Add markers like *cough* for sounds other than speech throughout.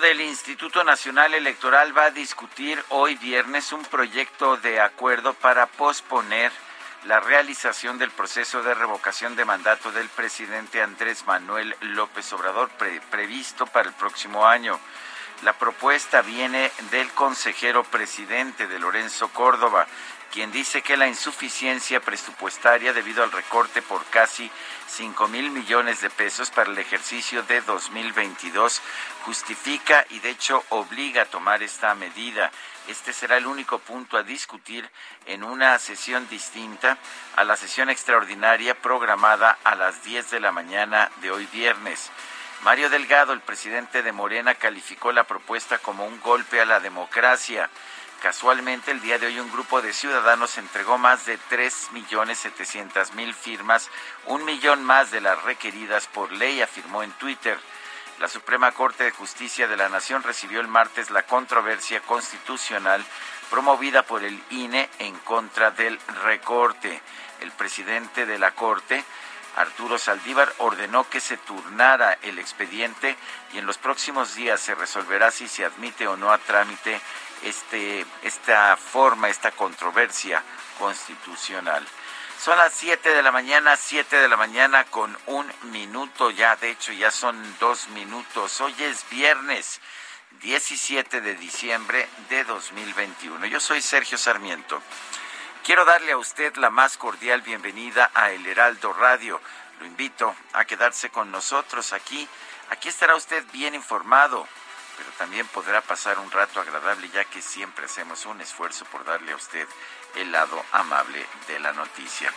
Del Instituto Nacional Electoral va a discutir hoy viernes un proyecto de acuerdo para posponer la realización del proceso de revocación de mandato del presidente Andrés Manuel López Obrador pre- previsto para el próximo año. La propuesta viene del consejero presidente de Lorenzo Córdoba, quien dice que la insuficiencia presupuestaria debido al recorte por casi 5 mil millones de pesos para el ejercicio de 2022 justifica y de hecho obliga a tomar esta medida. Este será el único punto a discutir en una sesión distinta a la sesión extraordinaria programada a las 10 de la mañana de hoy viernes. Mario Delgado, el presidente de Morena, calificó la propuesta como un golpe a la democracia. Casualmente, el día de hoy un grupo de ciudadanos entregó más de 3.700.000 firmas, un millón más de las requeridas por ley, afirmó en Twitter. La Suprema Corte de Justicia de la Nación recibió el martes la controversia constitucional promovida por el INE en contra del recorte. El presidente de la Corte, Arturo Saldívar, ordenó que se turnara el expediente y en los próximos días se resolverá si se admite o no a trámite este, esta forma, esta controversia constitucional. Son las 7 de la mañana, 7 de la mañana con un minuto ya, de hecho ya son dos minutos. Hoy es viernes 17 de diciembre de 2021. Yo soy Sergio Sarmiento. Quiero darle a usted la más cordial bienvenida a El Heraldo Radio. Lo invito a quedarse con nosotros aquí. Aquí estará usted bien informado, pero también podrá pasar un rato agradable ya que siempre hacemos un esfuerzo por darle a usted el lado amable de la noticia.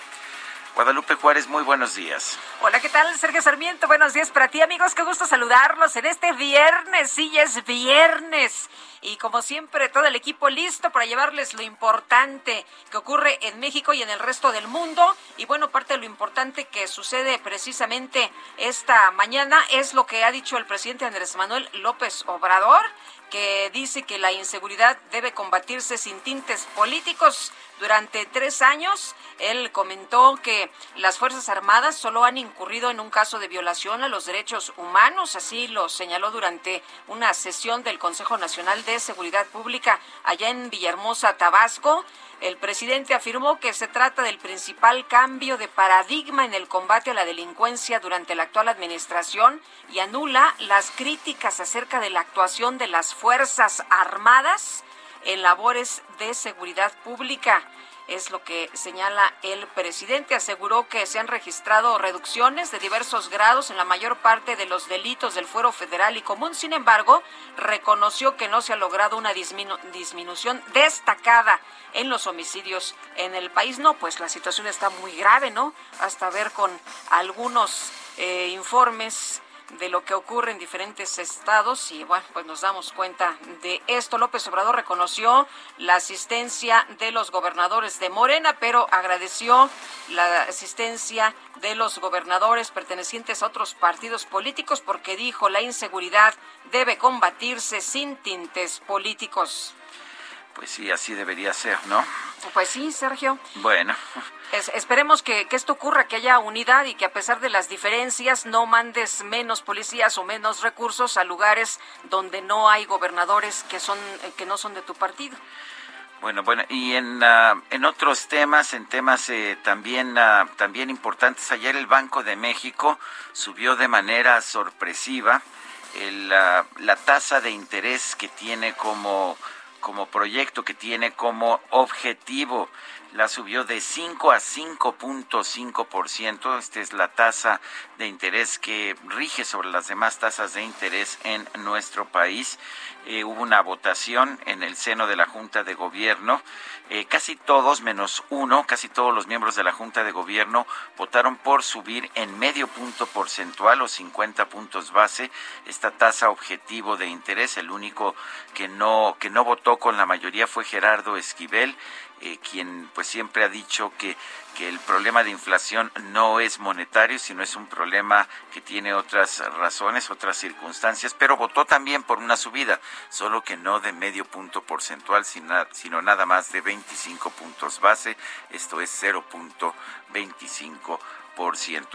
Guadalupe Juárez, muy buenos días. Hola, ¿qué tal? Sergio Sarmiento, buenos días para ti, amigos. Qué gusto saludarlos en este viernes. Sí, es viernes. Y como siempre, todo el equipo listo para llevarles lo importante que ocurre en México y en el resto del mundo. Y bueno, parte de lo importante que sucede precisamente esta mañana es lo que ha dicho el presidente Andrés Manuel López Obrador, que dice que la inseguridad debe combatirse sin tintes políticos. Durante tres años, él comentó que las Fuerzas Armadas solo han incurrido en un caso de violación a los derechos humanos, así lo señaló durante una sesión del Consejo Nacional de Seguridad Pública allá en Villahermosa, Tabasco. El presidente afirmó que se trata del principal cambio de paradigma en el combate a la delincuencia durante la actual administración y anula las críticas acerca de la actuación de las Fuerzas Armadas en labores de seguridad pública. Es lo que señala el presidente. Aseguró que se han registrado reducciones de diversos grados en la mayor parte de los delitos del fuero federal y común. Sin embargo, reconoció que no se ha logrado una disminu disminución destacada en los homicidios en el país. No, pues la situación está muy grave, ¿no? Hasta ver con algunos eh, informes de lo que ocurre en diferentes estados y bueno, pues nos damos cuenta de esto. López Obrador reconoció la asistencia de los gobernadores de Morena, pero agradeció la asistencia de los gobernadores pertenecientes a otros partidos políticos porque dijo la inseguridad debe combatirse sin tintes políticos. Pues sí, así debería ser, ¿no? Pues sí, Sergio. Bueno. Es, esperemos que, que, esto ocurra, que haya unidad y que a pesar de las diferencias no mandes menos policías o menos recursos a lugares donde no hay gobernadores que son que no son de tu partido. Bueno, bueno, y en, ah, en otros temas, en temas eh, también, ah, también importantes, ayer el Banco de México subió de manera sorpresiva el, ah, la tasa de interés que tiene como, como proyecto, que tiene como objetivo la subió de 5 a 5.5%. Esta es la tasa de interés que rige sobre las demás tasas de interés en nuestro país. Eh, hubo una votación en el seno de la Junta de Gobierno. Eh, casi todos, menos uno, casi todos los miembros de la Junta de Gobierno votaron por subir en medio punto porcentual o 50 puntos base esta tasa objetivo de interés. El único que no, que no votó con la mayoría fue Gerardo Esquivel eh, quien pues siempre ha dicho que, que el problema de inflación no es monetario, sino es un problema que tiene otras razones, otras circunstancias, pero votó también por una subida, solo que no de medio punto porcentual, sino nada más de 25 puntos base, esto es 0.25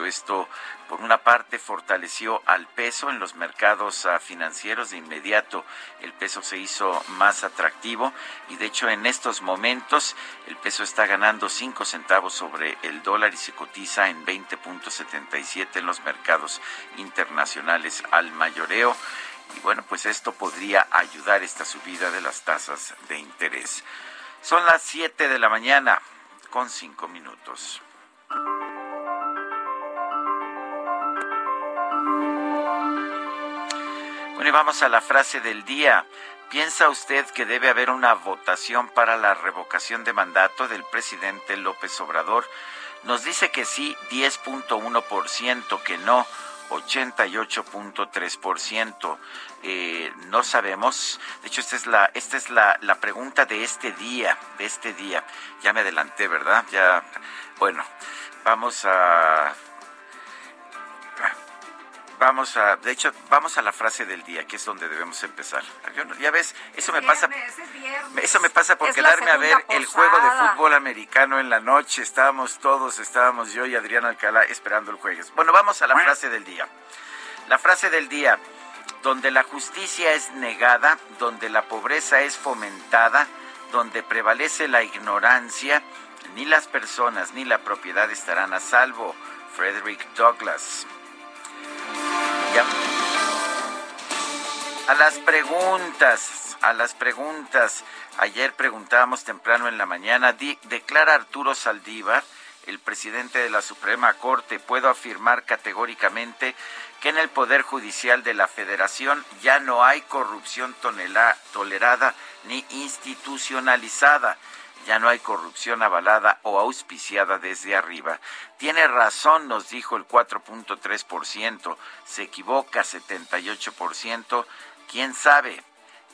esto, por una parte, fortaleció al peso en los mercados ah, financieros. De inmediato, el peso se hizo más atractivo y, de hecho, en estos momentos, el peso está ganando 5 centavos sobre el dólar y se cotiza en 20.77 en los mercados internacionales al mayoreo. Y bueno, pues esto podría ayudar esta subida de las tasas de interés. Son las 7 de la mañana con 5 minutos. Bueno, y vamos a la frase del día. ¿Piensa usted que debe haber una votación para la revocación de mandato del presidente López Obrador? Nos dice que sí, 10.1%, que no, 88.3%. Eh, no sabemos. De hecho, esta es la esta es la, la pregunta de este día, de este día. Ya me adelanté, ¿verdad? Ya bueno, vamos a Vamos a, de hecho, vamos a la frase del día, que es donde debemos empezar. ya ves, eso me pasa, eso me pasa por quedarme a ver el juego de fútbol americano en la noche. Estábamos todos, estábamos yo y Adrián Alcalá esperando el jueves. Bueno, vamos a la frase del día. La frase del día, donde la justicia es negada, donde la pobreza es fomentada, donde prevalece la ignorancia, ni las personas ni la propiedad estarán a salvo. Frederick Douglass. A las preguntas, a las preguntas. Ayer preguntábamos temprano en la mañana, declara Arturo Saldívar, el presidente de la Suprema Corte, puedo afirmar categóricamente que en el Poder Judicial de la Federación ya no hay corrupción tolerada ni institucionalizada ya no hay corrupción avalada o auspiciada desde arriba. Tiene razón, nos dijo el 4.3%, se equivoca 78%, quién sabe,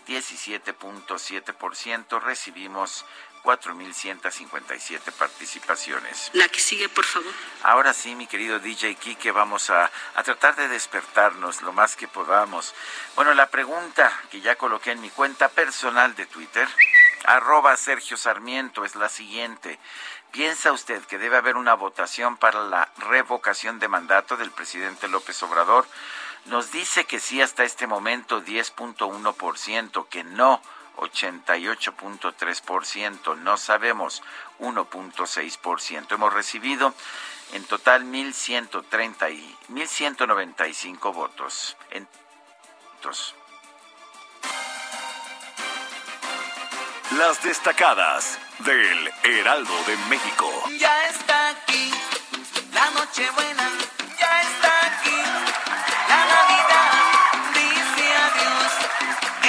17.7%, recibimos 4.157 participaciones. La que sigue, por favor. Ahora sí, mi querido DJ Kike, vamos a, a, tratar de despertarnos lo más que podamos. Bueno, la pregunta que ya coloqué en mi cuenta personal de Twitter arroba Sergio Sarmiento es la siguiente. ¿Piensa usted que debe haber una votación para la revocación de mandato del presidente López Obrador? Nos dice que sí hasta este momento 10.1%, que no 88.3%, no sabemos 1.6%. Hemos recibido en total 1.130 y 1.195 votos. En, las destacadas del Heraldo de México. Ya está aquí la Nochebuena, ya está aquí la Navidad. Dice adiós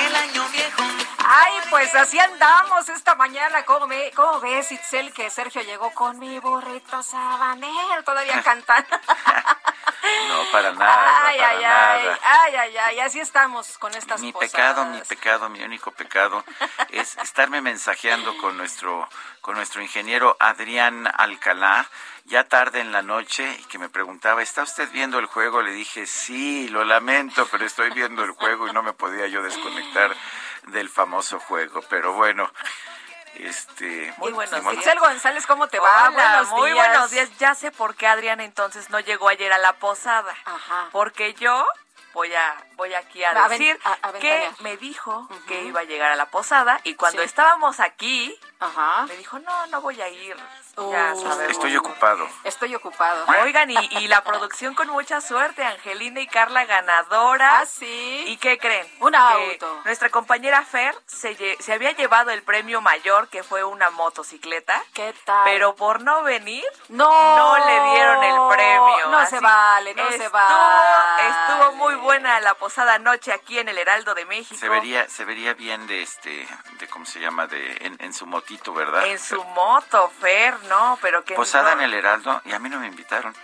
el año viejo. Ay, pues así andamos esta mañana. ¿Cómo, ves, Itzel, que Sergio llegó con mi burrito sabanero? Todavía *laughs* cantando. No, para nada. Ay, para ay, nada. ay, ay, ay, así estamos con estas Mi posadas. pecado, mi pecado, mi único pecado es estarme mensajeando con nuestro, con nuestro ingeniero Adrián Alcalá, ya tarde en la noche, y que me preguntaba, ¿está usted viendo el juego? Le dije, sí, lo lamento, pero estoy viendo el juego y no me podía yo desconectar del famoso juego. Pero bueno, este, Muy buenos modo. Itzel González, ¿cómo te va? Hola, buenos muy días. buenos días. Ya sé por qué Adrián entonces no llegó ayer a la posada. Ajá. Porque yo voy a voy aquí a decir ven- a- a que me dijo que iba a llegar a la posada y cuando Sí. estábamos aquí Ajá. Me dijo, no, no voy a ir. Ya sabemos. Estoy ocupado. Estoy ocupado. Oigan, y, y la producción con mucha suerte, Angelina y Carla ganadoras. Ah, sí. ¿Y qué creen? Un Que auto. Nuestra compañera Fer se, lle- se había llevado el premio mayor, que fue una motocicleta. ¿Qué tal? Pero por no venir, no, no le dieron el premio. No Así se vale, no se vale. Estuvo muy buena la posada anoche aquí en el Heraldo de México. Se vería, se vería bien de este, de cómo se llama, de en, en su motito, ¿verdad? En su moto, Fer, ¿no? Pero que Posada no- en el Heraldo y a mí no me invitaron.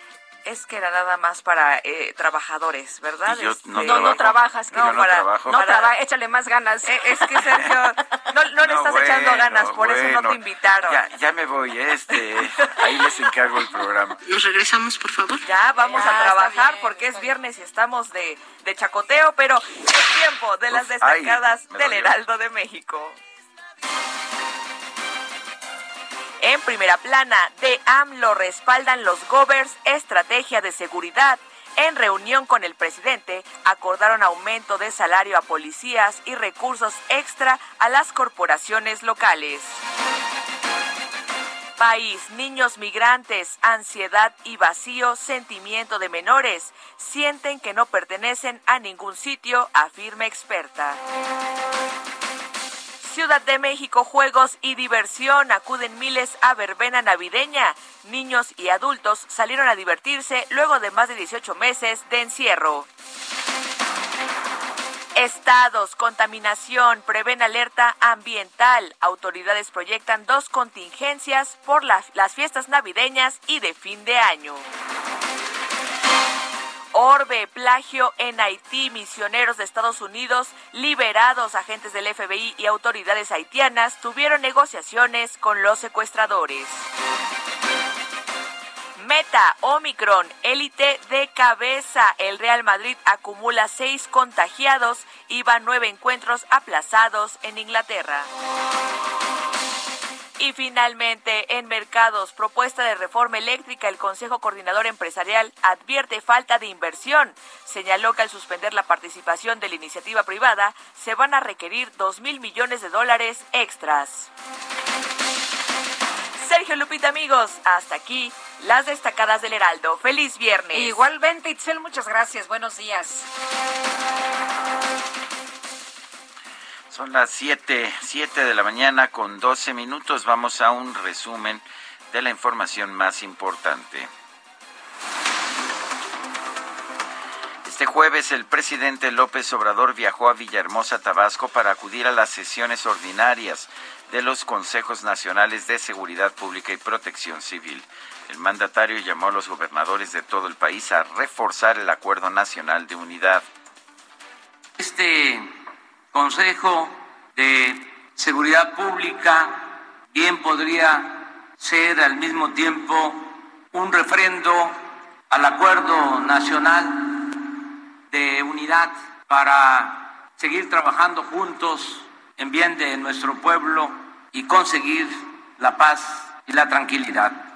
Es que era nada más para eh, trabajadores, ¿verdad? Y yo Este, no No, no trabajas, Yo no para- trabajo. No para- trabaja, échale más ganas. Eh, es que Sergio, no, no le estás echando ganas, por eso no te invitaron. Ya, ya me voy, este, *laughs* ahí les encargo el programa. Nos regresamos, por favor. Ya vamos Ya, a trabajar bien, porque es viernes y estamos de, de chacoteo, pero es tiempo de las Uf, destacadas del. Heraldo de México. En primera plana, de AMLO respaldan los Govers estrategia de seguridad. En reunión con el presidente, acordaron aumento de salario a policías y recursos extra a las corporaciones locales. País, niños migrantes, ansiedad y vacío, sentimiento de menores. Sienten que no pertenecen a ningún sitio, afirma experta. Ciudad de México, juegos y diversión. Acuden miles a verbena navideña. Niños y adultos salieron a divertirse luego de más de 18 meses de encierro. Estados, contaminación, prevén alerta ambiental. Autoridades proyectan dos contingencias por las, las fiestas navideñas y de fin de año. Orbe, plagio en Haití, misioneros de Estados Unidos, liberados, agentes del FBI y autoridades haitianas tuvieron negociaciones con los secuestradores. Meta, Omicron, élite de cabeza. El Real Madrid acumula seis contagiados y van nueve encuentros aplazados en Inglaterra. Y finalmente, en mercados, propuesta de reforma eléctrica, el Consejo Coordinador Empresarial advierte falta de inversión. Señaló que al suspender la participación de la iniciativa privada, se van a requerir 2 mil millones de dólares extras. Sergio Lupita, amigos, hasta aquí las destacadas del Heraldo. ¡Feliz viernes! Igualmente, Itzel, muchas gracias. Buenos días. Son las 7, 7 de la mañana con 12 minutos. Vamos a un resumen de la información más importante. Este jueves el presidente López Obrador viajó a Villahermosa, Tabasco, para acudir a las sesiones ordinarias de los Consejos Nacionales de Seguridad Pública y Protección Civil. El mandatario llamó a los gobernadores de todo el país a reforzar el Acuerdo Nacional de Unidad. Este Consejo de Seguridad Pública bien podría ser al mismo tiempo un refrendo al Acuerdo Nacional de Unidad para seguir trabajando juntos en bien de nuestro pueblo y conseguir la paz y la tranquilidad.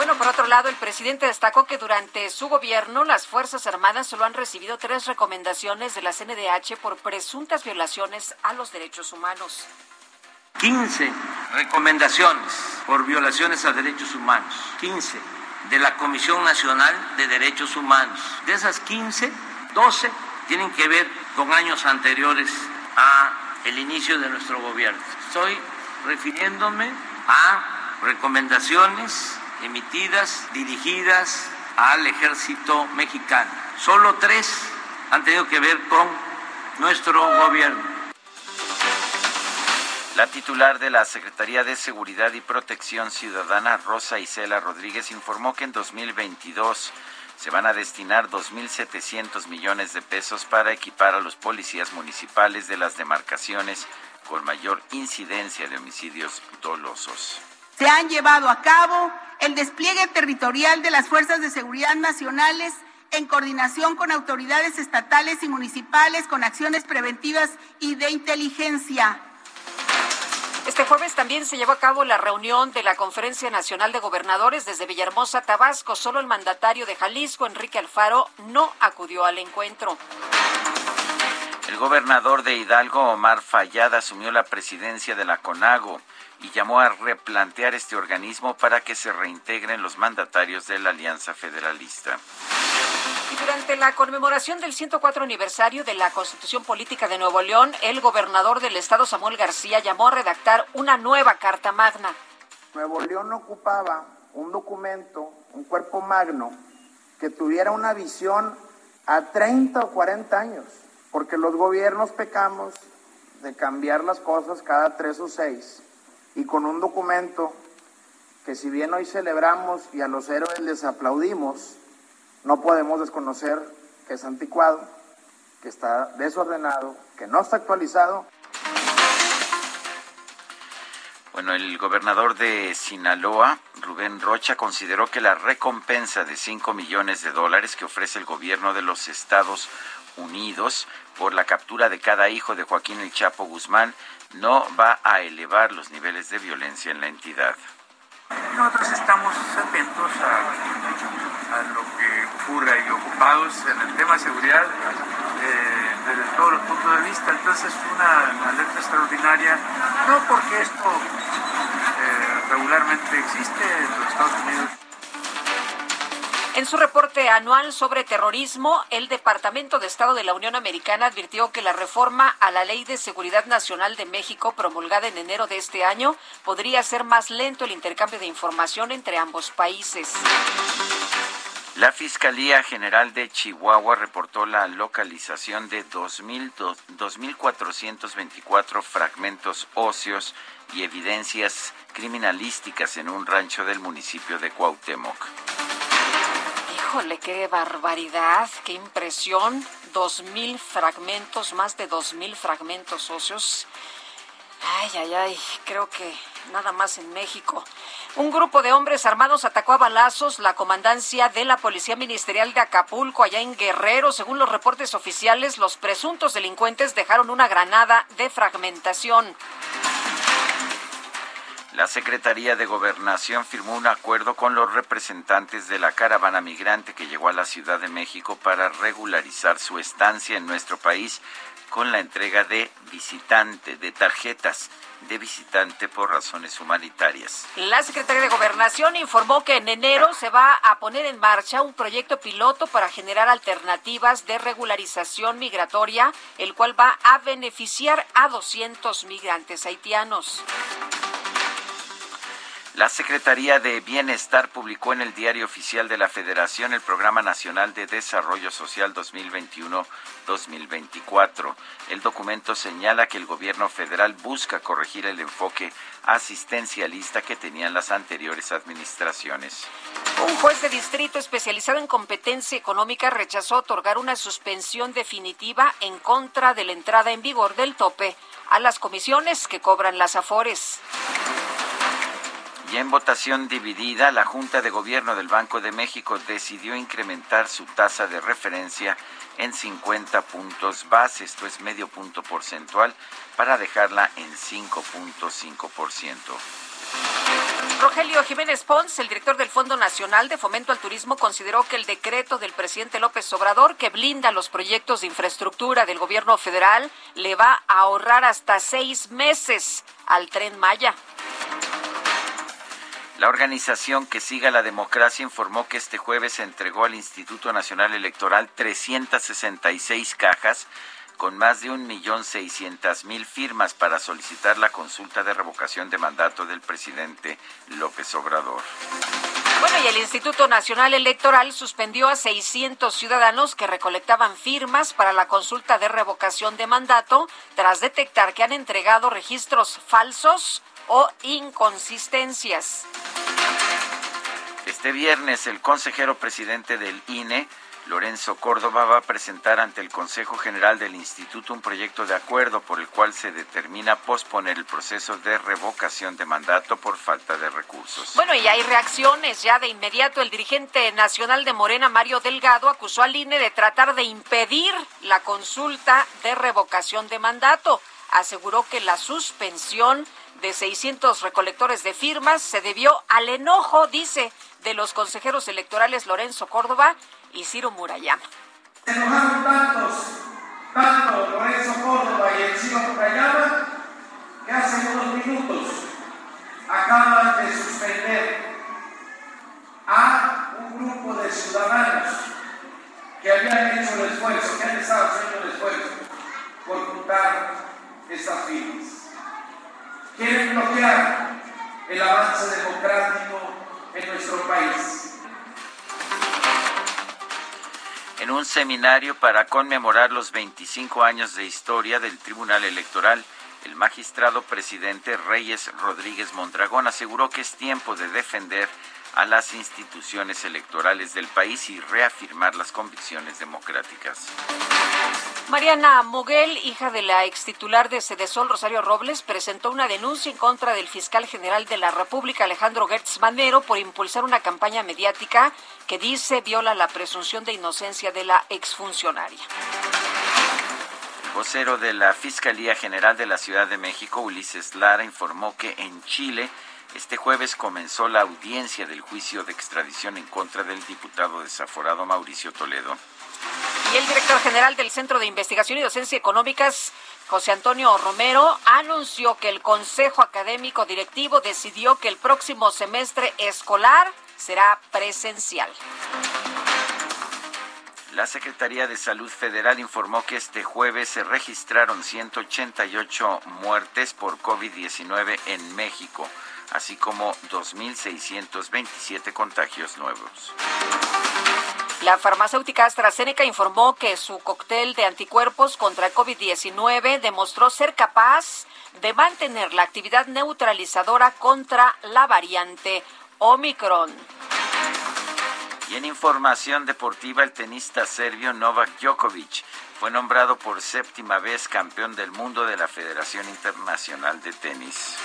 Bueno, por otro lado, el presidente destacó que durante su gobierno las Fuerzas Armadas solo han recibido tres recomendaciones de la CNDH por presuntas violaciones a los derechos humanos. 15 recomendaciones por violaciones a derechos humanos, 15 de la Comisión Nacional de Derechos Humanos. De esas 15, 12 tienen que ver con años anteriores a el inicio de nuestro gobierno. Estoy refiriéndome a recomendaciones emitidas, dirigidas al ejército mexicano. Solo tres han tenido que ver con nuestro gobierno. La titular de la Secretaría de Seguridad y Protección Ciudadana, Rosa Isela Rodríguez, informó que en 2022 se van a destinar 2.700 millones de pesos para equipar a los policías municipales de las demarcaciones con mayor incidencia de homicidios dolosos. Se han llevado a cabo el despliegue territorial de las Fuerzas de Seguridad Nacionales en coordinación con autoridades estatales y municipales con acciones preventivas y de inteligencia. Este jueves también se llevó a cabo la reunión de la Conferencia Nacional de Gobernadores desde Villahermosa, Tabasco. Solo el mandatario de Jalisco, Enrique Alfaro, no acudió al encuentro. El gobernador de Hidalgo, Omar Fayad, asumió la presidencia de la CONAGO. Y llamó a replantear este organismo para que se reintegren los mandatarios de la Alianza Federalista. Y durante la conmemoración del 104 aniversario de la Constitución Política de Nuevo León, el gobernador del estado Samuel García llamó a redactar una nueva Carta Magna. Nuevo León ocupaba un documento, un cuerpo magno, que tuviera una visión a 30 o 40 años, porque los gobiernos pecamos de cambiar las cosas cada tres o seis, y con un documento que si bien hoy celebramos y a los héroes les aplaudimos, no podemos desconocer que es anticuado, que está desordenado, que no está actualizado. Bueno, el gobernador de Sinaloa, Rubén Rocha, consideró que la recompensa de 5 millones de dólares que ofrece el gobierno de los Estados Unidos por la captura de cada hijo de Joaquín El Chapo Guzmán no va a elevar los niveles de violencia en la entidad. Nosotros estamos atentos a, lo que ocurra y ocupados en el tema de seguridad eh, desde todos los puntos de vista. Entonces, una alerta extraordinaria, no porque esto eh, regularmente existe en los Estados Unidos. En su reporte anual sobre terrorismo, el Departamento de Estado de la Unión Americana advirtió que la reforma a la Ley de Seguridad Nacional de México, promulgada en enero de este año, podría hacer más lento el intercambio de información entre ambos países. La Fiscalía General de Chihuahua reportó la localización de 2.424 fragmentos óseos y evidencias criminalísticas en un rancho del municipio de Cuauhtémoc. Híjole, qué barbaridad, qué impresión. Dos mil fragmentos, más de dos mil fragmentos óseos. Ay, ay, ay, creo que nada más en México. Un grupo de hombres armados atacó a balazos la comandancia de la Policía Ministerial de Acapulco, allá en Guerrero. Según los reportes oficiales, los presuntos delincuentes dejaron una granada de fragmentación. La Secretaría de Gobernación firmó un acuerdo con los representantes de la caravana migrante que llegó a la Ciudad de México para regularizar su estancia en nuestro país con la entrega de visitante, de tarjetas de visitante por razones humanitarias. La Secretaría de Gobernación informó que en enero se va a poner en marcha un proyecto piloto para generar alternativas de regularización migratoria, el cual va a beneficiar a 200 migrantes haitianos. La Secretaría de Bienestar publicó en el Diario Oficial de la Federación el Programa Nacional de Desarrollo Social 2021-2024. El documento señala que el gobierno federal busca corregir el enfoque asistencialista que tenían las anteriores administraciones. Un juez de distrito especializado en competencia económica rechazó otorgar una suspensión definitiva en contra de la entrada en vigor del tope a las comisiones que cobran las afores. Y en votación dividida, la Junta de Gobierno del Banco de México decidió incrementar su tasa de referencia en 50 puntos base, esto es medio punto porcentual, para dejarla en 5.5%. Rogelio Jiménez Pons, el director del Fondo Nacional de Fomento al Turismo, consideró que el decreto del presidente López Obrador, que blinda los proyectos de infraestructura del gobierno federal, le va a ahorrar hasta seis meses al tren Maya. La organización que siga la democracia informó que este jueves se entregó al Instituto Nacional Electoral 366 cajas con más de un millón seiscientas mil firmas para solicitar la consulta de revocación de mandato del presidente López Obrador. Bueno, y el Instituto Nacional Electoral suspendió a 600 ciudadanos que recolectaban firmas para la consulta de revocación de mandato tras detectar que han entregado registros falsos o inconsistencias. Este viernes el consejero presidente del INE, Lorenzo Córdoba, va a presentar ante el Consejo General del Instituto un proyecto de acuerdo por el cual se determina posponer el proceso de revocación de mandato por falta de recursos. Bueno, y hay reacciones. Ya de inmediato el dirigente nacional de Morena, Mario Delgado, acusó al INE de tratar de impedir la consulta de revocación de mandato. Aseguró que la suspensión de 600 recolectores de firmas se debió al enojo, dice, de los consejeros electorales Lorenzo Córdoba y Ciro Murayama. Se enojaron tantos, tanto Lorenzo Córdoba y el Ciro Murayama, que hace unos minutos acaban de suspender a un grupo de ciudadanos que habían hecho el esfuerzo, que han estado haciendo el esfuerzo por juntar estas firmas. Quieren bloquear el avance democrático en nuestro país. En un seminario para conmemorar los 25 años de historia del Tribunal Electoral, el magistrado presidente Reyes Rodríguez Mondragón aseguró que es tiempo de defender a las instituciones electorales del país y reafirmar las convicciones democráticas. Mariana Moguel, hija de la ex titular de Sedesol, Rosario Robles, presentó una denuncia en contra del fiscal general de la República, Alejandro Gertz Manero, por impulsar una campaña mediática que dice viola la presunción de inocencia de la exfuncionaria. El vocero de la Fiscalía General de la Ciudad de México, Ulises Lara, informó que en Chile este jueves comenzó la audiencia del juicio de extradición en contra del diputado desaforado Mauricio Toledo. Y el director general del Centro de Investigación y Docencia Económicas, José Antonio Romero, anunció que el Consejo Académico Directivo decidió que el próximo semestre escolar será presencial. La Secretaría de Salud Federal informó que este jueves se registraron 188 muertes por COVID-19 en México así como 2.627 contagios nuevos. La farmacéutica AstraZeneca informó que su cóctel de anticuerpos contra COVID-19 demostró ser capaz de mantener la actividad neutralizadora contra la variante Omicron. Y en información deportiva, el tenista serbio Novak Djokovic fue nombrado por séptima vez campeón del mundo de la Federación Internacional de Tenis.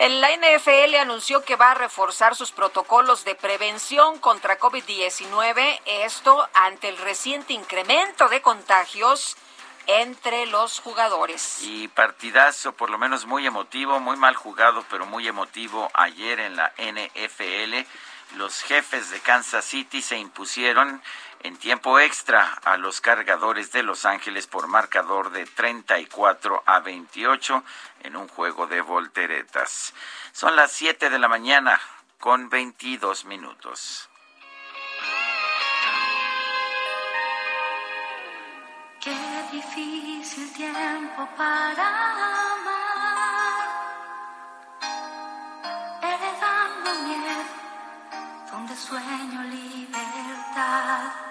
La NFL anunció que va a reforzar sus protocolos de prevención contra COVID-19, esto ante el reciente incremento de contagios entre los jugadores. Y partidazo, por lo menos muy emotivo, muy mal jugado, pero muy emotivo ayer en la NFL. Los jefes de Kansas City se impusieron en tiempo extra a los cargadores de Los Ángeles por marcador de 34 a 28 en un juego de volteretas. Son las 7 de la mañana con 22 minutos. Qué difícil tiempo para amar, heredando miedo, donde sueño libertad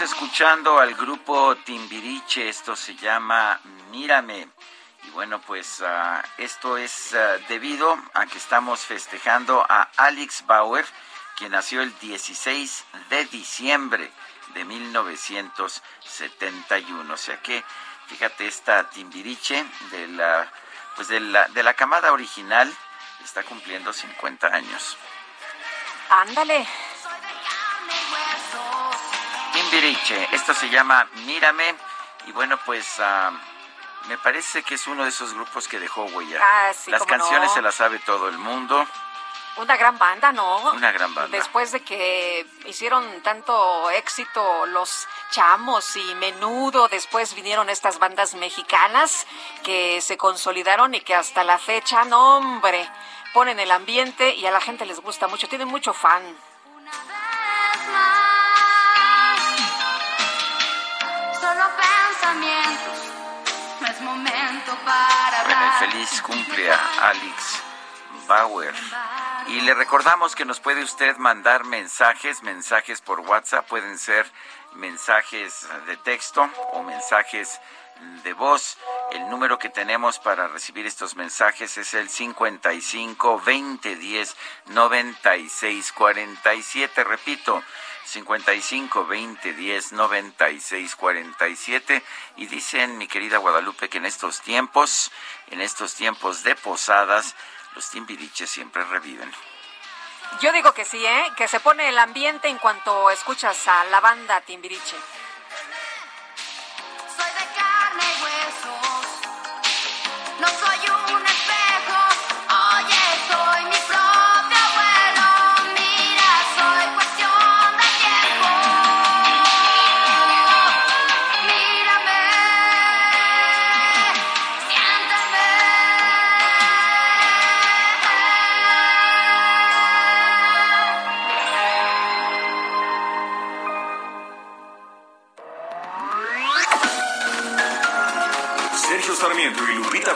Escuchando al grupo Timbiriche, esto se llama Mírame. Y bueno, pues uh, esto es uh, debido a que estamos festejando a Alex Bauer, quien nació el 16 de diciembre de 1971. O sea que, fíjate, esta Timbiriche de la, pues de la, de la camada original está cumpliendo 50 años. Ándale. Timbiriche, esto se llama Mírame. Y bueno, pues uh, me parece que es uno de esos grupos que dejó huella. Ah, sí, Las canciones no. se las sabe todo el mundo. Una gran banda, ¿no? Una gran banda. Después de que hicieron tanto éxito los chamos y menudo, después vinieron estas bandas mexicanas que se consolidaron y que hasta la fecha, no hombre, ponen el ambiente y a la gente les gusta mucho, tienen mucho fan. Cumple a Alex Bauer. Y le recordamos que nos puede usted mandar mensajes, mensajes por WhatsApp, pueden ser mensajes de texto o mensajes de voz. El número que tenemos para recibir estos mensajes es el 55 20 10 96 47. Repito, 55 20 10 96 47 y dicen mi querida Guadalupe que en estos tiempos, en estos tiempos de posadas, los timbiriches siempre reviven. Yo digo que sí, ¿eh? Que se pone el ambiente en cuanto escuchas a la banda Timbiriche. Soy de carne y huesos, no soy un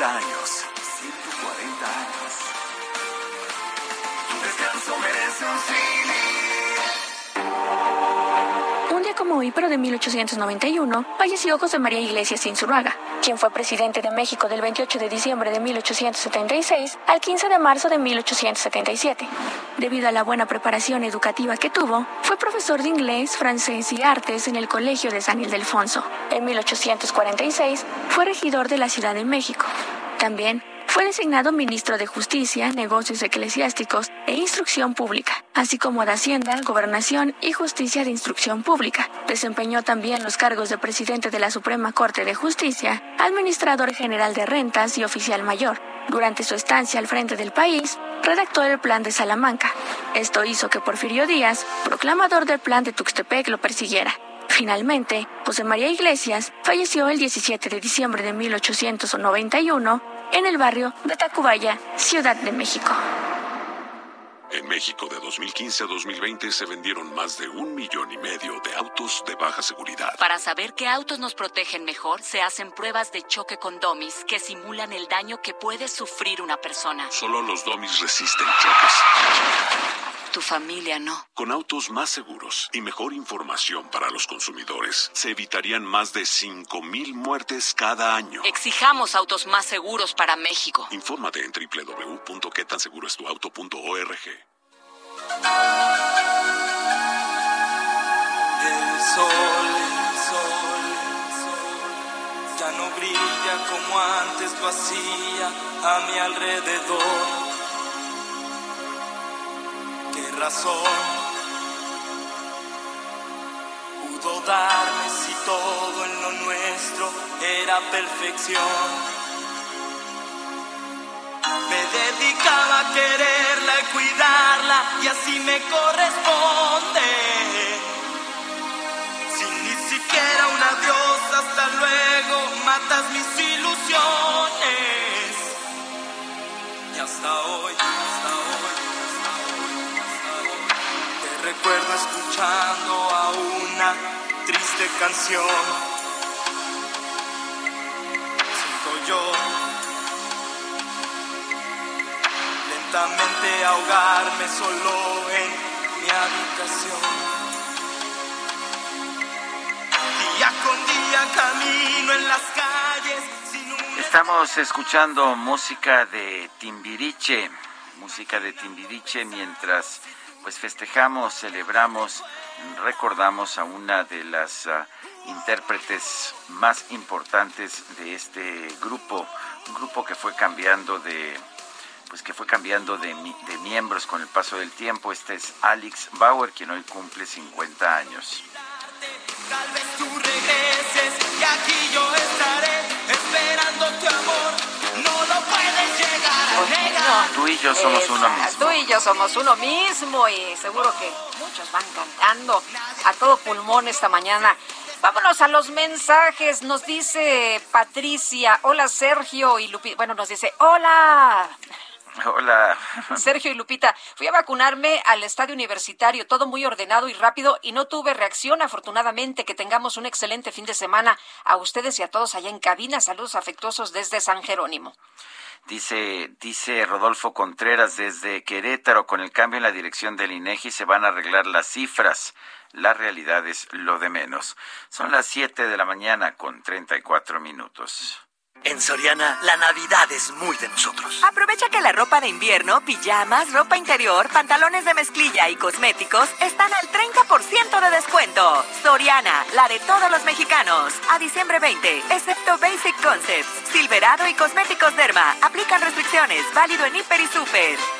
140 años. De 1891, falleció José María Iglesias Insurraga, quien fue presidente de México del 28 de diciembre de 1876 al 15 de marzo de 1877. Debido a la buena preparación educativa que tuvo, fue profesor de inglés, francés y artes en el Colegio de San Ildefonso. En 1846 fue regidor de la Ciudad de México. También fue designado ministro de Justicia, Negocios Eclesiásticos e Instrucción Pública, así como de Hacienda, Gobernación y Justicia de Instrucción Pública. Desempeñó también los cargos de presidente de la Suprema Corte de Justicia, administrador general de rentas y oficial mayor. Durante su estancia al frente del país, redactó el Plan de Salamanca. Esto hizo que Porfirio Díaz, proclamador del Plan de Tuxtepec, lo persiguiera. Finalmente, José María Iglesias falleció el 17 de diciembre de 1891 en el barrio de Tacubaya, Ciudad de México. En México de 2015 a 2020 se vendieron más de un millón y medio de autos de baja seguridad. Para saber qué autos nos protegen mejor, se hacen pruebas de choque con domis que simulan el daño que puede sufrir una persona. Solo los domis resisten choques. Tu familia no. Con autos más seguros y mejor información para los consumidores, se evitarían más de 5.000 muertes cada año. Exijamos autos más seguros para México. Infórmate en www.quetanseguroestuauto.org. El sol, el sol, el sol, ya no brilla como antes lo hacía a mi alrededor. ¿Qué razón pudo darme si todo en lo nuestro era perfección? Me dedicaba a quererla y cuidarla y así me corresponde. Sin ni siquiera un adiós, hasta luego, recuerdo escuchando a una triste canción. Siento yo lentamente ahogarme solo en mi habitación. Día con día camino en las calles sin un Estamos escuchando música de Timbiriche, música de Timbiriche mientras pues festejamos, celebramos, recordamos a una de las ah, intérpretes más importantes de este grupo, un grupo que fue cambiando de pues que fue cambiando de, mi- de miembros con el paso del tiempo. Este es Alex Bauer, quien hoy cumple 50 años. Tú y yo somos uno mismo. Tú y yo somos uno mismo y seguro que muchos van cantando a todo pulmón esta mañana. Vámonos a los mensajes. Nos dice Patricia, hola Sergio y Lupi. Bueno, nos dice, hola. Hola. Sergio y Lupita, fui a vacunarme al estadio universitario, todo muy ordenado y rápido y no tuve reacción. Afortunadamente, que tengamos un excelente fin de semana a ustedes y a todos allá en cabina. Saludos afectuosos desde San Jerónimo. Dice, dice Rodolfo Contreras desde Querétaro, con el cambio en la dirección del INEGI se van a arreglar las cifras. La realidad es lo de menos. Son las 7 de la mañana con 34 minutos. En Soriana, la Navidad es muy de nosotros. Aprovecha que la ropa de invierno, pijamas, ropa interior, pantalones de mezclilla y cosméticos están al 30% de descuento. Soriana, la de todos los mexicanos. A diciembre 20, excepto Basic Concepts, Silverado y Cosméticos Derma. Aplican restricciones. Válido en Hiper y Super.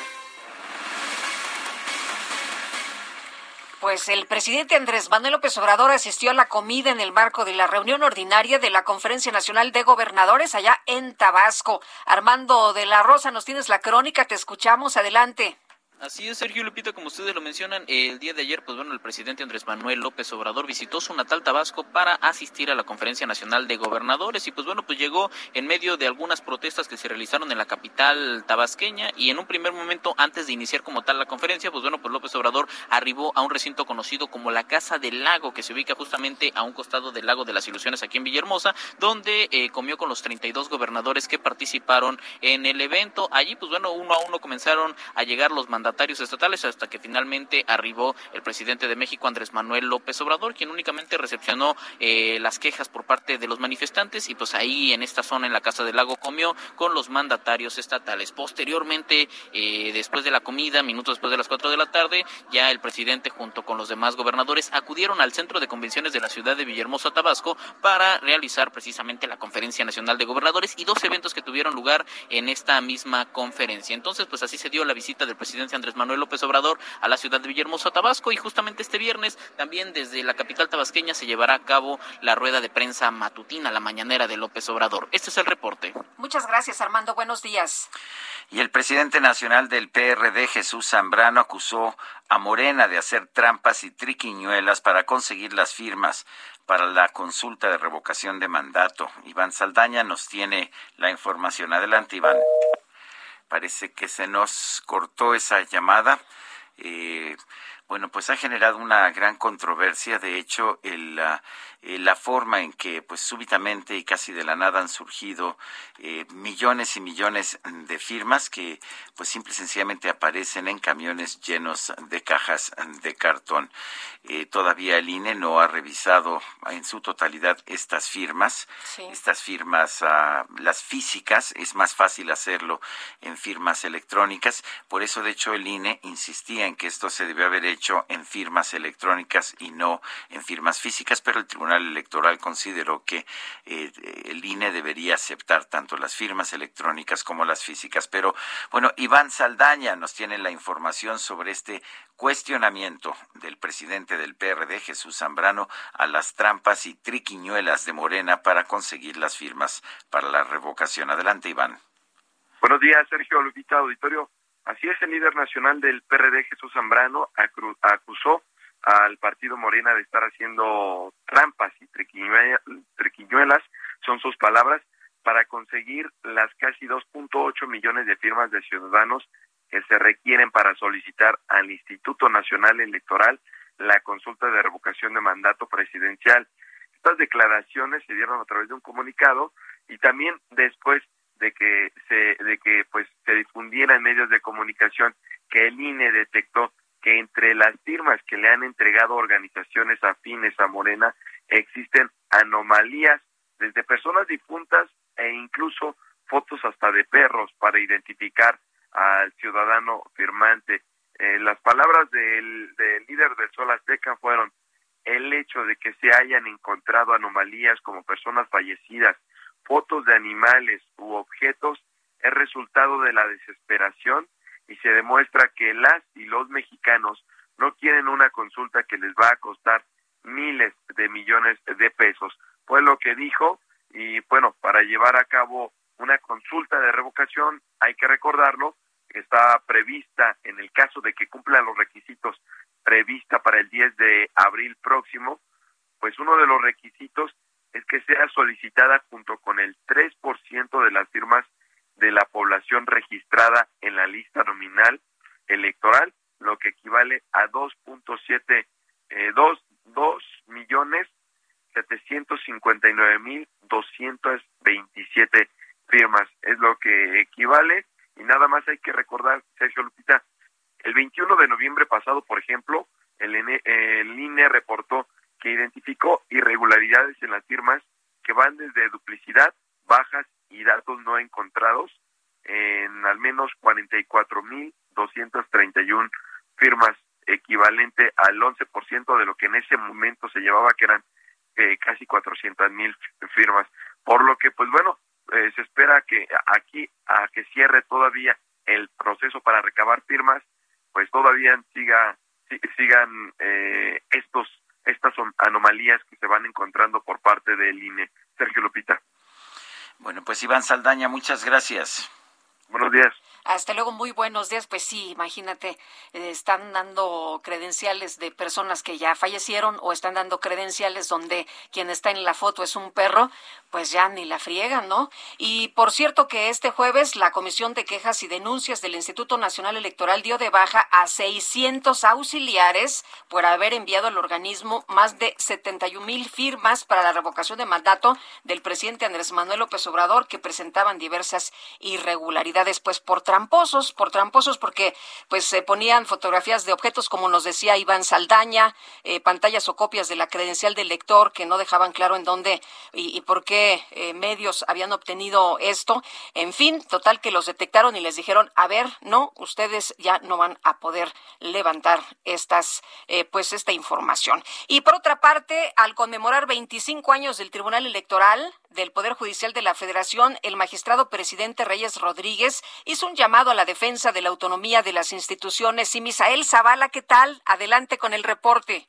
Pues el presidente Andrés Manuel López Obrador asistió a la comida en el marco de la reunión ordinaria de la Conferencia Nacional de Gobernadores allá en Tabasco. Armando de la Rosa, nos tienes la crónica, te escuchamos, adelante. Así es, Sergio Lupita, como ustedes lo mencionan, el día de ayer, pues bueno, el presidente Andrés Manuel López Obrador visitó su natal Tabasco para asistir a la Conferencia Nacional de Gobernadores y pues bueno, pues llegó en medio de algunas protestas que se realizaron en la capital tabasqueña y en un primer momento, antes de iniciar como tal la conferencia, pues bueno, pues López Obrador arribó a un recinto conocido como la Casa del Lago, que se ubica justamente a un costado del Lago de las Ilusiones aquí en Villahermosa, donde eh, comió con los 32 gobernadores que participaron en el evento. Allí, pues bueno, uno a uno comenzaron a llegar los mandatarios estatales hasta que finalmente arribó el presidente de México, Andrés Manuel López Obrador, quien únicamente recepcionó eh, las quejas por parte de los manifestantes y pues ahí en esta zona, en la Casa del Lago, comió con los mandatarios estatales. Posteriormente, eh, después de la comida, minutos después de las cuatro de la tarde, ya el presidente junto con los demás gobernadores acudieron al centro de convenciones de la ciudad de Villahermosa, Tabasco, para realizar precisamente la Conferencia Nacional de Gobernadores y dos eventos que tuvieron lugar en esta misma conferencia. Entonces, pues así se dio la visita del presidente Andrés Manuel López Obrador a la ciudad de Villahermosa, Tabasco, y justamente este viernes también desde la capital tabasqueña se llevará a cabo la rueda de prensa matutina, la mañanera de López Obrador. Este es el reporte. Muchas gracias, Armando. Buenos días. Y el presidente nacional del PRD, Jesús Zambrano, acusó a Morena de hacer trampas y triquiñuelas para conseguir las firmas para la consulta de revocación de mandato. Iván Saldaña nos tiene la información. Adelante, Iván. Parece que se nos cortó esa llamada. Eh, bueno, pues ha generado una gran controversia. De hecho, el, la, eh, la forma en que, pues súbitamente y casi de la nada han surgido eh, millones y millones de firmas que, pues simple y sencillamente aparecen en camiones llenos de cajas de cartón. Eh, todavía el INE no ha revisado en su totalidad estas firmas. Estas firmas, ah, las físicas, es más fácil hacerlo en firmas electrónicas. Por eso, de hecho, el INE insistía en que esto se debió haber hecho en firmas electrónicas y no en firmas físicas, pero el Tribunal Electoral consideró que eh, el INE debería aceptar tanto las firmas electrónicas como las físicas. Pero bueno, Iván Saldaña nos tiene la información sobre este cuestionamiento del presidente del PRD, Jesús Zambrano, a las trampas y triquiñuelas de Morena para conseguir las firmas para la revocación. Adelante, Iván. Buenos días, Sergio Lupita Auditorio. Así es, el líder nacional del PRD, Jesús Zambrano, acusó al partido Morena de estar haciendo trampas y triquiñuelas, son sus palabras, para conseguir las casi 2.8 millones de firmas de ciudadanos que se requieren para solicitar al Instituto Nacional Electoral la consulta de revocación de mandato presidencial. Estas declaraciones se dieron a través de un comunicado y también después de que se de que pues se difundiera en medios de comunicación que el INE detectó que entre las firmas que le han entregado organizaciones afines a Morena existen anomalías desde personas difuntas e incluso fotos hasta de perros para identificar al ciudadano firmante. Eh, las palabras del, líder del Sol Azteca fueron el hecho de que se hayan encontrado anomalías como personas fallecidas, fotos de animales u objetos, es resultado de la desesperación y se demuestra que las y los mexicanos no quieren una consulta que les va a costar miles de millones de pesos. Fue lo que dijo y bueno, para llevar a cabo una consulta de revocación, hay que recordarlo, está prevista en el caso de que cumplan los requisitos prevista para el 10 de abril próximo, pues uno de los requisitos es que sea solicitada junto con el 3% de las firmas de la población registrada en la lista nominal electoral, lo que equivale a 2.7 eh, 2, 2 millones 759 mil 227 firmas. Es lo que equivale. Y nada más hay que recordar Sergio Lupita el 21 de noviembre pasado por ejemplo el, el INE reportó que identificó irregularidades en las firmas que van desde duplicidad bajas y datos no encontrados en al menos 44.231 firmas, equivalente al 11% de lo que en ese momento se llevaba, que eran eh, casi 400.000 firmas. Por lo que, pues bueno, eh, se espera que aquí, a que cierre todavía el proceso para recabar firmas, pues todavía siga, sigan eh, estos estas anomalías que se van encontrando por parte del INE. Sergio Lupita. Bueno, pues Iván Saldaña, muchas gracias. Buenos días. Hasta luego, muy buenos días. Pues sí, imagínate, eh, están dando credenciales de personas que ya fallecieron o están dando credenciales donde quien está en la foto es un perro, pues ya ni la friegan, ¿no? Y por cierto que este jueves la Comisión de Quejas y Denuncias del Instituto Nacional Electoral dio de baja a 600 auxiliares por haber enviado al organismo más de 71 mil firmas para la revocación de mandato del presidente Andrés Manuel López Obrador que presentaban diversas irregularidades, pues por tramposos, por tramposos, porque pues se ponían fotografías de objetos, como nos decía Iván Saldaña, eh, pantallas o copias de la credencial del lector que no dejaban claro en dónde y, y por qué eh, medios habían obtenido esto. En fin, total que los detectaron y les dijeron, a ver, no, ustedes ya no van a poder levantar estas, eh, pues esta información. Y por otra parte, al conmemorar 25 años del Tribunal Electoral del Poder Judicial de la Federación, el magistrado presidente Reyes Rodríguez hizo un llamado a la defensa de la autonomía de las instituciones. Y Misael Zavala, ¿qué tal? Adelante con el reporte.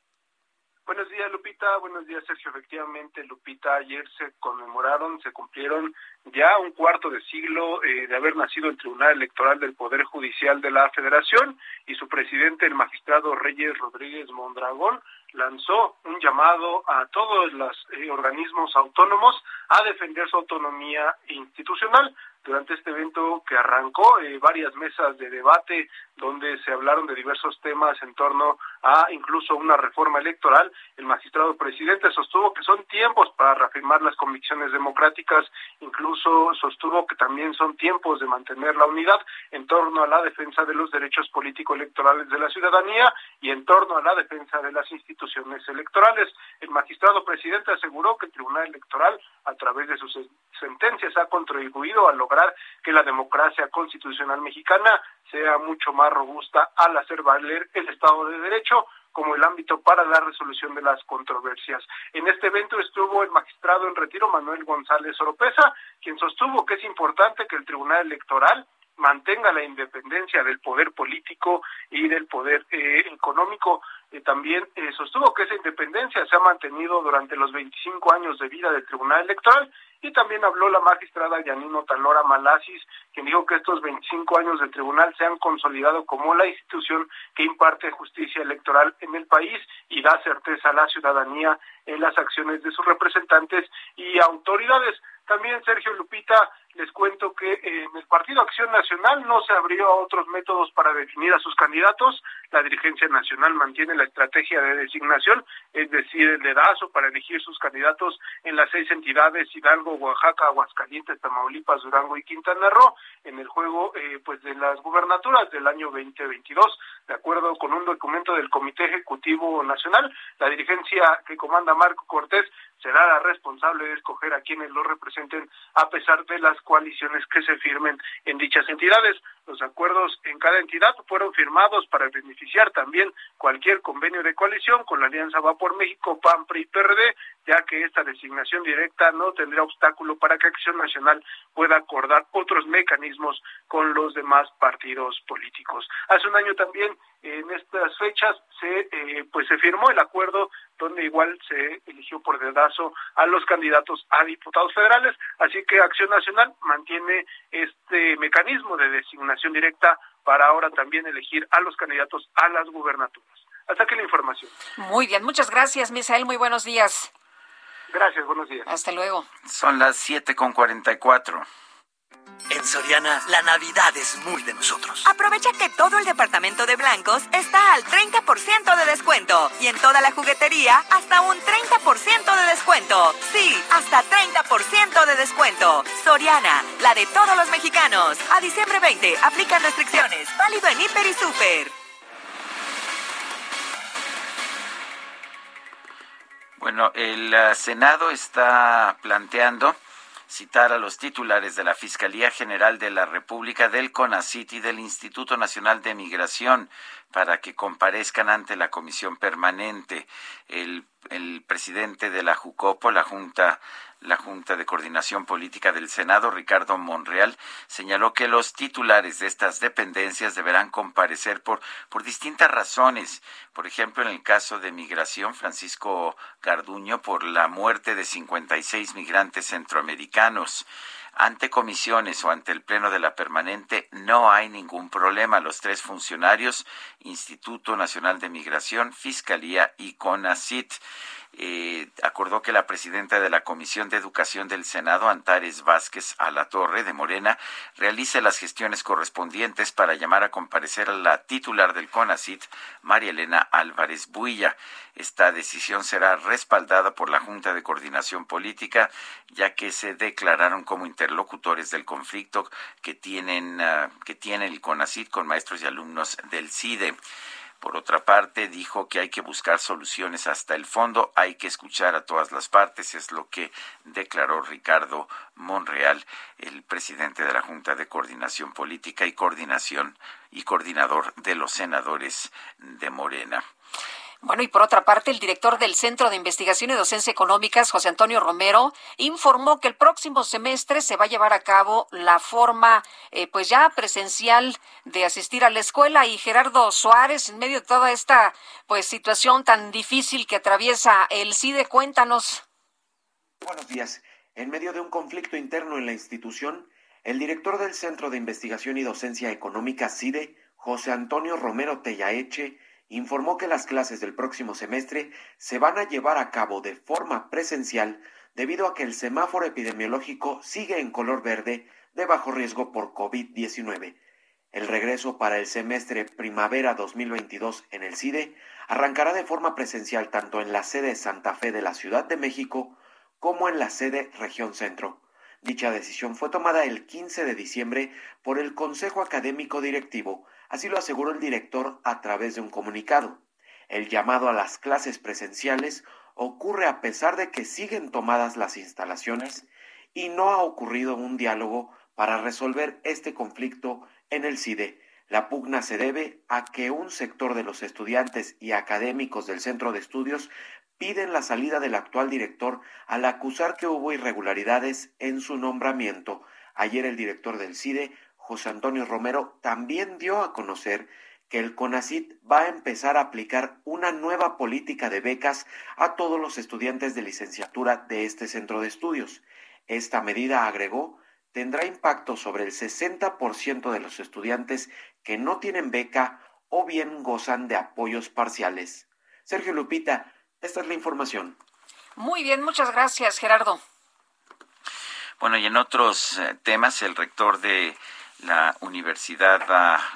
Buenos días, Lupita. Buenos días, Sergio. Efectivamente, Lupita, ayer se conmemoraron, se cumplieron ya un cuarto de siglo eh, de haber nacido el Tribunal Electoral del Poder Judicial de la Federación y su presidente, el magistrado Reyes Rodríguez Mondragón, lanzó un llamado a todos los eh, organismos autónomos a defender su autonomía institucional durante este evento que arrancó eh, varias mesas de debate donde se hablaron de diversos temas en torno a incluso una reforma electoral. El magistrado presidente sostuvo que son tiempos para reafirmar las convicciones democráticas, incluso sostuvo que también son tiempos de mantener la unidad en torno a la defensa de los derechos político-electorales de la ciudadanía y en torno a la defensa de las instituciones electorales. El magistrado presidente aseguró que el Tribunal Electoral, a través de sus sentencias, ha contribuido a lograr que la democracia constitucional mexicana sea mucho más robusta al hacer valer el Estado de Derecho como el ámbito para la resolución de las controversias. En este evento estuvo el magistrado en retiro Manuel González Oropesa, quien sostuvo que es importante que el Tribunal Electoral mantenga la independencia del poder político y del poder eh, económico. Eh, también eh, sostuvo que esa independencia se ha mantenido durante los 25 años de vida del Tribunal Electoral y también habló la magistrada Yanino Talora Malasis, quien dijo que estos 25 años del tribunal se han consolidado como la institución que imparte justicia electoral en el país y da certeza a la ciudadanía en las acciones de sus representantes y autoridades. También Sergio Lupita les cuento que en el Partido Acción Nacional no se abrió a otros métodos para definir a sus candidatos. La dirigencia nacional mantiene la estrategia de designación, es decir, el dedazo para elegir sus candidatos en las seis entidades Hidalgo, Oaxaca, Aguascalientes, Tamaulipas, Durango y Quintana Roo en el juego eh, pues de las gubernaturas del año 2022. De acuerdo con un documento del Comité Ejecutivo Nacional, la dirigencia que comanda Marco Cortés será la responsable de escoger a quienes lo representen a pesar de las coaliciones que se firmen en dichas entidades. Los acuerdos en cada entidad fueron firmados para beneficiar también cualquier convenio de coalición con la Alianza Va por México, PAN, PRI y PRD, ya que esta designación directa no tendría obstáculo para que Acción Nacional pueda acordar otros mecanismos con los demás partidos políticos. Hace un año también en estas fechas se eh, pues se firmó el acuerdo donde igual se eligió por dedazo a los candidatos a diputados federales, así que Acción Nacional mantiene este mecanismo de designación directa para ahora también elegir a los candidatos a las gubernaturas. Hasta aquí la información. Muy bien, muchas gracias, Misael, muy buenos días. Gracias, buenos días. Hasta luego. Son las siete con cuatro. En Soriana, la Navidad es muy de nosotros. Aprovecha que todo el departamento de blancos está al 30% de descuento y en toda la juguetería hasta un 30% de descuento. Sí, hasta 30% de descuento. Soriana, la de todos los mexicanos. A diciembre 20, aplican restricciones. Válido en Hiper y Super. Bueno, el uh, Senado está planteando citar a los titulares de la Fiscalía General de la República, del CONACIT y del Instituto Nacional de Migración para que comparezcan ante la comisión permanente. El, el presidente de la JUCOPO, la Junta la Junta de Coordinación Política del Senado, Ricardo Monreal, señaló que los titulares de estas dependencias deberán comparecer por, por distintas razones. Por ejemplo, en el caso de migración, Francisco Garduño, por la muerte de 56 migrantes centroamericanos ante comisiones o ante el Pleno de la Permanente no hay ningún problema. Los tres funcionarios, Instituto Nacional de Migración, Fiscalía y CONACIT, acordó que la presidenta de la Comisión de Educación del Senado, Antares Vázquez Alatorre de Morena, realice las gestiones correspondientes para llamar a comparecer a la titular del CONACIT, María Elena Álvarez Builla. Esta decisión será respaldada por la Junta de Coordinación Política, ya que se declararon como interlocutores del conflicto que tienen uh, que tiene el CONACIT con maestros y alumnos del CIDE. Por otra parte, dijo que hay que buscar soluciones hasta el fondo, hay que escuchar a todas las partes, es lo que declaró Ricardo Monreal, el presidente de la Junta de Coordinación Política y Coordinación y coordinador de los senadores de Morena. Bueno, y por otra parte, el director del Centro de Investigación y Docencia Económicas, José Antonio Romero, informó que el próximo semestre se va a llevar a cabo la forma, eh, pues ya presencial de asistir a la escuela. Y Gerardo Suárez, en medio de toda esta, pues situación tan difícil que atraviesa el CIDE, cuéntanos. Buenos días. En medio de un conflicto interno en la institución, el director del Centro de Investigación y Docencia Económica, CIDE, José Antonio Romero Tellaeche, informó que las clases del próximo semestre se van a llevar a cabo de forma presencial debido a que el semáforo epidemiológico sigue en color verde de bajo riesgo por COVID-19. El regreso para el semestre primavera 2022 en el CIDE arrancará de forma presencial tanto en la sede Santa Fe de la Ciudad de México como en la sede Región Centro. Dicha decisión fue tomada el 15 de diciembre por el Consejo Académico Directivo Así lo aseguró el director a través de un comunicado. El llamado a las clases presenciales ocurre a pesar de que siguen tomadas las instalaciones y no ha ocurrido un diálogo para resolver este conflicto en el CIDE. La pugna se debe a que un sector de los estudiantes y académicos del centro de estudios piden la salida del actual director al acusar que hubo irregularidades en su nombramiento. Ayer el director del CIDE José Antonio Romero, también dio a conocer que el CONACIT va a empezar a aplicar una nueva política de becas a todos los estudiantes de licenciatura de este centro de estudios. Esta medida, agregó, tendrá impacto sobre el 60% de los estudiantes que no tienen beca o bien gozan de apoyos parciales. Sergio Lupita, esta es la información. Muy bien, muchas gracias, Gerardo. Bueno, y en otros eh, temas, el rector de la Universidad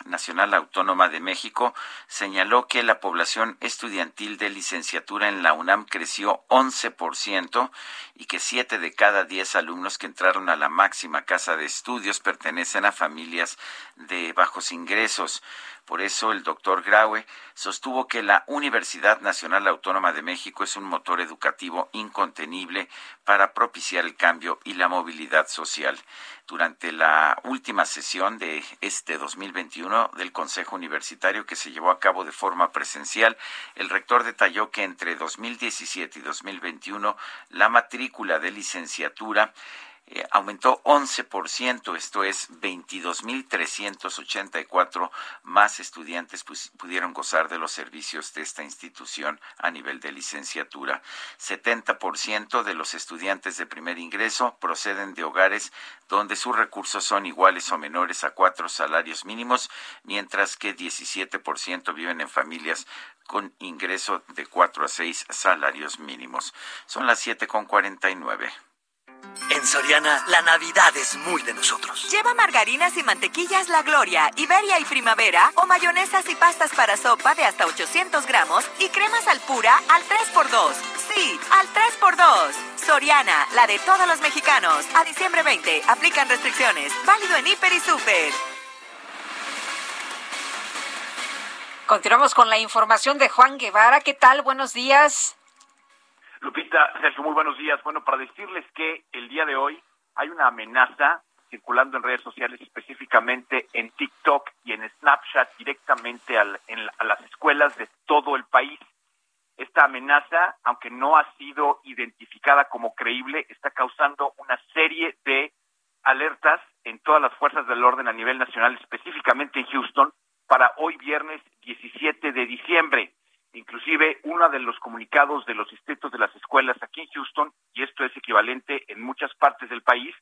Nacional Autónoma de México señaló que la población estudiantil de licenciatura en la UNAM creció 11% y que siete de cada diez alumnos que entraron a la máxima casa de estudios pertenecen a familias de bajos ingresos. Por eso el doctor Graue sostuvo que la Universidad Nacional Autónoma de México es un motor educativo incontenible para propiciar el cambio y la movilidad social. Durante la última sesión de este 2021 del Consejo Universitario que se llevó a cabo de forma presencial, el rector detalló que entre 2017 y 2021 la matrícula de licenciatura eh, aumentó 11%, esto es 22.384 más estudiantes pudieron gozar de los servicios de esta institución a nivel de licenciatura. 70% de los estudiantes de primer ingreso proceden de hogares donde sus recursos son iguales o menores a cuatro salarios mínimos, mientras que 17% viven en familias con ingreso de cuatro a seis salarios mínimos. Son las 7 con 49. En Soriana, la Navidad es muy de nosotros. Lleva margarinas y mantequillas La Gloria, Iberia y Primavera o mayonesas y pastas para sopa de hasta 800 gramos y cremas al pura al 3x2. Sí, al 3x2. Soriana, la de todos los mexicanos. A diciembre 20, aplican restricciones. Válido en Hiper y Super. Continuamos con la información de Juan Guevara. ¿Qué tal? Buenos días. Lupita, Sergio, muy buenos días. Bueno, para decirles que el día de hoy hay una amenaza circulando en redes sociales, específicamente en TikTok y en Snapchat, directamente al, en, a las escuelas de todo el país. Esta amenaza, aunque no ha sido identificada como creíble, está causando una serie de alertas en todas las fuerzas del orden a nivel nacional, específicamente en Houston, para hoy viernes 17 de diciembre. Inclusive uno de los comunicados de los distritos de las escuelas aquí en Houston, y esto es equivalente en muchas partes del país,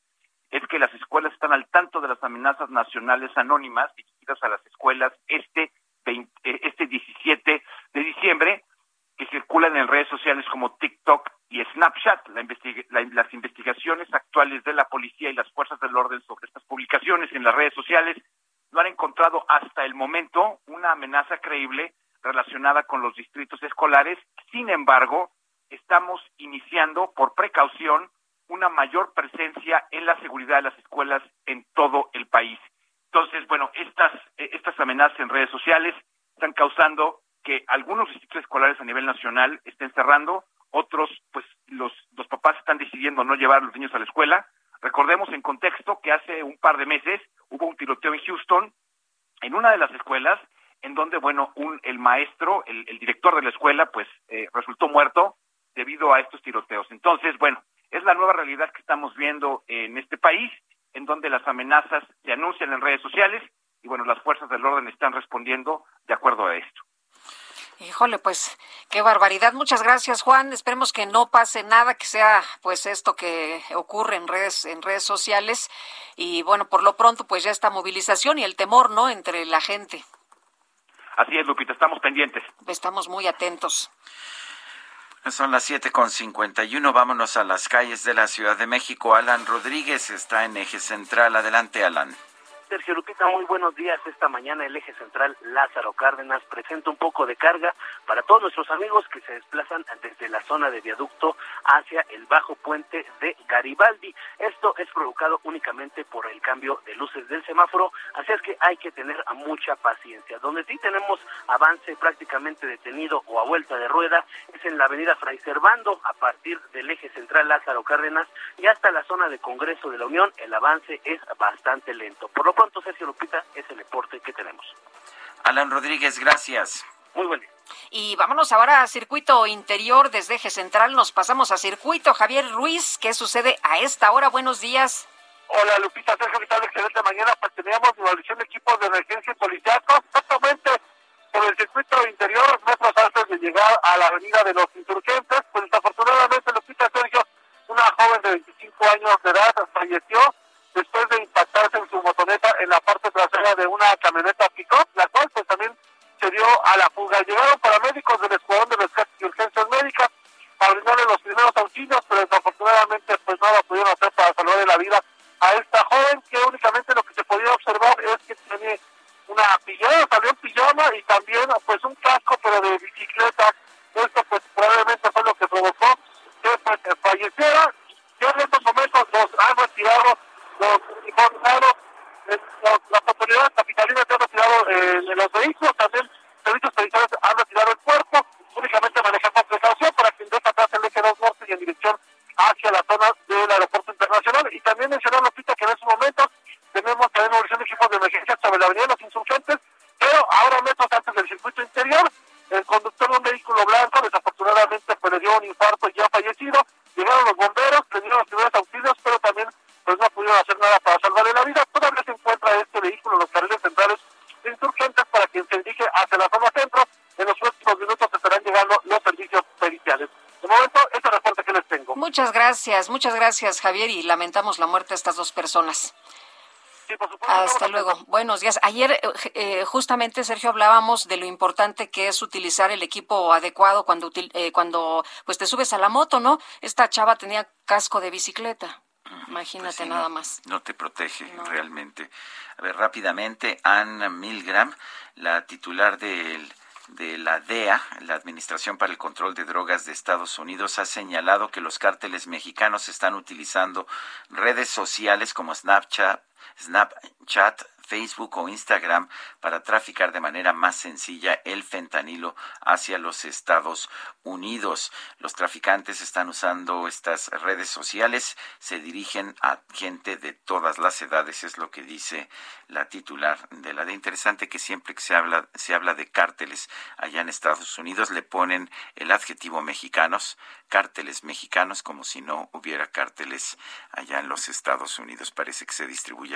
es que las escuelas están al tanto de las amenazas nacionales anónimas dirigidas a las escuelas este, 20, este 17 de diciembre, que circulan en redes sociales como TikTok y Snapchat. La investiga la, las investigaciones actuales de la policía y las fuerzas del orden sobre estas publicaciones en las redes sociales no han encontrado hasta el momento una amenaza creíble relacionada con los distritos escolares. Sin embargo, estamos iniciando por precaución una mayor presencia en la seguridad de las escuelas en todo el país. Entonces, bueno, estas, estas amenazas en redes sociales están causando que algunos distritos escolares a nivel nacional estén cerrando, otros, pues los, los papás están decidiendo no llevar a los niños a la escuela. Recordemos en contexto que hace un par de meses hubo un tiroteo en Houston, en una de las escuelas, en donde, bueno, un, el maestro, el, director de la escuela, pues eh, resultó muerto debido a estos tiroteos. Entonces, bueno, es la nueva realidad que estamos viendo en este país, en donde las amenazas se anuncian en redes sociales y, bueno, las fuerzas del orden están respondiendo de acuerdo a esto. Híjole, pues qué barbaridad. Muchas gracias, Juan. Esperemos que no pase nada, que sea pues esto que ocurre en redes en redes sociales y bueno, por lo pronto pues ya esta movilización y el temor, ¿no?, entre la gente. Así es, Lupita, estamos pendientes. Estamos muy atentos. Son las siete con cincuenta y uno. Vámonos a las calles de la Ciudad de México. Alan Rodríguez está en eje central. Adelante, Alan. Sergio Lupita, muy buenos días. Esta mañana el eje central Lázaro Cárdenas presenta un poco de carga para todos nuestros amigos que se desplazan desde la zona de viaducto hacia el bajo puente de Garibaldi. Esto es provocado únicamente por el cambio de luces del semáforo, así es que hay que tener mucha paciencia. Donde sí tenemos avance prácticamente detenido o a vuelta de rueda es en la avenida Fray Servando, a partir del eje central Lázaro Cárdenas y hasta la zona de Congreso de la Unión, el avance es bastante lento. Por lo pronto, Sergio Lupita, es el deporte que tenemos. Alan Rodríguez, gracias. Muy buen día. Y vámonos ahora a circuito interior desde Eje Central. Nos pasamos a circuito. Javier Ruiz, ¿qué sucede a esta hora? Buenos días. Hola Lupita, Sergio, ¿qué tal? Excelente mañana. Pues teníamos evaluación de equipos de emergencia policíacos exactamente por el circuito interior, metros antes de llegar a la avenida de los insurgentes. Pues desafortunadamente, Lupita, Sergio, una joven de 25 años de edad falleció después de impactarse en su motoneta en la parte trasera de una camioneta pick-up, la cual pues también se dio a la fuga. Llegaron paramédicos del Escuadrón de Rescate y Urgencias Médicas para brindarle los primeros auxilios, pero desafortunadamente pues nada pudieron hacer para salvarle la vida a esta joven, que únicamente lo que se podía observar es que tiene una pijama, salió en pijama y también pues un casco pero de bicicleta. Esto pues probablemente fue lo que provocó que pues falleciera. Ya en estos momentos los han retirado los uniformados, los, las autoridades capitalinas han retirado eh, los vehículos, también servicios policiales han retirado el cuerpo, únicamente manejan precaución para que deje atrás el eje 2 norte y en dirección hacia la zona del aeropuerto internacional. Y también mencionar, Lupita, que en estos momentos tenemos también movilización de equipos de emergencia sobre la avenida de los insurgentes, pero ahora metros antes del circuito interior, el conductor de un vehículo blanco desafortunadamente pues, un infarto y ya fallecido. Llegaron los bomberos, le dieron los primeros auxilios, pero también pues no pudieron hacer nada para salvarle la vida. Todavía se encuentra este vehículo en los carriles centrales insurgentes para quien se dirige hacia la zona centro. En los próximos minutos estarán llegando los servicios periciales. De momento, este reporte que les tengo. Muchas gracias, muchas gracias, Javier, y lamentamos la muerte de estas dos personas. Sí, por supuesto, Hasta luego. Buenos días. Ayer, eh, justamente, Sergio, hablábamos de lo importante que es utilizar el equipo adecuado cuando, eh, cuando pues te subes a la moto, ¿no? Esta chava tenía casco de bicicleta. Imagínate Pues sí, nada no, más. No te protege realmente. A ver, rápidamente, Ann Milgram, la titular del de la DEA, la Administración para el Control de Drogas de Estados Unidos, ha señalado que los cárteles mexicanos están utilizando redes sociales como Snapchat, Snapchat, Facebook o Instagram para traficar de manera más sencilla el fentanilo hacia los Estados Unidos. Los traficantes están usando estas redes sociales, se dirigen a gente de todas las edades, es lo que dice la titular de la de interesante que siempre que se habla se habla de cárteles allá en Estados Unidos le ponen el adjetivo mexicanos, cárteles mexicanos como si no hubiera cárteles allá en los Estados Unidos. Parece que se distribuye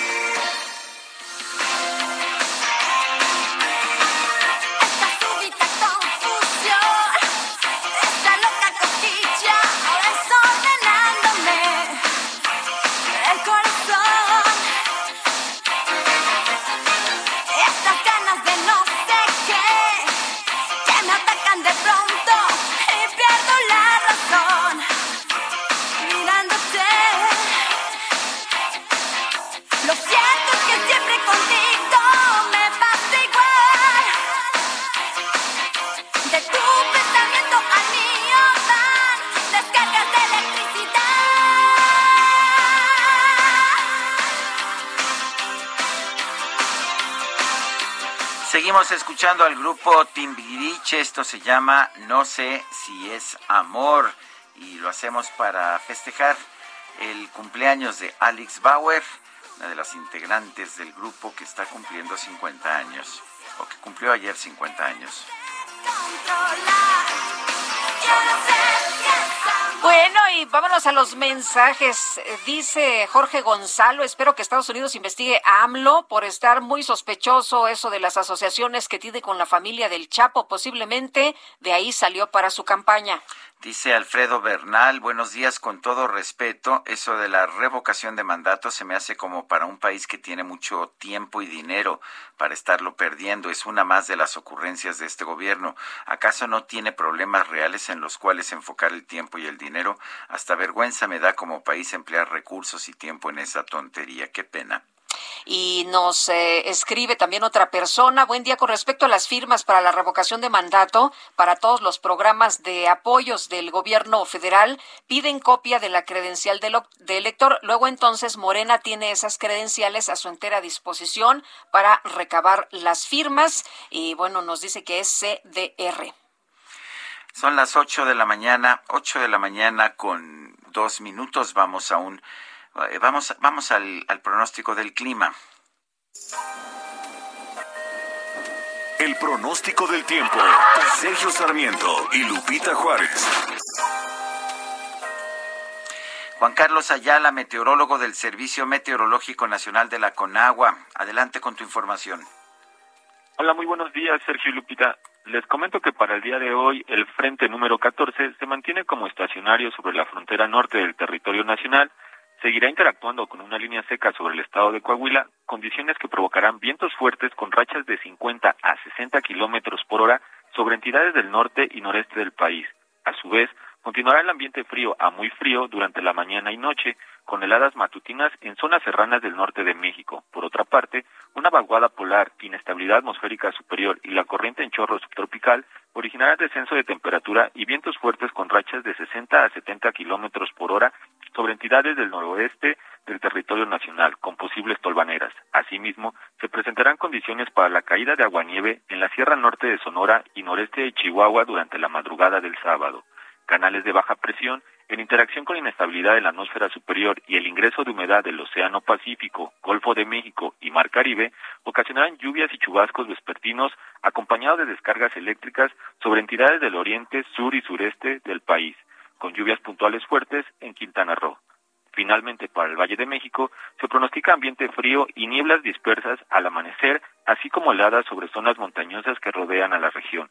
Seguimos escuchando al grupo Timbiriche, esto se llama No sé si es amor y lo hacemos para festejar el cumpleaños de Alex Bauer, una de las integrantes del grupo que está cumpliendo 50 años, o que cumplió ayer 50 años. Bueno, y vámonos a los mensajes. Eh, Dice Jorge Gonzalo, espero que Estados Unidos investigue a AMLO por estar muy sospechoso eso de las asociaciones que tiene con la familia del Chapo. Posiblemente de ahí salió para su campaña. Dice Alfredo Bernal, buenos días, con todo respeto, eso de la revocación de mandato se me hace como para un país que tiene mucho tiempo y dinero para estarlo perdiendo. Es una más de las ocurrencias de este gobierno. ¿Acaso no tiene problemas reales en los cuales enfocar el tiempo y el dinero? Hasta vergüenza me da como país emplear recursos y tiempo en esa tontería. Qué pena. Y nos eh, escribe también otra persona. Buen día con respecto a las firmas para la revocación de mandato para todos los programas de apoyos del gobierno federal. Piden copia de la credencial del, de elector. Luego entonces Morena tiene esas credenciales a su entera disposición para recabar las firmas. Y bueno, nos dice que es CDR. Son las 8 de la mañana, 8 de la mañana con dos minutos. Vamos a un, vamos, vamos al, al pronóstico del clima. El pronóstico del tiempo. Sergio Sarmiento y Lupita Juárez. Juan Carlos Ayala, meteorólogo del Servicio Meteorológico Nacional de la Conagua. Adelante con tu información. Hola, muy buenos días, Sergio y Lupita. Les comento que para el día de hoy el frente número 14 se mantiene como estacionario sobre la frontera norte del territorio nacional, seguirá interactuando con una línea seca sobre el estado de Coahuila, condiciones que provocarán vientos fuertes con rachas de 50 a 60 kilómetros por hora sobre entidades del norte y noreste del país. A su vez, continuará el ambiente frío a muy frío durante la mañana y noche, con heladas matutinas en zonas serranas del norte de México. Por otra parte, una vaguada polar, inestabilidad atmosférica superior y la corriente en chorro subtropical originarán descenso de temperatura y vientos fuertes con rachas de 60 a 70 kilómetros por hora sobre entidades del noroeste del territorio nacional, con posibles tolvaneras. Asimismo, se presentarán condiciones para la caída de aguanieve en la Sierra Norte de Sonora y noreste de Chihuahua durante la madrugada del sábado. Canales de baja presión en interacción con inestabilidad en la atmósfera superior y el ingreso de humedad del Océano Pacífico, Golfo de México y Mar Caribe ocasionarán lluvias y chubascos vespertinos acompañados de descargas eléctricas sobre entidades del oriente, sur y sureste del país, con lluvias puntuales fuertes en Quintana Roo. Finalmente, para el Valle de México, se pronostica ambiente frío y nieblas dispersas al amanecer, así como heladas sobre zonas montañosas que rodean a la región.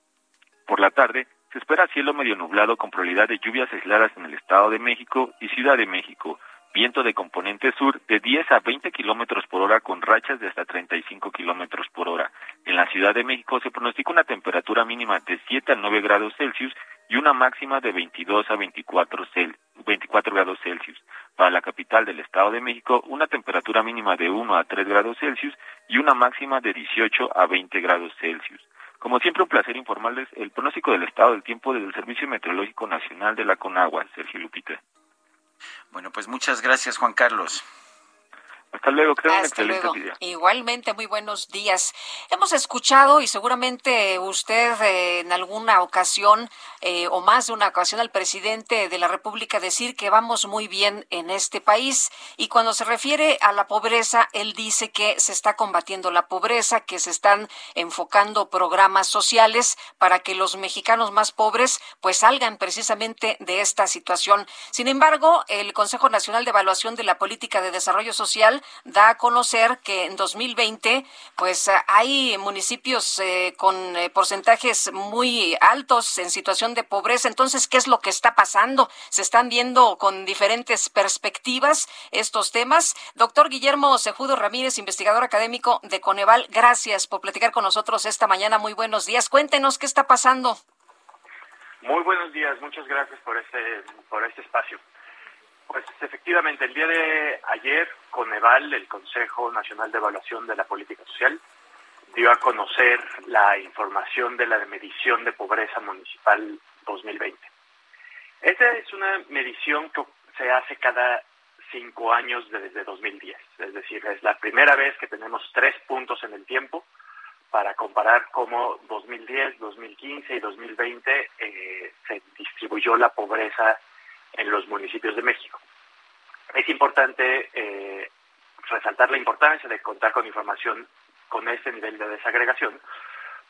Por la tarde, se espera cielo medio nublado con probabilidad de lluvias aisladas en el Estado de México y Ciudad de México. Viento de componente sur de 10 a 20 kilómetros por hora con rachas de hasta 35 kilómetros por hora. En la Ciudad de México se pronostica una temperatura mínima de 7 a 9 grados Celsius y una máxima de 22 a 24, 24 grados Celsius. Para la capital del Estado de México, una temperatura mínima de 1 a 3 grados Celsius y una máxima de 18 a 20 grados Celsius. Como siempre, un placer informarles el pronóstico del estado del tiempo desde el Servicio Meteorológico Nacional de la Conagua, Sergio Lupita. Bueno, pues muchas gracias, Juan Carlos. Hasta luego, creo un Hasta excelente luego. día. Igualmente, muy buenos días. Hemos escuchado y seguramente usted eh, en alguna ocasión eh, o más de una ocasión al presidente de la República decir que vamos muy bien en este país y cuando se refiere a la pobreza, él dice que se está combatiendo la pobreza, que se están enfocando programas sociales para que los mexicanos más pobres pues salgan precisamente de esta situación. Sin embargo, el Consejo Nacional de Evaluación de la Política de Desarrollo Social da a conocer que en 2020 pues hay municipios eh, con eh, porcentajes muy altos en situación de pobreza. Entonces, ¿qué es lo que está pasando? Se están viendo con diferentes perspectivas estos temas. Doctor Guillermo Cejudo Ramírez, investigador académico de Coneval, gracias por platicar con nosotros esta mañana. Muy buenos días. Cuéntenos qué está pasando. Muy buenos días, muchas gracias por este, por este espacio. Pues efectivamente, el día de ayer, Coneval, el Consejo Nacional de Evaluación de la Política Social, dio a conocer la información de la medición de pobreza municipal 2020. Esta es una medición que se hace cada cinco años desde 2010, es decir, es la primera vez que tenemos tres puntos en el tiempo para comparar cómo 2010, 2015 y 2020 eh, se distribuyó la pobreza en los municipios de México. Es importante eh, resaltar la importancia de contar con información con este nivel de desagregación,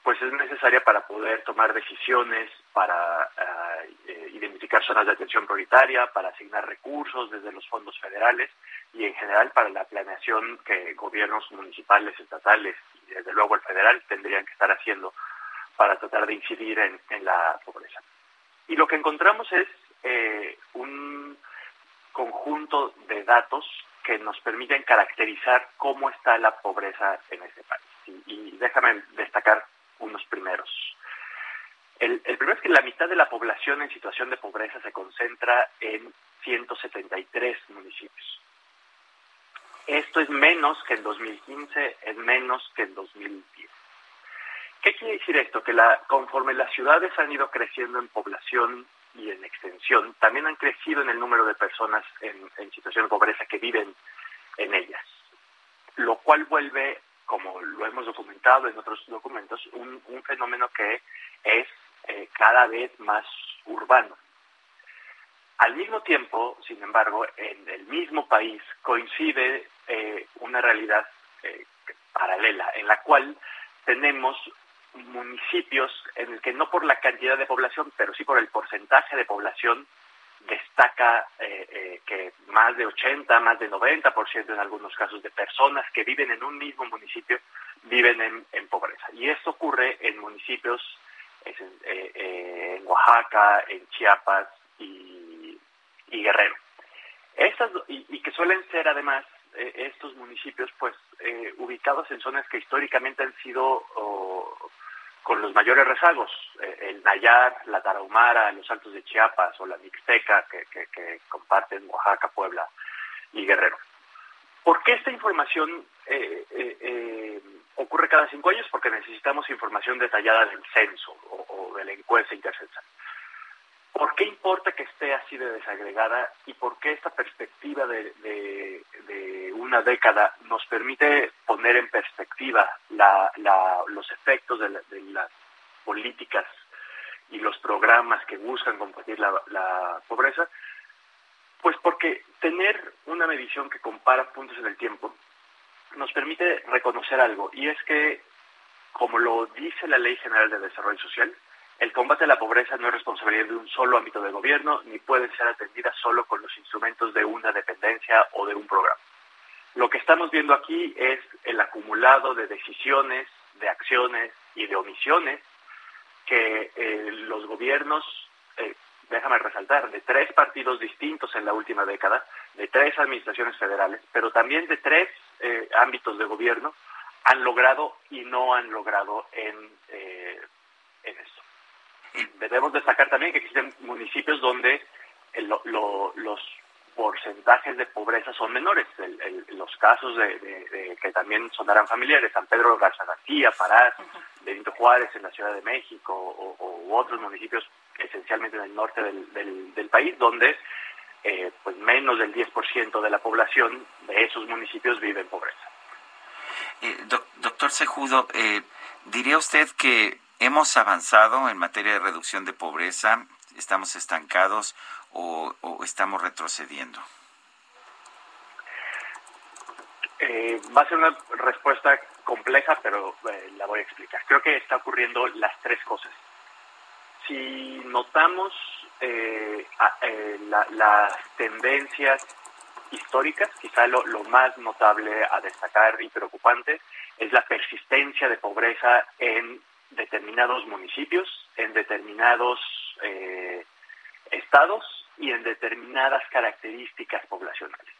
pues es necesaria para poder tomar decisiones, para uh, identificar zonas de atención prioritaria, para asignar recursos desde los fondos federales y en general para la planeación que gobiernos municipales, estatales y desde luego el federal tendrían que estar haciendo para tratar de incidir en, en la pobreza. Y lo que encontramos es eh, un conjunto de datos que nos permiten caracterizar cómo está la pobreza en este país. Y, y déjame destacar unos primeros. El, el, primero es que la mitad de la población en situación de pobreza se concentra en 173 municipios. Esto es menos que en 2015, es menos que en 2010. ¿Qué quiere decir esto? Que la, conforme las ciudades han ido creciendo en población y en extensión, también han crecido en el número de personas en, situación de pobreza que viven en ellas, lo cual vuelve como lo hemos documentado en otros documentos, un, un fenómeno que es eh, cada vez más urbano. Al mismo tiempo, sin embargo, en el mismo país coincide eh, una realidad eh, paralela, en la cual tenemos municipios en el que no por la cantidad de población, pero sí por el porcentaje de población, destaca eh, eh, que más de 80, más de 90% en algunos casos de personas que viven en un mismo municipio viven en, pobreza. Y esto ocurre en municipios eh, en, Oaxaca, en Chiapas y, Guerrero. Estas, y, y, que suelen ser además estos municipios pues ubicados en zonas que históricamente han sido con los mayores rezagos, eh, el Nayar, la Tarahumara, los Altos de Chiapas o la Mixteca que, que, que comparten Oaxaca, Puebla y Guerrero. ¿Por qué esta información eh, eh, eh, ocurre cada cinco años? Porque necesitamos información detallada del censo o, de la encuesta intercensal. ¿Por qué importa que esté así de desagregada y por qué esta perspectiva de, una década nos permite poner en perspectiva los efectos de, las políticas y los programas que buscan combatir la pobreza? Pues porque tener una medición que compara puntos en el tiempo nos permite reconocer algo, y es que, como lo dice la Ley General de Desarrollo Social, el combate a la pobreza no es responsabilidad de un solo ámbito de gobierno, ni puede ser atendida solo con los instrumentos de una dependencia o de un programa. Lo que estamos viendo aquí es el acumulado de decisiones, de acciones y de omisiones que eh, los gobiernos eh, déjame resaltar, de tres partidos distintos en la última década, de tres administraciones federales, pero también de tres eh, ámbitos de gobierno, han logrado y no han logrado en, eh, en esto. Debemos destacar también que existen municipios donde los porcentajes de pobreza son menores. los casos de, que también sonarán familiares, San Pedro Garza García, Parás, Benito Juárez en la Ciudad de México o, otros municipios esencialmente en el norte del, país, donde eh, pues menos del 10% de la población de esos municipios vive en pobreza. Eh, doctor Sejudo, eh, ¿diría usted que hemos avanzado en materia de reducción de pobreza? ¿Estamos estancados o, estamos retrocediendo? va a ser una respuesta compleja, pero la voy a explicar. Creo que está ocurriendo las tres cosas si notamos eh, eh, las tendencias históricas, quizá lo, más notable a destacar y preocupante es la persistencia de pobreza en determinados municipios, en determinados eh, estados y en determinadas características poblacionales.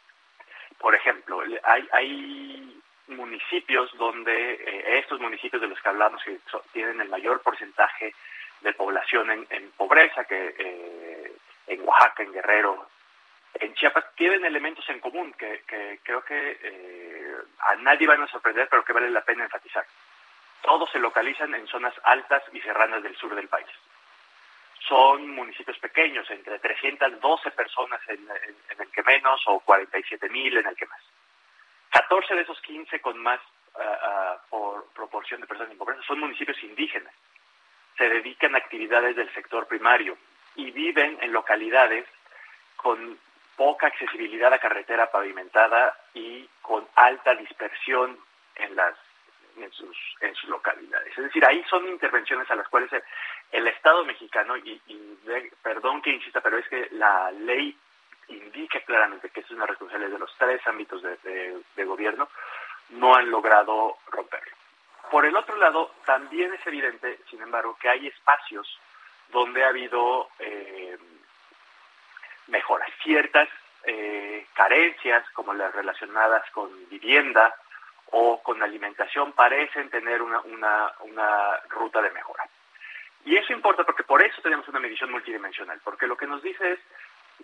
Por ejemplo, hay, hay municipios donde estos municipios de los que hablamos que tienen el mayor porcentaje de población en, pobreza, que eh, en Oaxaca, en Guerrero, en Chiapas, tienen elementos en común que, creo que eh, a nadie van a sorprender, pero que vale la pena enfatizar. Todos se localizan en zonas altas y serranas del sur del país. Son municipios pequeños, entre 312 personas en, el que menos o 47 mil en el que más. 14 de esos 15 con más ah, por proporción de personas en pobreza son municipios indígenas se dedican a actividades del sector primario y viven en localidades con poca accesibilidad a carretera pavimentada y con alta dispersión en las en sus, en sus localidades. Es decir, ahí son intervenciones a las cuales el, Estado mexicano, y, perdón que insista, pero es que la ley indica claramente que es una responsabilidad de los tres ámbitos de, de gobierno, no han logrado romperlo. Por el otro lado, también es evidente, sin embargo, que hay espacios donde ha habido eh, mejoras, ciertas eh, carencias como las relacionadas con vivienda o con alimentación parecen tener una, una, una ruta de mejora. Y eso importa porque por eso tenemos una medición multidimensional, porque lo que nos dice es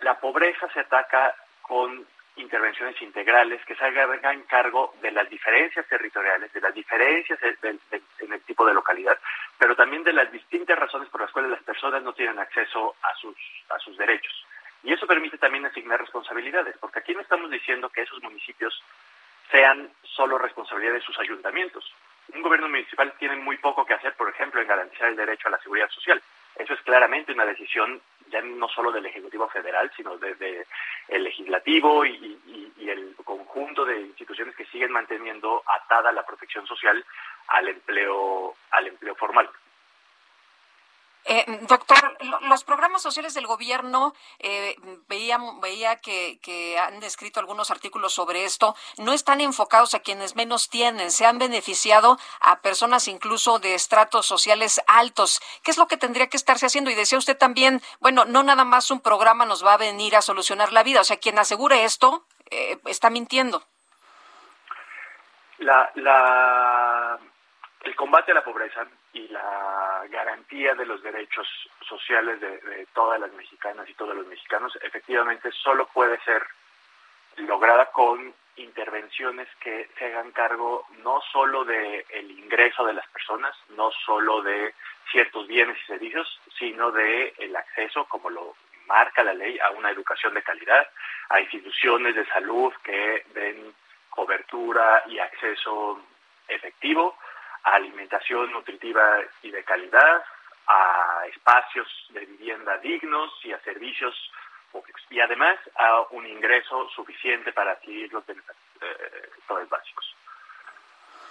la pobreza se ataca con intervenciones integrales que se hagan cargo de las diferencias territoriales, de las diferencias en el tipo de localidad, pero también de las distintas razones por las cuales las personas no tienen acceso a sus, a sus derechos. Y eso permite también asignar responsabilidades, porque aquí no estamos diciendo que esos municipios sean solo responsabilidad de sus ayuntamientos. Un gobierno municipal tiene muy poco que hacer, por ejemplo, en garantizar el derecho a la seguridad social. Eso es claramente una decisión ya no solo del Ejecutivo Federal, sino de, el Legislativo y, el conjunto de instituciones que siguen manteniendo atada la protección social al empleo, al empleo formal. Eh, doctor, los programas sociales del gobierno, eh, veía, veía que, han descrito algunos artículos sobre esto, no están enfocados a quienes menos tienen, se han beneficiado a personas incluso de estratos sociales altos. ¿Qué es lo que tendría que estarse haciendo? Y decía usted también, bueno, no nada más un programa nos va a venir a solucionar la vida, o sea, quien asegure esto eh, está mintiendo. La, la, el combate a la pobreza y la garantía de los derechos sociales de, todas las mexicanas y todos los mexicanos efectivamente solo puede ser lograda con intervenciones que se hagan cargo no solo de el ingreso de las personas, no solo de ciertos bienes y servicios, sino de el acceso, como lo marca la ley, a una educación de calidad, a instituciones de salud que den cobertura y acceso efectivo, alimentación nutritiva y de calidad, a espacios de vivienda dignos y a servicios públicos. Y además a un ingreso suficiente para adquirir los eh, básicos.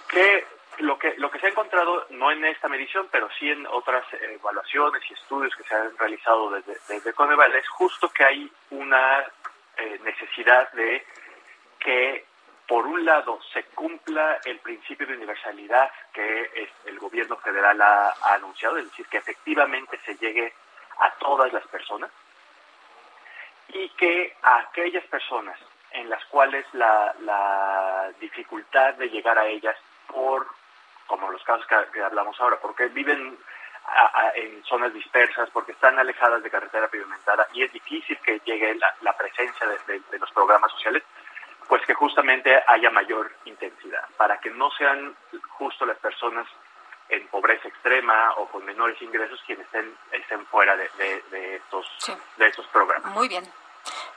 Que lo que lo que se ha encontrado no en esta medición, pero sí en otras evaluaciones y estudios que se han realizado desde, desde Coneval es justo que hay una eh, necesidad de que por un lado se cumpla el principio de universalidad que el gobierno federal ha, anunciado, es decir, que efectivamente se llegue a todas las personas y que a aquellas personas en las cuales la, dificultad de llegar a ellas por, como los casos que, hablamos ahora, porque viven en zonas dispersas, porque están alejadas de carretera pavimentada y es difícil que llegue la, presencia de los programas sociales, pues que justamente haya mayor intensidad, para que no sean justo las personas en pobreza extrema o con menores ingresos quienes estén, estén fuera de, estos, de estos programas. Muy bien.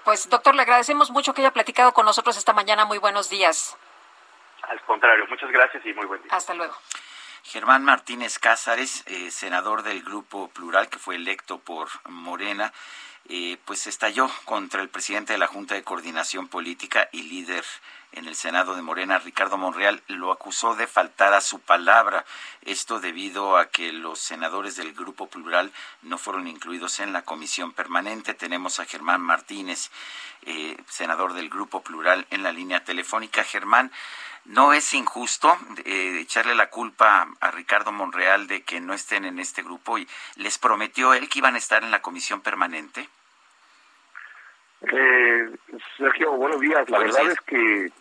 Pues doctor, le agradecemos mucho que haya platicado con nosotros esta mañana. Muy buenos días. Al contrario, muchas gracias y muy buen día. Hasta luego. Germán Martínez Cázares, eh, senador del Grupo Plural, que fue electo por Morena, eh, pues estalló contra el presidente de la Junta de Coordinación Política y líder en el Senado de Morena, Ricardo Monreal, lo acusó de faltar a su palabra. Esto debido a que los senadores del Grupo Plural no fueron incluidos en la comisión permanente. Tenemos a Germán Martínez, eh, senador del Grupo Plural, en la línea telefónica. Germán, ¿no es injusto eh, echarle la culpa a Ricardo Monreal de que no estén en este grupo y les prometió él que iban a estar en la comisión permanente? Eh, Sergio, buenos días. La verdad es que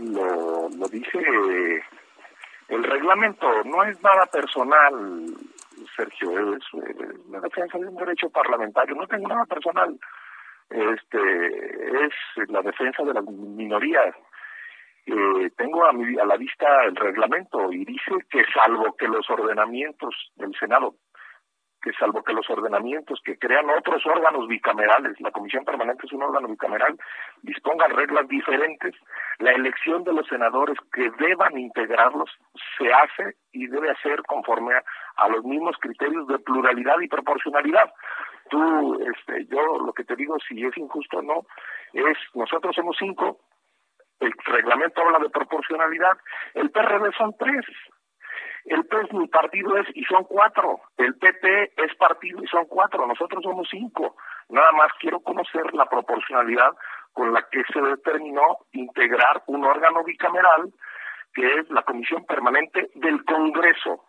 lo, lo dice el reglamento, no es nada personal, Sergio, es, la defensa de un derecho parlamentario, no tengo nada personal. Este es la defensa de las minorías. Eh, tengo a, mi, a la vista el reglamento y dice que salvo que los ordenamientos del Senado que salvo que los ordenamientos que crean otros órganos bicamerales, la Comisión Permanente es un órgano bicameral, dispongan reglas diferentes, la elección de los senadores que deban integrarlos se hace y debe hacer conforme a, los mismos criterios de pluralidad y proporcionalidad. Tú, este, yo lo que te digo, si es injusto o no, es nosotros somos cinco, el reglamento habla de proporcionalidad, el PRD son tres, el PES mi partido es y son cuatro. El PP es partido y son cuatro. Nosotros somos cinco. Nada más quiero conocer la proporcionalidad con la que se determinó integrar un órgano bicameral que es la Comisión Permanente del Congreso.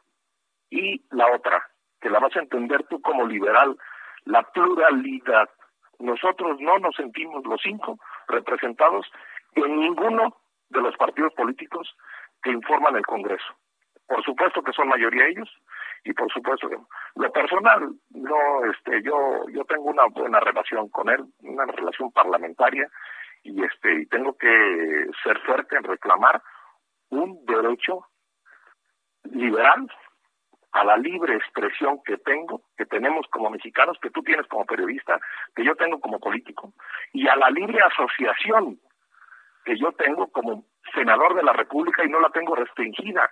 Y la otra, que la vas a entender tú como liberal, la pluralidad. Nosotros no nos sentimos los cinco representados en ninguno de los partidos políticos que informan el Congreso. Por supuesto que son mayoría ellos y por supuesto que lo personal no este yo yo tengo una buena relación con él, una relación parlamentaria y este y tengo que ser fuerte en reclamar un derecho liberal a la libre expresión que tengo, que tenemos como mexicanos, que tú tienes como periodista, que yo tengo como político, y a la libre asociación que yo tengo como senador de la República y no la tengo restringida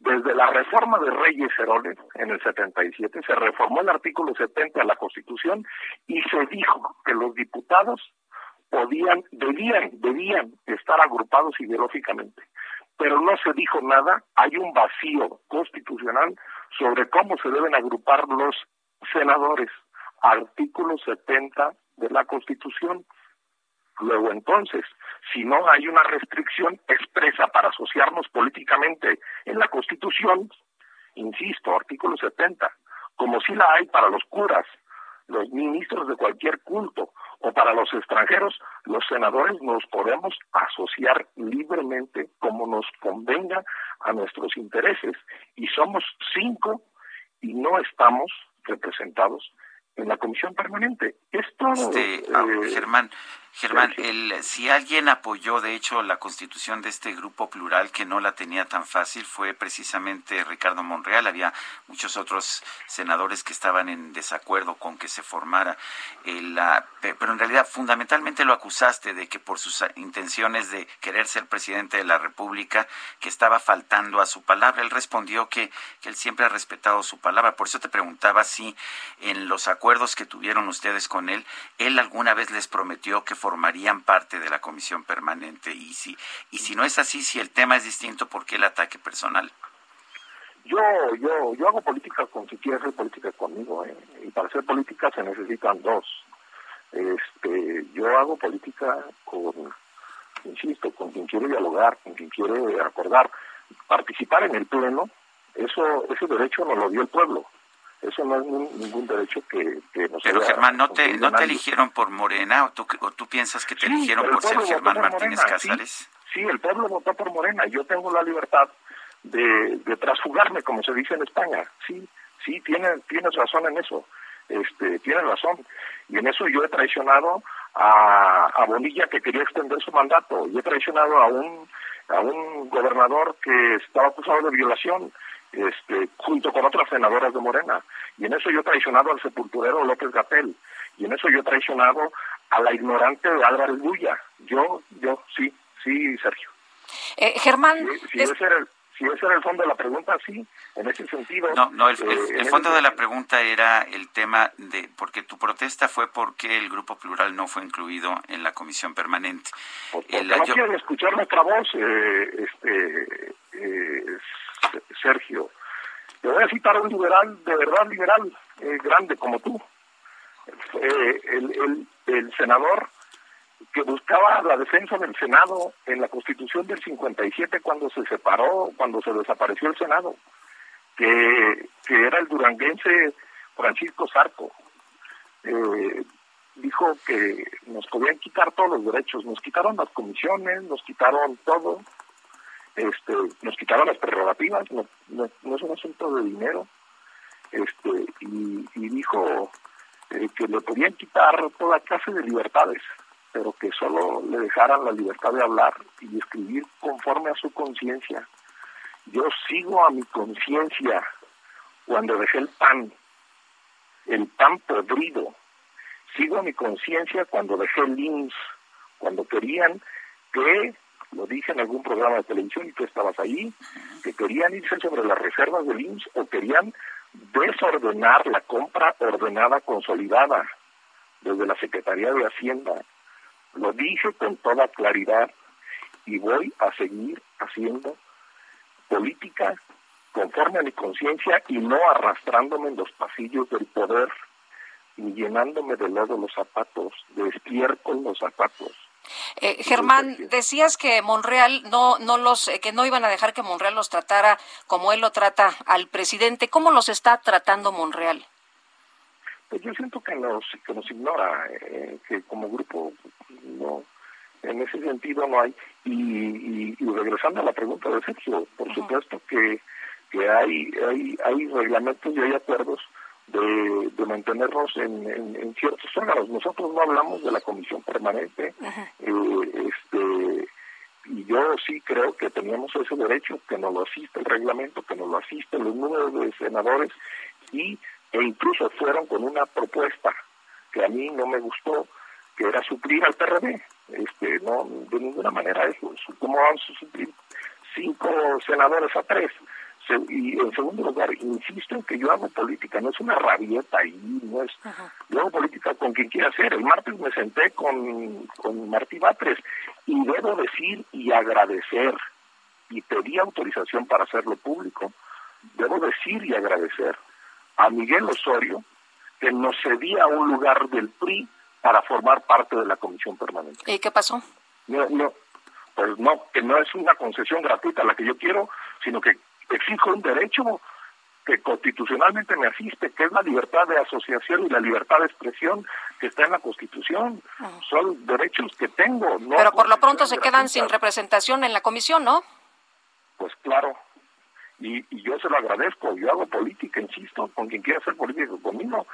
desde la reforma de Reyes Heroles en el 77 se reformó el artículo 70 de la Constitución y se dijo que los diputados podían, debían, debían estar agrupados ideológicamente. Pero no se dijo nada, hay un vacío constitucional sobre cómo se deben agrupar los senadores. Artículo 70 de la Constitución. Luego entonces, si no hay una restricción expresa para asociarnos políticamente en la Constitución, insisto, artículo 70, como si la hay para los curas, los ministros de cualquier culto o para los extranjeros, los senadores nos podemos asociar libremente como nos convenga a nuestros intereses y somos cinco y no estamos representados en la comisión permanente. Esto, este, ah, eh, Germán, Germán, el, si alguien apoyó, de hecho, la constitución de este grupo plural que no la tenía tan fácil, fue precisamente Ricardo Monreal. Había muchos otros senadores que estaban en desacuerdo con que se formara. la, pero en realidad, fundamentalmente lo acusaste de que por sus intenciones de querer ser presidente de la República, que estaba faltando a su palabra. Él respondió que, que él siempre ha respetado su palabra. Por eso te preguntaba si en los acuerdos que tuvieron ustedes con él, él alguna vez les prometió que formarían parte de la comisión permanente y si y si no es así, si el tema es distinto, ¿por qué el ataque personal? Yo yo yo hago política con si quiere hacer política conmigo ¿eh? y para hacer política se necesitan dos. Este, yo hago política con insisto, con quien quiere dialogar, con quien quiere acordar, participar en el pleno, eso ese derecho nos lo dio el pueblo eso no es ningún derecho que, que nos Pero Germán, ¿no te, ¿no te eligieron por Morena o tú, o tú piensas que te eligieron por ser Germán Martínez Casares? Sí, el pueblo votó por Morena. Yo tengo la libertad de, de transfugarme, como se dice en España. Sí, sí, tienes, tienes razón en eso. Este, tienes razón. Y en eso yo he traicionado a, a Bonilla que quería extender su mandato. Y he traicionado a un, a un gobernador que estaba acusado de violación este, junto con otras senadoras de Morena. Y en eso yo he traicionado al sepulturero López Gatel. Y en eso yo he traicionado a la ignorante Álvarez Bulla. Yo, yo, sí, sí, Sergio. Eh, Germán. Si, ese era el, si ese era el fondo de la pregunta, sí, en ese sentido. No, no, el, eh, fondo de la pregunta era el tema de, porque tu protesta fue porque el Grupo Plural no fue incluido en la comisión permanente. Porque no quieren escuchar nuestra voz, eh, este, eh, Sergio. Te voy a citar a un liberal, de verdad liberal, eh, grande como tú. Eh, el, senador que buscaba la defensa del Senado en la Constitución del 57 cuando se separó, cuando se desapareció el Senado, que, que era el duranguense Francisco Sarco. Eh, dijo que nos podían quitar todos los derechos, nos quitaron las comisiones, nos quitaron todo, este, nos quitaron las prerrogativas, no, no, es un asunto de dinero, este, y, dijo eh, que le podían quitar toda clase de libertades, pero que solo le dejaran la libertad de hablar y escribir conforme a su conciencia. Yo sigo a mi conciencia cuando dejé el pan, el pan podrido. Sigo a mi conciencia cuando dejé el INS, cuando querían que lo dije en algún programa de televisión y tú estabas ahí, que querían irse sobre las reservas del IMSS o querían desordenar la compra ordenada consolidada desde la Secretaría de Hacienda. Lo dije con toda claridad y voy a seguir haciendo política conforme a mi conciencia y no arrastrándome en los pasillos del poder ni llenándome de lodo los zapatos, de estiércol los zapatos eh, Germán, decías que Monreal no, no los, eh, que no iban a dejar que Monreal los tratara como él lo trata al presidente. ¿Cómo los está tratando Monreal? Pues yo siento que nos, que nos ignora, eh, que como grupo no, en ese sentido no hay. Y, regresando a la pregunta de Sergio, por supuesto que, que hay, hay, hay reglamentos y hay acuerdos de, de mantenernos en, en, ciertos órganos. Nosotros no hablamos de la comisión permanente, eh, este, y yo sí creo que teníamos ese derecho, que nos lo asiste el reglamento, que nos lo asisten los números de senadores, y e incluso fueron con una propuesta que a mí no me gustó, que era suplir al PRD. Este, no, de ninguna manera eso. ¿Cómo vamos a suplir cinco senadores a tres? Y en segundo lugar, insisto en que yo hago política, no es una rabieta ahí, no es, yo hago política con quien quiera hacer. El martes me senté con, con Martí Batres y debo decir y agradecer, y pedí autorización para hacerlo público, debo decir y agradecer a Miguel Osorio que nos cedía un lugar del PRI para formar parte de la comisión permanente. ¿Y qué pasó? No, no, pues no, que no es una concesión gratuita la que yo quiero, sino que exijo un derecho que constitucionalmente me asiste, que es la libertad de asociación y la libertad de expresión que está en la Constitución. Son derechos que tengo. Pero por lo pronto se quedan sin representación en la comisión, ¿no? Pues claro. Y, y yo se lo agradezco. Yo hago política, insisto, con quien quiera hacer política conmigo.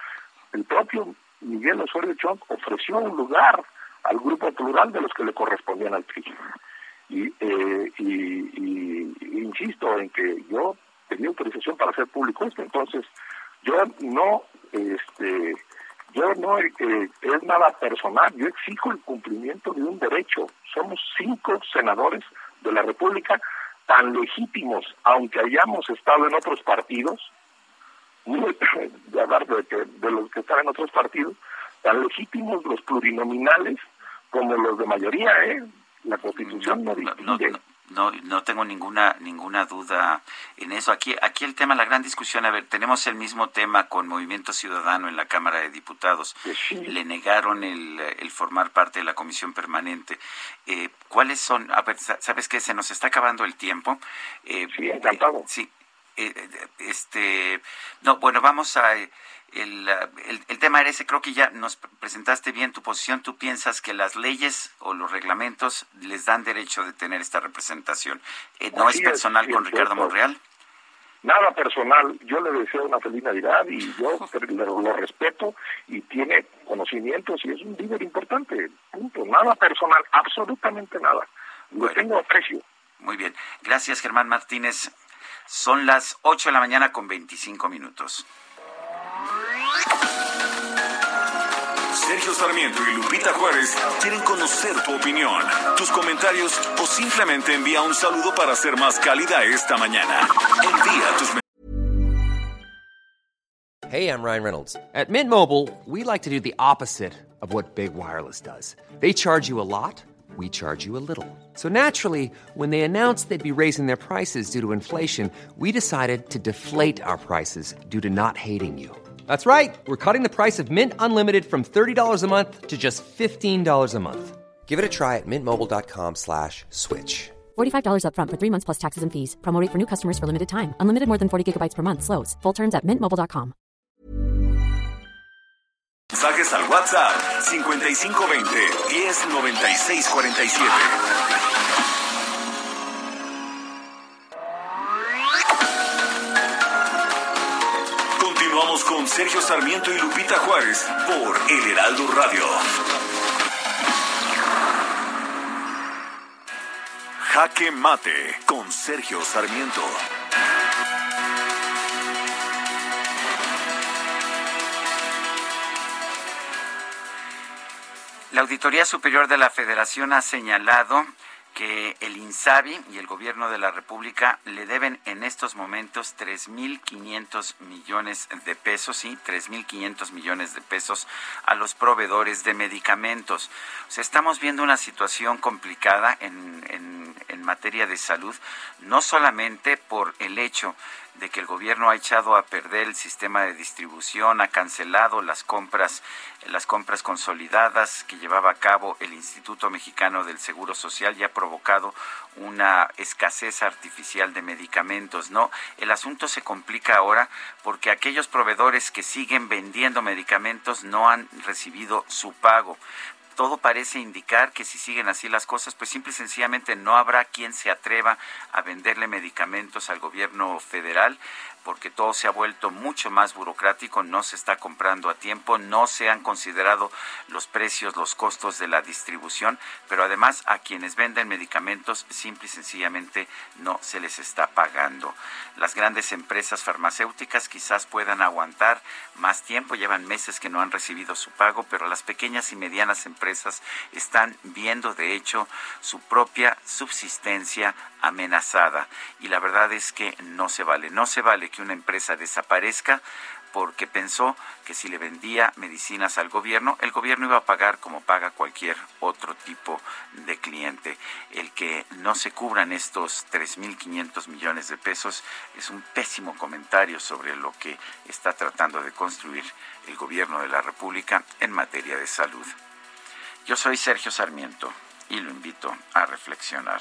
El propio Miguel Osorio Chong ofreció un lugar al grupo plural de los que le correspondían al PRI. Y, eh, y, insisto en que yo tenía autorización para hacer público esto, entonces yo no, este, yo no eh, es nada personal, yo exijo el cumplimiento de un derecho. Somos cinco senadores de la República tan legítimos, aunque hayamos estado en otros partidos, *laughs* de hablar de, de los que están en otros partidos, tan legítimos los plurinominales como los de mayoría, ¿eh? La Constitución no, no, no, no, tengo ninguna ninguna duda en eso. Aquí aquí el tema, la gran discusión, a ver, tenemos el mismo tema con Movimiento Ciudadano en la Cámara de Diputados. Le negaron el, el, formar parte de la comisión permanente. Eh, ¿Cuáles son? A ver, ¿sabes qué? Se nos está acabando el tiempo. Eh, sí, encantado. Eh, sí, eh, este, no, bueno, vamos a el, el, tema era ese, creo que ya nos presentaste bien tu posición. ¿Tú piensas que las leyes o los reglamentos les dan derecho de tener esta representación? Eh, ¿No es personal con Ricardo Monreal? Nada personal. Yo le deseo una feliz Navidad y yo lo, respeto y tiene conocimientos y es un líder importante. Punto. Nada personal, absolutamente nada. Lo tengo aprecio. Muy bien. Gracias, Germán Martínez. Son las 8 de la mañana con 25 minutos. Sergio Sarmiento y Lupita Juárez quieren conocer tu opinión, tus comentarios o simplemente envía un saludo para más cálida esta mañana. Envía tus Hey, I'm Ryan Reynolds. At Mint Mobile, we like to do the opposite of what Big Wireless does. They charge you a lot, we charge you a little. So naturally, when they announced they'd be raising their prices due to inflation, we decided to deflate our prices due to not hating you. That's right. We're cutting the price of Mint Unlimited from $30 a month to just $15 a month. Give it a try at mintmobile.com slash switch. $45 up front for three months plus taxes and fees. Promote for new customers for limited time. Unlimited more than 40 gigabytes per month. Slows. Full terms at mintmobile.com. Mensajes al WhatsApp 5520 109647. Con Sergio Sarmiento y Lupita Juárez por El Heraldo Radio. Jaque Mate con Sergio Sarmiento. La Auditoría Superior de la Federación ha señalado que el INSABI y el gobierno de la República le deben en estos momentos 3.500 millones de pesos, sí, 3.500 millones de pesos a los proveedores de medicamentos. O sea, estamos viendo una situación complicada en, en, en materia de salud, no solamente por el hecho de que el gobierno ha echado a perder el sistema de distribución, ha cancelado las compras, las compras consolidadas que llevaba a cabo el Instituto Mexicano del Seguro Social y ha provocado una escasez artificial de medicamentos, ¿no? El asunto se complica ahora porque aquellos proveedores que siguen vendiendo medicamentos no han recibido su pago todo parece indicar que si siguen así las cosas, pues simple y sencillamente no habrá quien se atreva a venderle medicamentos al gobierno federal porque todo se ha vuelto mucho más burocrático, no se está comprando a tiempo, no se han considerado los precios, los costos de la distribución, pero además a quienes venden medicamentos simple y sencillamente no se les está pagando. Las grandes empresas farmacéuticas quizás puedan aguantar más tiempo, llevan meses que no han recibido su pago, pero las pequeñas y medianas empresas están viendo de hecho su propia subsistencia amenazada y la verdad es que no se vale, no se vale que una empresa desaparezca porque pensó que si le vendía medicinas al gobierno, el gobierno iba a pagar como paga cualquier otro tipo de cliente. El que no se cubran estos 3.500 millones de pesos es un pésimo comentario sobre lo que está tratando de construir el gobierno de la República en materia de salud. Yo soy Sergio Sarmiento y lo invito a reflexionar.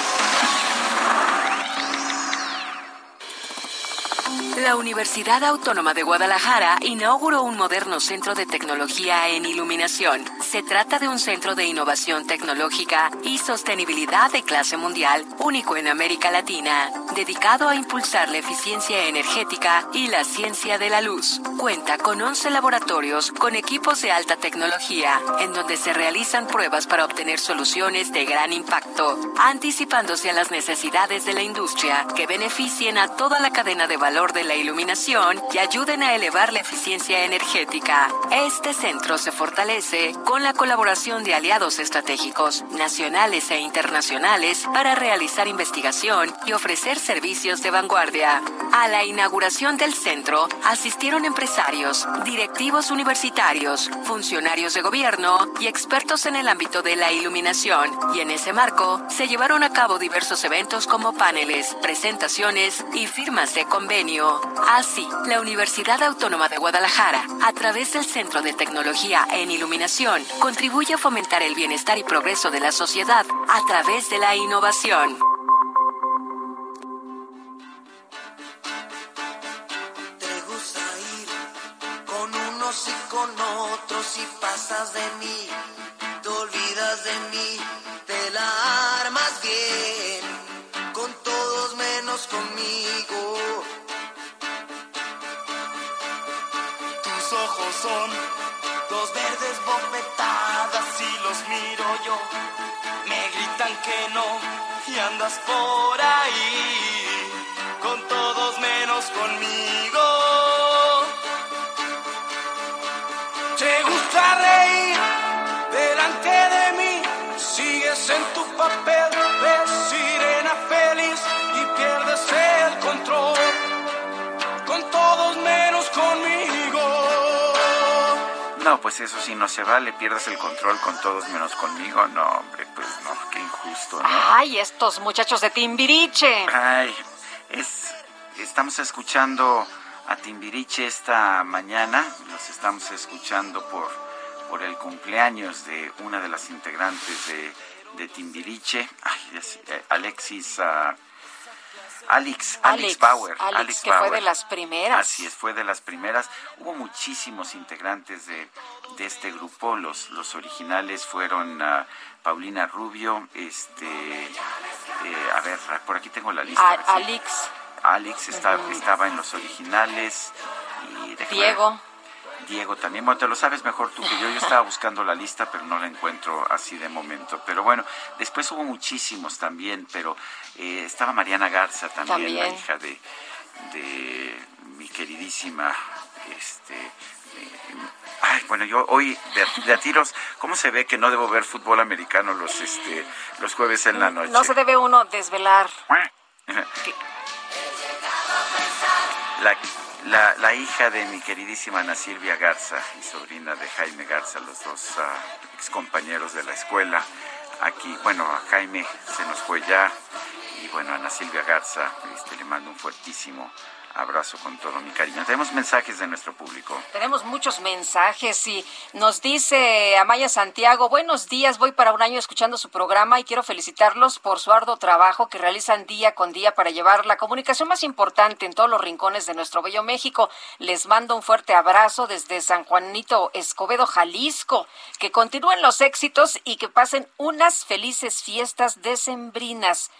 La Universidad Autónoma de Guadalajara inauguró un moderno centro de tecnología en iluminación. Se trata de un centro de innovación tecnológica y sostenibilidad de clase mundial, único en América Latina, dedicado a impulsar la eficiencia energética y la ciencia de la luz. Cuenta con 11 laboratorios con equipos de alta tecnología, en donde se realizan pruebas para obtener soluciones de gran impacto, anticipándose a las necesidades de la industria que beneficien a toda la cadena de valor de la iluminación y ayuden a elevar la eficiencia energética. Este centro se fortalece con la colaboración de aliados estratégicos, nacionales e internacionales, para realizar investigación y ofrecer servicios de vanguardia. A la inauguración del centro asistieron empresarios, directivos universitarios, funcionarios de gobierno y expertos en el ámbito de la iluminación. Y en ese marco se llevaron a cabo diversos eventos como paneles, presentaciones y firmas de convenio. Así, la Universidad Autónoma de Guadalajara, a través del Centro de Tecnología en Iluminación, contribuye a fomentar el bienestar y progreso de la sociedad a través de la innovación. Te gusta ir con unos y con otros y pasas de mí, te olvidas de mí, son dos verdes bofetadas y los miro yo. Me gritan que no y andas por ahí con todos menos conmigo. Te gusta reír delante de mí, sigues en tu papel No, pues eso sí no se vale, pierdes el control con todos menos conmigo. No, hombre, pues no, qué injusto, ¿no? Ay, estos muchachos de Timbiriche. Ay, es, estamos escuchando a Timbiriche esta mañana, los estamos escuchando por, por el cumpleaños de una de las integrantes de, de Timbiriche, Ay, eh, Alexis, ah, Alex, Alex, Bauer. Alex, que Bauer. fue de las primeras. Así es, fue de las primeras. Hubo muchísimos integrantes de, de este grupo. Los, los originales fueron ah, Paulina Rubio, este, eh, a ver, por aquí tengo la lista. A- Alex, Alex está- estaba en los originales. Y Diego. ver. Diego también. Bueno, te lo sabes mejor tú que yo. Yo estaba buscando la lista, pero no la encuentro así de momento. Pero bueno, después hubo muchísimos también, pero eh, estaba Mariana Garza también, la hija de, de mi queridísima, este, eh, ay, bueno, yo hoy de, de a tiros, ¿cómo se ve que no debo ver fútbol americano los, este, los jueves en la noche? no se debe uno desvelar. *laughs* La, la, la hija de mi queridísima Ana Silvia Garza y sobrina de Jaime Garza, los dos ah, excompañeros de la escuela. Aquí, bueno, a Jaime se nos fue ya y bueno, Ana Silvia Garza este, le mando un fuertísimo abrazo con todo mi cariño. Tenemos mensajes de nuestro público. Tenemos muchos mensajes y nos dice Amaya Santiago, buenos días, voy para un año escuchando su programa y quiero felicitarlos por su arduo trabajo que realizan día con día para llevar la comunicación más importante en todos los rincones de nuestro bello México. Les mando un fuerte abrazo desde San Juanito Escobedo, Jalisco. Que continúen los éxitos y que pasen unas felices fiestas decembrinas.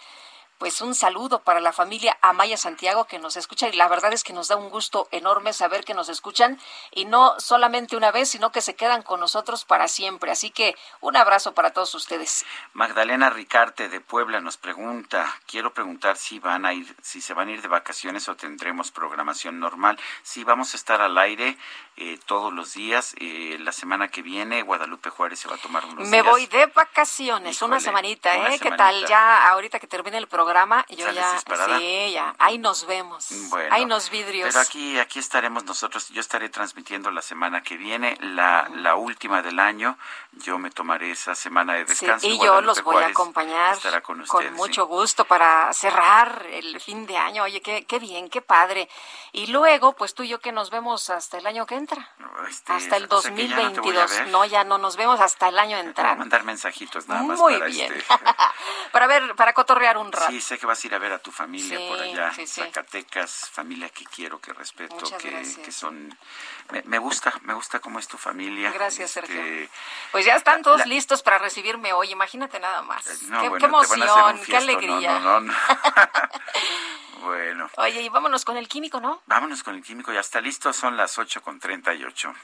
Pues un saludo para la familia Amaya Santiago que nos escucha y la verdad es que nos da un gusto enorme saber que nos escuchan y no solamente una vez, sino que se quedan con nosotros para siempre. Así que un abrazo para todos ustedes. Magdalena Ricarte de Puebla nos pregunta, quiero preguntar si van a ir, si se van a ir de vacaciones o tendremos programación normal. Sí, vamos a estar al aire eh, todos los días. Eh, la semana que viene Guadalupe Juárez se va a tomar unos Me días. voy de vacaciones, una semanita, una ¿eh? ¿Qué tal? Ya ahorita que termine el programa, yo ¿Sales ya, sí, ya, ahí nos vemos. Bueno, ahí nos vidrios. Pero aquí, aquí estaremos nosotros. Yo estaré transmitiendo la semana que viene, la, la última del año. Yo me tomaré esa semana de Sí, descanso. y yo los voy a acompañar con con, ustedes. sí. mucho gusto para cerrar el fin de año. Oye, qué, qué bien, qué padre. Y luego, pues tú y yo que nos vemos hasta el año que entra. este, hasta el o sea que ya no 2022. No, ya no nos vemos hasta el año entrante. mandar mensajitos nada más Muy para bien. este, *laughs* para ver, para cotorrear un rato. Sí, sé que vas a ir a ver a tu familia Sí, por allá, sí, sí. Zacatecas, familia que quiero, que respeto, Muchas que, son... Me, me gusta, me gusta cómo es tu familia. Gracias, Este, Sergio. Pues ya están todos la- listos para recibirme hoy. Imagínate nada más. No, qué, bueno, emoción, qué alegría. No, no, no, *laughs* no. *laughs* bueno, Oye, y vámonos con el químico, ¿no? vámonos con el químico. Ya está listo, son las 8 con 38.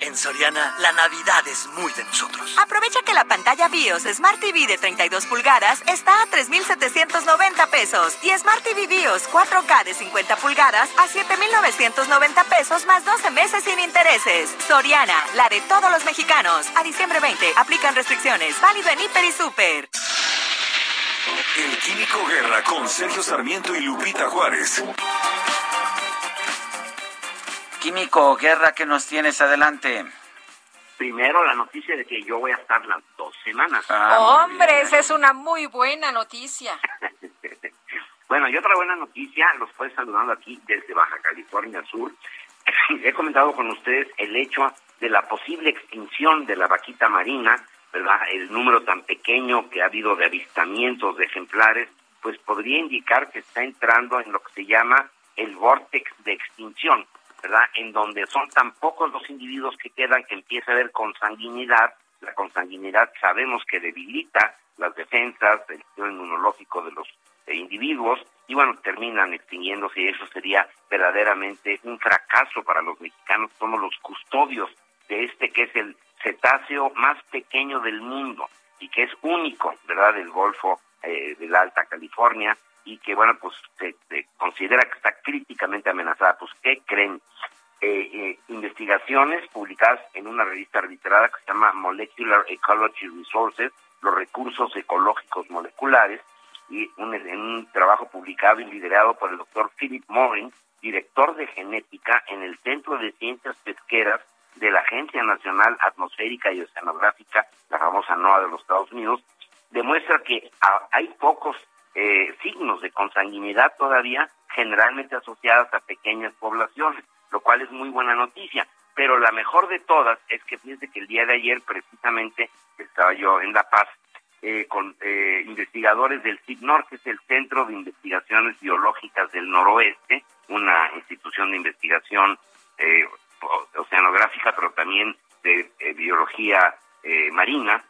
En Soriana, la Navidad es muy de nosotros. Aprovecha que la pantalla BIOS Smart TV de 32 pulgadas está a 3,790 pesos y Smart TV BIOS 4K de 50 pulgadas a 7,990 pesos más 12 meses sin intereses. Soriana, la de todos los mexicanos. A diciembre 20, aplican restricciones. Válido en Hiper y Super. El Químico Guerra con Sergio Sarmiento y Lupita Juárez. Químico, Guerra, ¿qué nos tienes? Adelante. Primero, la noticia de que yo voy a estar las dos semanas. Ah, Hombre, esa es una muy buena noticia. *laughs* Bueno, y otra buena noticia, los estoy saludando aquí desde Baja California Sur. *clears throat* He comentado con ustedes el hecho de la posible extinción de la vaquita marina, ¿verdad? El número tan pequeño que ha habido de avistamientos de ejemplares, pues podría indicar que está entrando en lo que se llama el vortex de extinción, ¿verdad? En donde son tan pocos los individuos que quedan que empieza a haber consanguinidad. La consanguinidad sabemos que debilita las defensas, el sistema inmunológico de los individuos y bueno, terminan extinguiéndose y eso sería verdaderamente un fracaso para los mexicanos. Somos los custodios de este que es el cetáceo más pequeño del mundo y que es único, ¿verdad?, del Golfo eh, de la Alta California y que, bueno, pues se, considera que está críticamente amenazada. Pues, ¿qué creen? Eh, eh, investigaciones publicadas en una revista arbitrada que se llama Molecular Ecology Resources, los recursos ecológicos moleculares, y un, en un trabajo publicado y liderado por el doctor Philip Morin, director de genética en el Centro de Ciencias Pesqueras de la Agencia Nacional Atmosférica y Oceanográfica, la famosa NOAA de los Estados Unidos, demuestra que ah, hay pocos eh, signos de consanguinidad todavía generalmente asociadas a pequeñas poblaciones, lo cual es muy buena noticia. Pero la mejor de todas es que fíjense que el día de ayer precisamente estaba yo en La Paz eh, con eh, investigadores del CIGNOR, que es el Centro de Investigaciones Biológicas del Noroeste, una institución de investigación eh, oceanográfica, pero también de eh, biología eh, marina.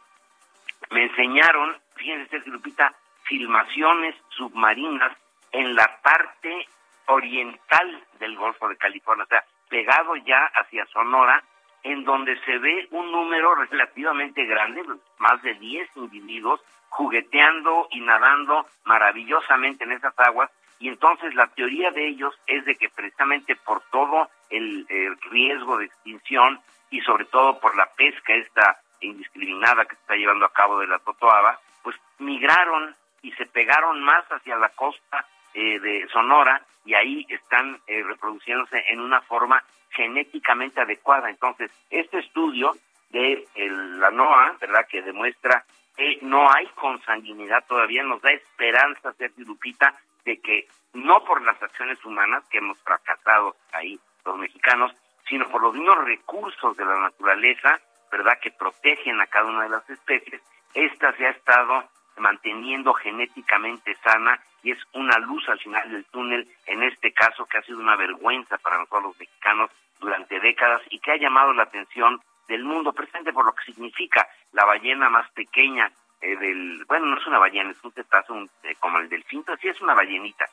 Me enseñaron, fíjense, Lupita, filmaciones submarinas en la parte oriental del Golfo de California, o sea, pegado ya hacia Sonora, en donde se ve un número relativamente grande, más de 10 individuos, jugueteando y nadando maravillosamente en esas aguas, y entonces la teoría de ellos es de que precisamente por todo el, el riesgo de extinción y sobre todo por la pesca esta indiscriminada que se está llevando a cabo de la Totoaba, pues migraron y se pegaron más hacia la costa eh, de Sonora y ahí están eh, reproduciéndose en una forma genéticamente adecuada. Entonces, este estudio de el- la NOAA, ¿verdad?, que demuestra que no hay consanguinidad todavía, nos da esperanza, Sergio Lupita, de que no por las acciones humanas que hemos fracasado ahí los mexicanos, sino por los mismos recursos de la naturaleza, ¿verdad?, que protegen a cada una de las especies, esta se ha estado manteniendo genéticamente sana y es una luz al final del túnel, en este caso que ha sido una vergüenza para nosotros los mexicanos durante décadas y que ha llamado la atención del mundo presente por lo que significa la ballena más pequeña eh, del, bueno, no es una ballena, es un cetáceo un- eh, como el delfín, pero sí es una ballenita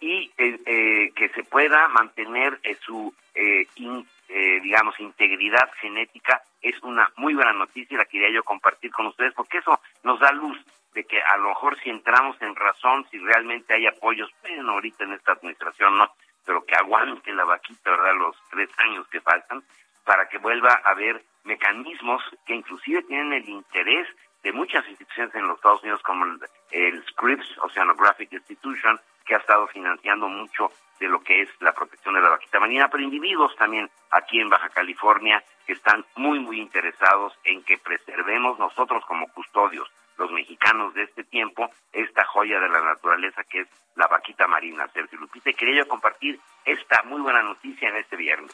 y eh, eh, que se pueda mantener eh, su, eh, in- eh, digamos, integridad genética es una muy buena noticia y la quería yo compartir con ustedes porque eso nos da luz de que a lo mejor si entramos en razón, si realmente hay apoyos, bueno, ahorita en esta administración no, pero que aguante la vaquita, ¿verdad?, los tres años que faltan, para que vuelva a haber mecanismos que inclusive tienen el interés de muchas instituciones en los Estados Unidos como el, el Scripps Oceanographic Institution, que ha estado financiando mucho de lo que es la protección de la vaquita marina, pero individuos también aquí en Baja California que están muy, muy interesados en que preservemos nosotros como custodios, los mexicanos de este tiempo, esta joya de la naturaleza que es la vaquita marina. Sergio Lupita, y quería yo compartir esta muy buena noticia en este viernes.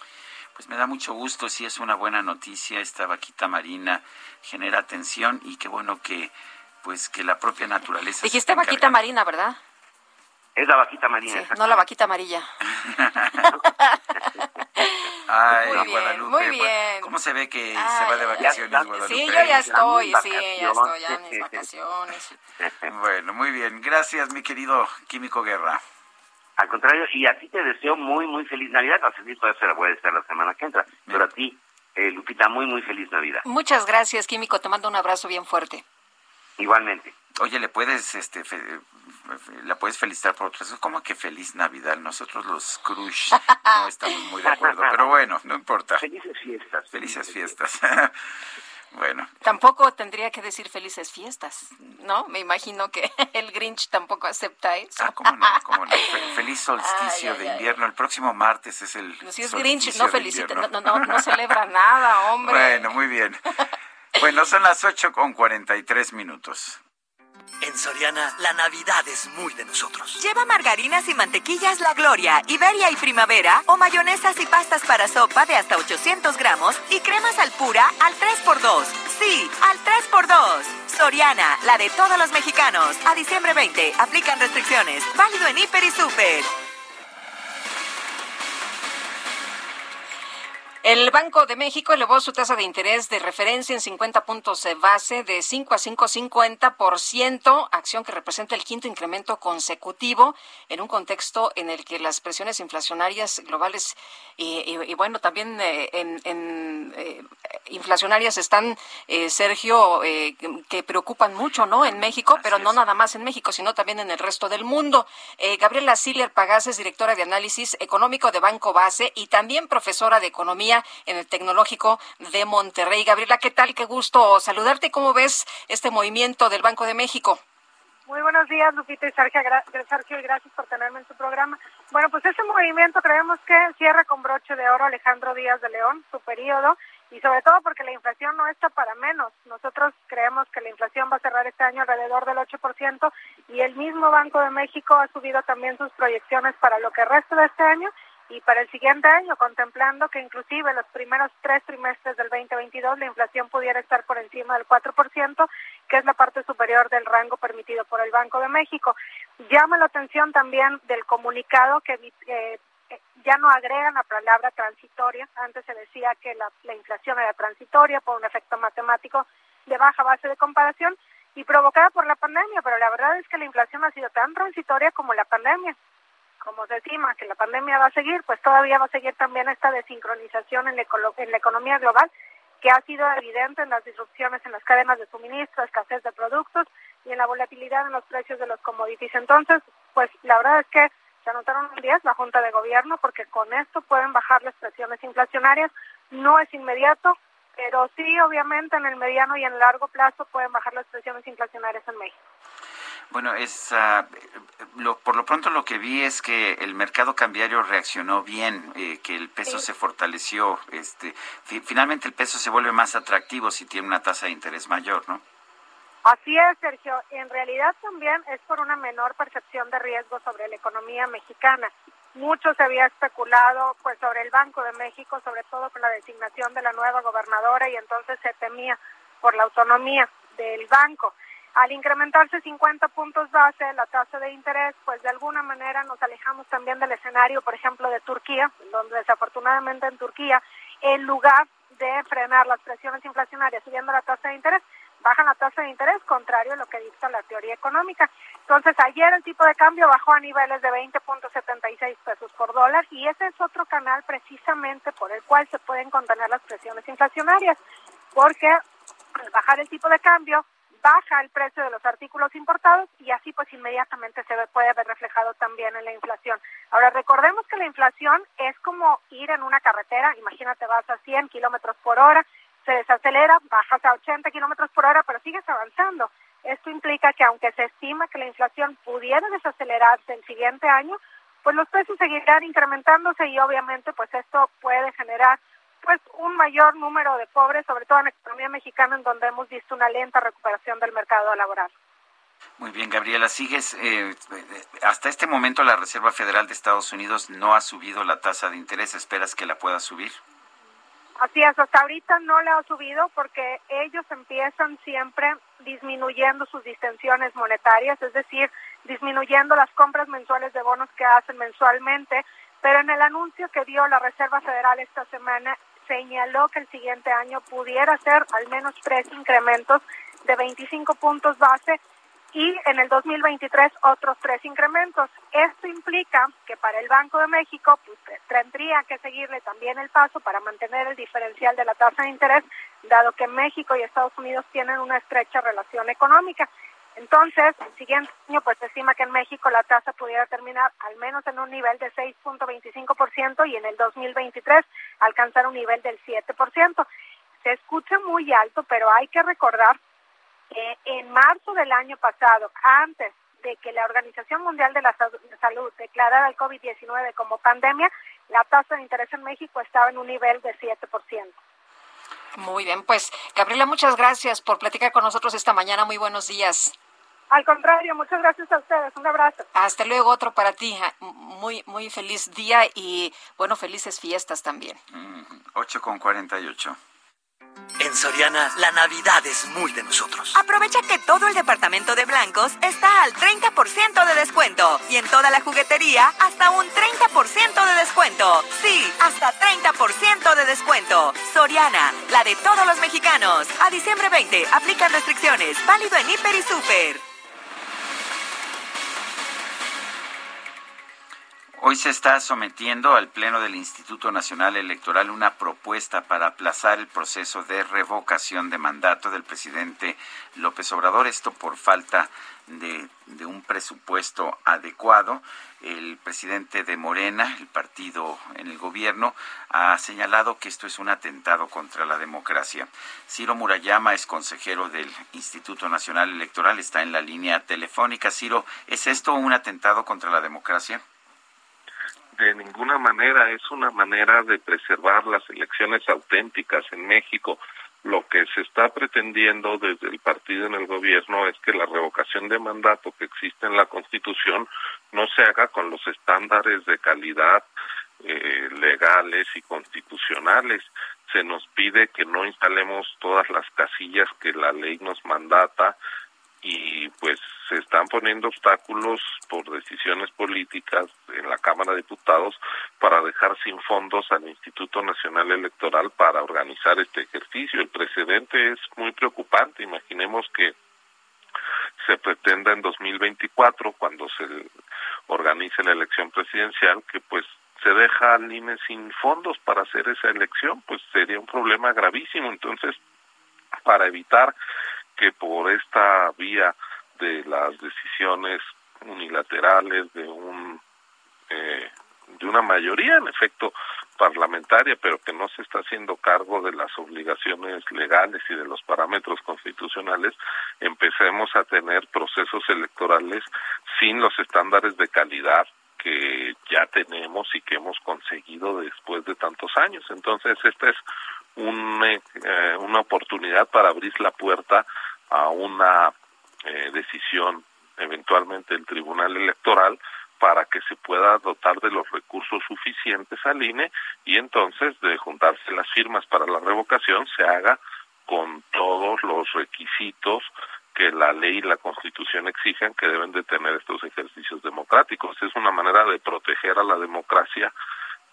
Pues me da mucho gusto, sí es una buena noticia, esta vaquita marina genera atención y qué bueno que pues que la propia naturaleza. Dijiste vaquita marina, ¿verdad? Es la vaquita marina. Sí, no la vaquita amarilla. *laughs* Ay, Muy bien, Guadalupe. muy bien. ¿Cómo se ve que se va de vacaciones, ya- Guadalupe? Sí, yo ya estoy, sí, ya estoy ya en mis vacaciones. *laughs* Bueno, muy bien. Gracias, mi querido Químico Guerra. Al contrario, y a ti te deseo muy, muy feliz Navidad. A Ceci todavía se la a desear la semana que entra. Pero a ti, eh, Lupita, muy, muy feliz Navidad. Muchas gracias, Químico. Te mando un abrazo bien fuerte. Igualmente. Oye, le puedes, este, fe- la puedes felicitar por otras cosas. ¿Cómo que feliz Navidad? Nosotros los Crush *laughs* no estamos muy de acuerdo, pero bueno, no importa. Felices fiestas. Felices fiestas. *laughs* bueno, Tampoco tendría que decir felices fiestas, ¿no? Me imagino que *laughs* el Grinch tampoco acepta eso. ah, cómo no, cómo no. Fe- Feliz solsticio Ay, de ay. invierno. El próximo martes es el Si es Grinch, solsticio no de felicita, invierno. no, no, no, no celebra nada, hombre. Bueno, muy bien. Bueno, son las 8 con 43 minutos. En Soriana, la Navidad es muy de nosotros. Lleva margarinas y mantequillas La Gloria, Iberia y Primavera o mayonesas y pastas para sopa de hasta 800 gramos y cremas al pura al 3x2. Sí, al 3x2. Soriana, la de todos los mexicanos. A diciembre 20, aplican restricciones. Válido en Hiper y Super. El Banco de México elevó su tasa de interés de referencia en 50 puntos de base de 5 a 5,50%, acción que representa el quinto incremento consecutivo en un contexto en el que las presiones inflacionarias globales y, y- y bueno, también eh, en, en, eh, inflacionarias están, eh, Sergio, eh, que- preocupan mucho, ¿no? En México, pero no nada más en México, sino también en el resto del mundo. Gabriela Siller Pagases, directora de análisis económico de Banco Base y también profesora de economía en el Tecnológico de Monterrey. Gabriela, ¿qué tal? Qué gusto saludarte. ¿Cómo ves este movimiento del Banco de México? Muy buenos días, Lupita y Sergio, Sergio, y gracias por tenerme en tu programa. Bueno, pues ese movimiento creemos que cierra con broche de oro Alejandro Díaz de León, su periodo, y sobre todo porque la inflación no está para menos. Nosotros creemos que la inflación va a cerrar este año alrededor del 8% y el mismo Banco de México ha subido también sus proyecciones para lo que resta de este año y para el siguiente año, contemplando que inclusive los primeros tres trimestres del 2022 la inflación pudiera estar por encima del 4%, que es la parte superior del rango permitido por el Banco de México. Llama la atención también del comunicado que eh, eh, ya no agregan la palabra transitoria. Antes se decía que la, la inflación era transitoria por un efecto matemático de baja base de comparación y provocada por la pandemia, pero la verdad es que la inflación ha sido tan transitoria como la pandemia como se estima que la pandemia va a seguir, pues todavía va a seguir también esta desincronización en la, en la economía global que ha sido evidente en las disrupciones en las cadenas de suministro, escasez de productos y en la volatilidad en los precios de los commodities. Entonces, pues la verdad es que se anotaron un 10 la Junta de Gobierno porque con esto pueden bajar las presiones inflacionarias. No es inmediato, pero sí obviamente en el mediano y en el largo plazo pueden bajar las presiones inflacionarias en México. Bueno, es ah, lo, por lo pronto lo que vi es que el mercado cambiario reaccionó bien, eh, que el peso Sí. se fortaleció. Este, fi- finalmente el peso se vuelve más atractivo si tiene una tasa de interés mayor, ¿no? Así es, Sergio. En realidad también es por una menor percepción de riesgo sobre la economía mexicana. Mucho se había especulado pues sobre el Banco de México, sobre todo con la designación de la nueva gobernadora y entonces se temía por la autonomía del banco. Al incrementarse 50 puntos base la tasa de interés, pues de alguna manera nos alejamos también del escenario, por ejemplo, de Turquía, donde desafortunadamente en Turquía, en lugar de frenar las presiones inflacionarias subiendo la tasa de interés, bajan la tasa de interés, contrario a lo que dicta la teoría económica. Entonces, ayer el tipo de cambio bajó a niveles de 20.76 pesos por dólar y ese es otro canal precisamente por el cual se pueden contener las presiones inflacionarias, porque al bajar el tipo de cambio, baja el precio de los artículos importados y así pues inmediatamente se puede ver reflejado también en la inflación. Ahora recordemos que la inflación es como ir en una carretera, imagínate vas a 100 kilómetros por hora, se desacelera, bajas a 80 kilómetros por hora, pero sigues avanzando. Esto implica que aunque se estima que la inflación pudiera desacelerarse el siguiente año, pues los precios seguirán incrementándose y obviamente pues esto puede generar pues un mayor número de pobres, sobre todo en la economía mexicana, en donde hemos visto una lenta recuperación del mercado laboral. Muy bien, Gabriela, sigues. eh, eh, hasta este momento la Reserva Federal de Estados Unidos no ha subido la tasa de interés. ¿Esperas que la pueda subir? Así es, hasta ahorita no le ha subido porque ellos empiezan siempre disminuyendo sus distensiones monetarias, es decir, disminuyendo las compras mensuales de bonos que hacen mensualmente, pero en el anuncio que dio la Reserva Federal esta semana señaló que el siguiente año pudiera ser al menos tres incrementos de 25 puntos base y en el 2023 otros tres incrementos. Esto implica que para el Banco de México pues, tendría que seguirle también el paso para mantener el diferencial de la tasa de interés, dado que México y Estados Unidos tienen una estrecha relación económica. Entonces, el siguiente año, pues se estima que en México la tasa pudiera terminar al menos en un nivel de 6.25% y en el 2023 alcanzar un nivel del 7%. Se escucha muy alto, pero hay que recordar que en marzo del año pasado, antes de que la Organización Mundial de la Salud declarara el COVID-19 como pandemia, la tasa de interés en México estaba en un nivel de 7%. Muy bien, pues Gabriela, muchas gracias por platicar con nosotros esta mañana. Muy buenos días. Al contrario, muchas gracias a ustedes. Un abrazo. Hasta luego, otro para ti. Muy, muy feliz día y, bueno, felices fiestas también. 8 con 48. En Soriana, la Navidad es muy de nosotros. Aprovecha que todo el departamento de blancos está al 30% de descuento. Y en toda la juguetería, hasta un 30% de descuento. Sí, hasta 30% de descuento. Soriana, la de todos los mexicanos. A diciembre 20, aplican restricciones. Válido en Hiper y Super. Hoy se está sometiendo al Pleno del Instituto Nacional Electoral una propuesta para aplazar el proceso de revocación de mandato del presidente López Obrador, esto por falta de, un presupuesto adecuado. El presidente de Morena, el partido en el gobierno, ha señalado que esto es un atentado contra la democracia. Ciro Murayama es consejero del Instituto Nacional Electoral, está en la línea telefónica. Ciro, ¿es esto un atentado contra la democracia? De ninguna manera es una manera de preservar las elecciones auténticas en México. Lo que se está pretendiendo desde el partido en el gobierno es que la revocación de mandato que existe en la Constitución no se haga con los estándares de calidad eh, legales y constitucionales. Se nos pide que no instalemos todas las casillas que la ley nos mandata y pues se están poniendo obstáculos por decisiones políticas en la Cámara de Diputados para dejar sin fondos al Instituto Nacional Electoral para organizar este ejercicio. El precedente es muy preocupante. Imaginemos que se pretenda en 2024, cuando se organice la elección presidencial, que pues se deja al INE sin fondos para hacer esa elección, pues sería un problema gravísimo. Entonces, para evitar que por esta vía de las decisiones unilaterales de un eh, de una mayoría en efecto parlamentaria pero que no se está haciendo cargo de las obligaciones legales y de los parámetros constitucionales empecemos a tener procesos electorales sin los estándares de calidad que ya tenemos y que hemos conseguido después de tantos años. Entonces esta es eh, una oportunidad para abrir la puerta a una eh, decisión eventualmente del Tribunal Electoral para que se pueda dotar de los recursos suficientes al INE y entonces de juntarse las firmas para la revocación se haga con todos los requisitos que la ley y la constitución exigen que deben de tener estos ejercicios democráticos. Es una manera de proteger a la democracia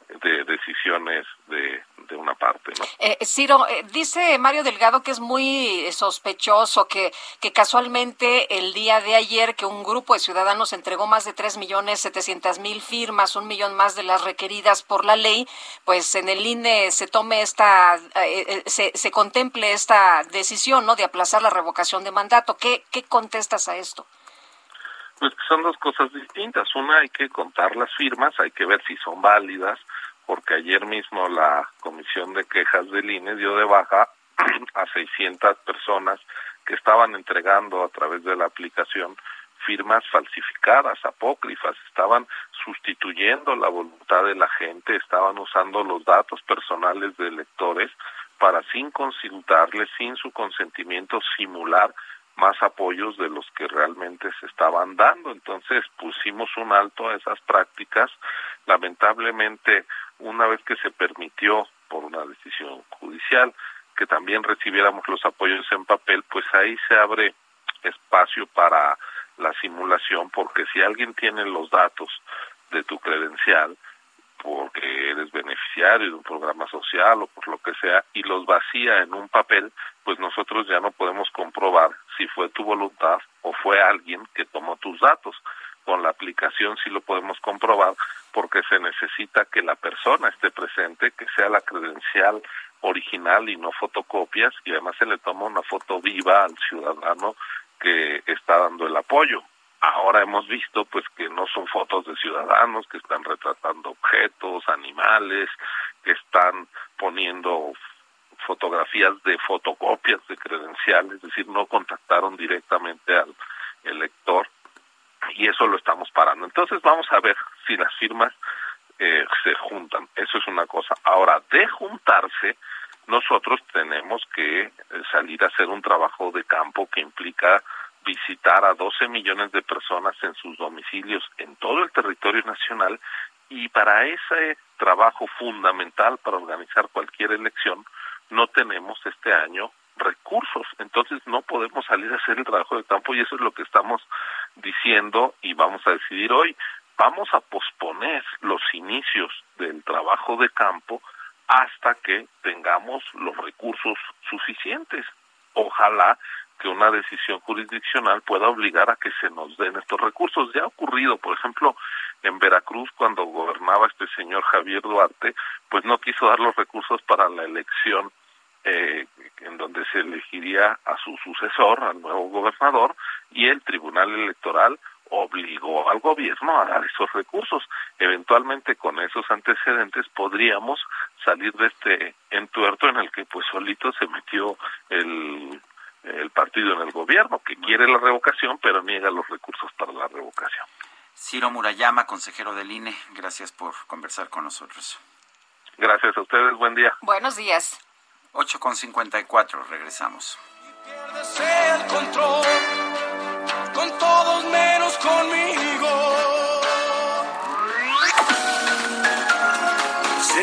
de decisiones de, de una parte. ¿no? Eh, Ciro, eh, dice Mario Delgado que es muy sospechoso que, que casualmente el día de ayer que un grupo de ciudadanos entregó más de tres millones setecientas mil firmas, un millón más de las requeridas por la ley, pues en el INE se tome esta, eh, se, se contemple esta decisión, ¿no? De aplazar la revocación de mandato. ¿Qué, qué contestas a esto? Pues son dos cosas distintas. Una, hay que contar las firmas, hay que ver si son válidas, porque ayer mismo la Comisión de Quejas del INE dio de baja *clears throat* a 600 personas que estaban entregando a través de la aplicación firmas falsificadas, apócrifas, estaban sustituyendo la voluntad de la gente, estaban usando los datos personales de electores para sin consultarles, sin su consentimiento, simular más apoyos de los que realmente se estaban dando. Entonces pusimos un alto a esas prácticas. Lamentablemente, una vez que se permitió por una decisión social, que también recibiéramos los apoyos en papel, pues ahí se abre espacio para la simulación, porque si alguien tiene los datos de tu credencial, porque eres beneficiario de un programa social o por lo que sea, y los vacía en un papel, pues nosotros ya no podemos comprobar si fue tu voluntad o fue alguien que tomó tus datos. Con la aplicación sí lo podemos comprobar porque se necesita que la persona esté presente, que sea la credencial original y no fotocopias, y además se le toma una foto viva al ciudadano que está dando el apoyo. Ahora hemos visto pues que no son fotos de ciudadanos que están retratando objetos, animales, que están poniendo fotografías de fotocopias de credenciales, es decir, no contactaron directamente al elector y eso lo estamos parando. Entonces vamos a ver si las firmas eh, se juntan. Eso es una cosa. Ahora, de juntarse, nosotros tenemos que eh, salir a hacer un trabajo de campo que implica visitar a 12 millones de personas en sus domicilios en todo el territorio nacional y para ese trabajo fundamental para organizar cualquier elección no tenemos este año recursos, entonces no podemos salir a hacer el trabajo de campo y eso es lo que estamos diciendo y vamos a decidir hoy. Vamos a posponer los inicios del trabajo de campo hasta que tengamos los recursos suficientes. Ojalá que una decisión jurisdiccional pueda obligar a que se nos den estos recursos. Ya ha ocurrido, por ejemplo, en Veracruz, cuando gobernaba este señor Javier Duarte, pues no quiso dar los recursos para la elección eh, en donde se elegiría a su sucesor, al nuevo gobernador, y el Tribunal Electoral obligó al gobierno a dar esos recursos. Eventualmente con esos antecedentes podríamos salir de este entuerto en el que pues solito se metió el, el partido en el gobierno, que quiere la revocación pero niega los recursos para la revocación. Ciro Murayama, consejero del INE, gracias por conversar con nosotros. Gracias a ustedes, buen día. Buenos días. 8 con 54, regresamos. Pierdes el control con todos menos conmigo.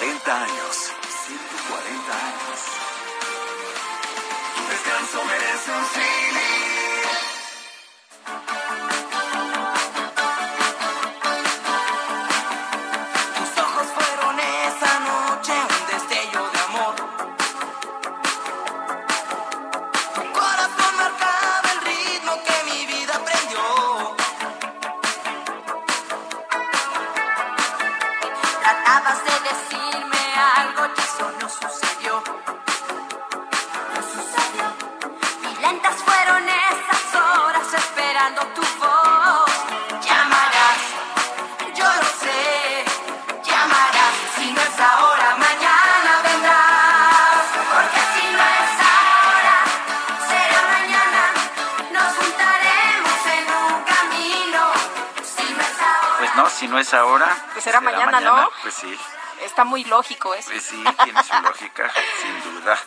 140 años. 140 años. Tu descanso merece un Está muy lógico eso. pues sí, tiene su lógica, *laughs* sin duda.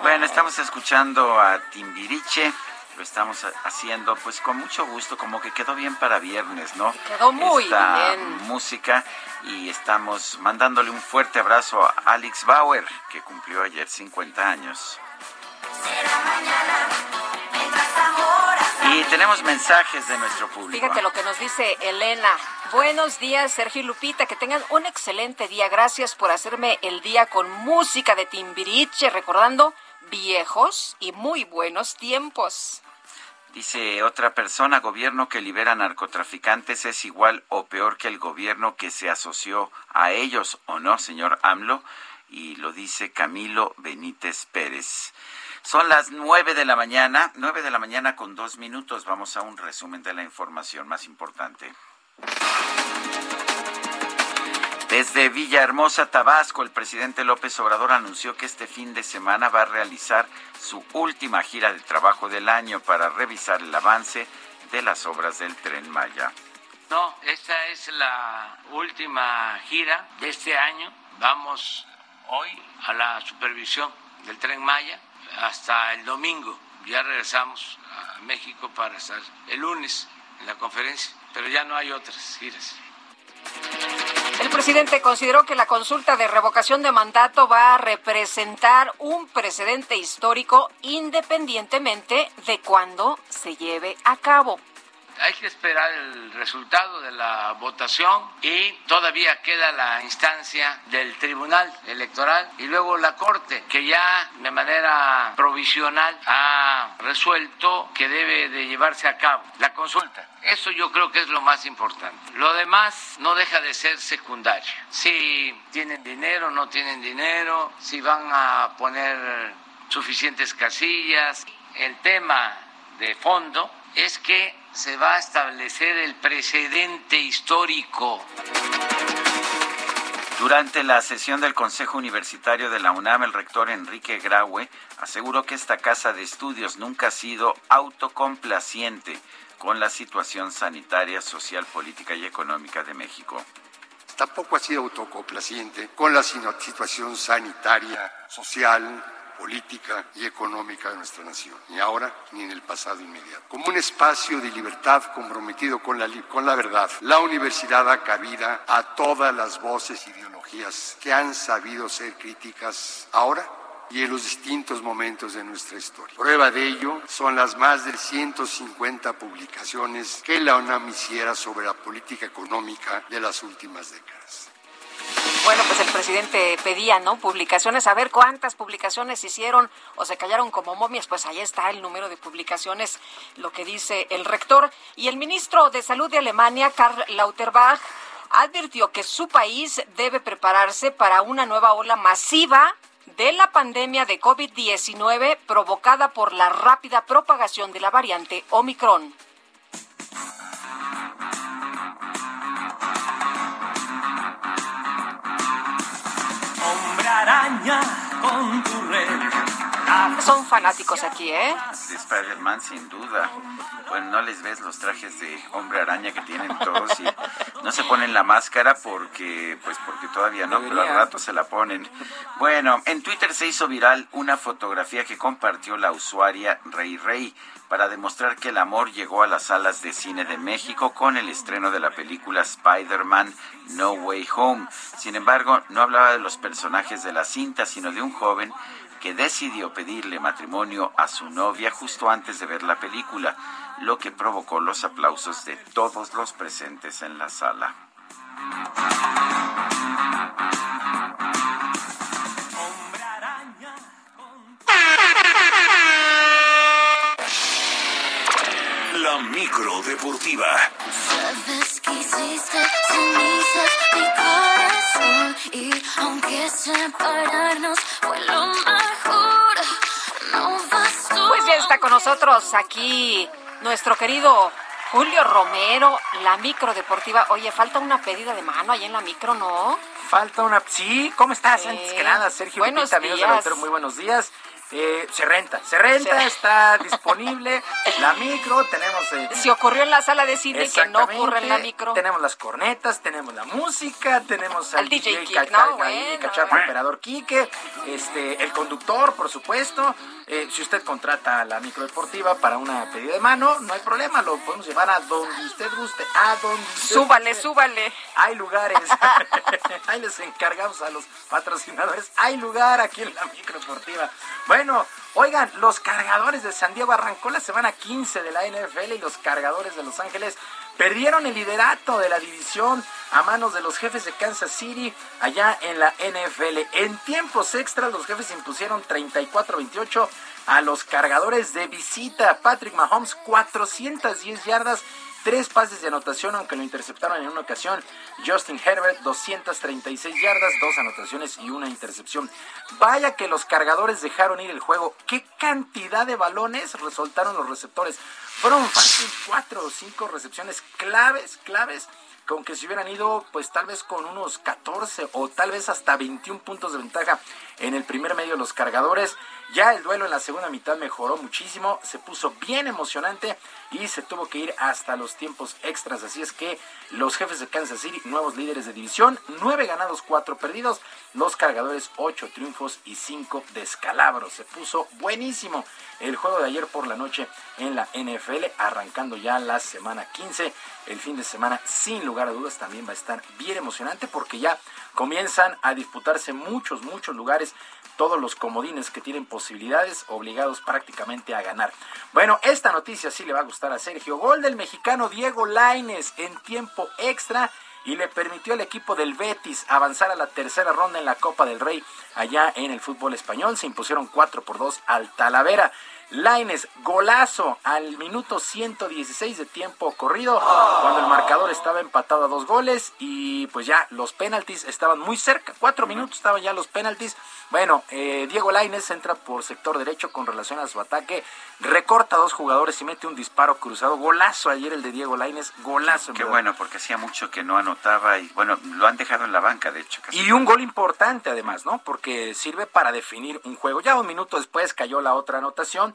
Bueno, estamos escuchando a Timbiriche. Lo estamos ha- haciendo pues con mucho gusto, como que quedó bien para viernes, ¿no? Quedó muy Esta bien. música y estamos mandándole un fuerte abrazo a Alex Bauer, que cumplió ayer 50 años. Y tenemos mensajes de nuestro público. Fíjate lo que nos dice Elena. Buenos días, Sergio y Lupita. Que tengan un excelente día. Gracias por hacerme el día con música de Timbiriche, recordando viejos y muy buenos tiempos. Dice otra persona, gobierno que libera narcotraficantes es igual o peor que el gobierno que se asoció a ellos, ¿o no, señor AMLO? Y lo dice Camilo Benítez Pérez. Son las nueve de la mañana, nueve de la mañana con dos minutos. Vamos a un resumen de la información más importante. Desde Villahermosa, Tabasco, el presidente López Obrador anunció que este fin de semana va a realizar su última gira de trabajo del año para revisar el avance de las obras del tren Maya. No, esta es la última gira de este año. Vamos hoy a la supervisión del tren Maya hasta el domingo. Ya regresamos a México para estar el lunes en la conferencia, pero ya no hay otras giras. El presidente consideró que la consulta de revocación de mandato va a representar un precedente histórico independientemente de cuándo se lleve a cabo hay que esperar el resultado de la votación y todavía queda la instancia del Tribunal Electoral y luego la Corte, que ya de manera provisional ha resuelto que debe de llevarse a cabo la consulta. Eso yo creo que es lo más importante. Lo demás no deja de ser secundario. Si tienen dinero, no tienen dinero, si van a poner suficientes casillas. El tema de fondo es que se va a establecer el precedente histórico. Durante la sesión del Consejo Universitario de la UNAM, el rector Enrique Graue aseguró que esta casa de estudios nunca ha sido autocomplaciente con la situación sanitaria, social, política y económica de México. Tampoco ha sido autocomplaciente con la situación sanitaria, social, política y económica de nuestra nación, ni ahora ni en el pasado inmediato. Como un espacio de libertad comprometido con la, con la verdad, la universidad da cabida a todas las voces e ideologías que han sabido ser críticas ahora y en los distintos momentos de nuestra historia. Prueba de ello son las más de 150 publicaciones que la UNAM hiciera sobre la política económica de las últimas décadas. Bueno, pues el presidente pedía, ¿no? Publicaciones, a ver cuántas publicaciones hicieron o se callaron como momias. Pues ahí está el número de publicaciones, lo que dice el rector. Y el ministro de Salud de Alemania, Karl Lauterbach, advirtió que su país debe prepararse para una nueva ola masiva de la pandemia de COVID-19 provocada por la rápida propagación de la variante Omicron. Araña con tu red. Son fanáticos aquí, ¿eh? De Spider-Man, sin duda. Bueno, no les ves los trajes de hombre araña que tienen todos y no se ponen la máscara porque, pues porque todavía no, pero al rato se la ponen. Bueno, en Twitter se hizo viral una fotografía que compartió la usuaria Rey Rey para demostrar que el amor llegó a las salas de cine de México con el estreno de la película Spider-Man No Way Home. Sin embargo, no hablaba de los personajes de la cinta, sino de un joven que decidió pedirle matrimonio a su novia justo antes de ver la película, lo que provocó los aplausos de todos los presentes en la sala. La micro deportiva. Sabes que hiciste cenizas mi corazón y aunque separarnos fue lo mejor, no bastó. Pues ya está con nosotros aquí nuestro querido Julio Romero, la micro deportiva. Oye, falta una pedida de mano ahí en la micro, ¿no? Falta una. Sí, ¿cómo estás? Sí. Antes que nada, Sergio Buenos Lupita, amigos del días. muy buenos días. Eh, se renta, se renta, Sí. está *laughs* disponible la micro, tenemos... eh, Si ocurrió en la sala de cine que no ocurre en la micro. Tenemos las cornetas, tenemos la música, tenemos al Al DJ Kik, Cacha- ¿no? Bueno. Emperador Quique, este, el conductor, por supuesto. Eh, si usted contrata la micro deportiva para una pedida de mano, no hay problema, lo podemos llevar a donde usted guste, a donde usted Súbale, guste. súbale. Hay lugares. *laughs* Ahí les encargamos a los patrocinadores. Hay lugar aquí en la micro deportiva. Bueno, oigan, los cargadores de San Diego arrancó la semana 15 de la NFL y los cargadores de Los Ángeles perdieron el liderato de la división a manos de los jefes de Kansas City allá en la NFL. En tiempos extras, los jefes impusieron 34-28 a los cargadores de visita. Patrick Mahomes, 410 yardas. Tres pases de anotación, aunque lo interceptaron en una ocasión. Justin Herbert, 236 yardas, dos anotaciones y una intercepción. Vaya que los cargadores dejaron ir el juego. ¿Qué cantidad de balones resultaron los receptores? Fueron fácil cuatro o cinco recepciones claves, claves con que se hubieran ido pues tal vez con unos 14 o tal vez hasta 21 puntos de ventaja en el primer medio de los cargadores. Ya el duelo en la segunda mitad mejoró muchísimo, se puso bien emocionante y se tuvo que ir hasta los tiempos extras. Así es que los jefes de Kansas City, nuevos líderes de división, 9 ganados, 4 perdidos, los cargadores 8 triunfos y 5 descalabros. Se puso buenísimo el juego de ayer por la noche en la NFL, arrancando ya la semana 15. El fin de semana, sin lugar a dudas, también va a estar bien emocionante porque ya comienzan a disputarse muchos, muchos lugares todos los comodines que tienen posibilidades, obligados prácticamente a ganar. Bueno, esta noticia sí le va a gustar a Sergio. Gol del mexicano Diego Laines en tiempo extra y le permitió al equipo del Betis avanzar a la tercera ronda en la Copa del Rey allá en el fútbol español. Se impusieron 4 por 2 al Talavera. Laines, golazo al minuto 116 de tiempo corrido, cuando el marcador estaba empatado a dos goles y pues ya los penaltis estaban muy cerca, cuatro minutos estaban ya los penaltis. Bueno, eh, Diego Laines entra por sector derecho con relación a su ataque, recorta a dos jugadores y mete un disparo cruzado. Golazo ayer el de Diego Laines, golazo. Qué bueno, porque hacía mucho que no anotaba y bueno, lo han dejado en la banca, de hecho. y un gol importante además, ¿no? Porque sirve para definir un juego. Ya un minuto después cayó la otra anotación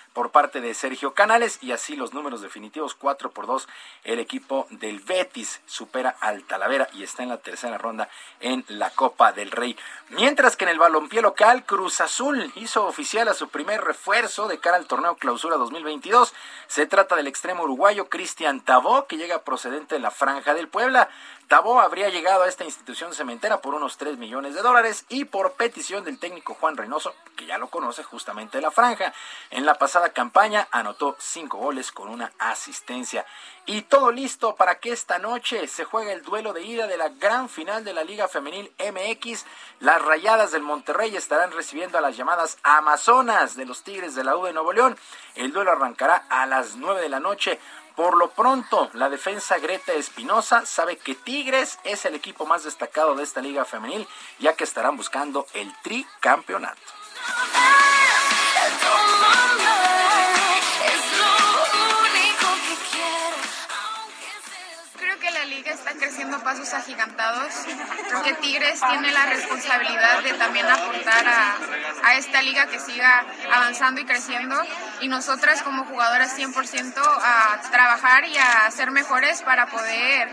por parte de Sergio Canales y así los números definitivos 4 por 2 el equipo del Betis supera al Talavera y está en la tercera ronda en la Copa del Rey. Mientras que en el balompié local Cruz Azul hizo oficial a su primer refuerzo de cara al torneo Clausura 2022. Se trata del extremo uruguayo Cristian Tabó que llega procedente de la Franja del Puebla. Tabó habría llegado a esta institución cementera por unos 3 millones de dólares y por petición del técnico Juan Reynoso, que ya lo conoce justamente de la franja. En la pasada campaña anotó 5 goles con una asistencia. Y todo listo para que esta noche se juegue el duelo de ida de la gran final de la Liga Femenil MX. Las Rayadas del Monterrey estarán recibiendo a las llamadas Amazonas de los Tigres de la U de Nuevo León. El duelo arrancará a las 9 de la noche. Por lo pronto, la defensa Greta Espinosa sabe que Tigres es el equipo más destacado de esta liga femenil, ya que estarán buscando el tricampeonato. Creciendo pasos agigantados. Creo que Tigres tiene la responsabilidad de también aportar a, a esta liga que siga avanzando y creciendo. Y nosotras como jugadoras 100% a trabajar y a ser mejores para poder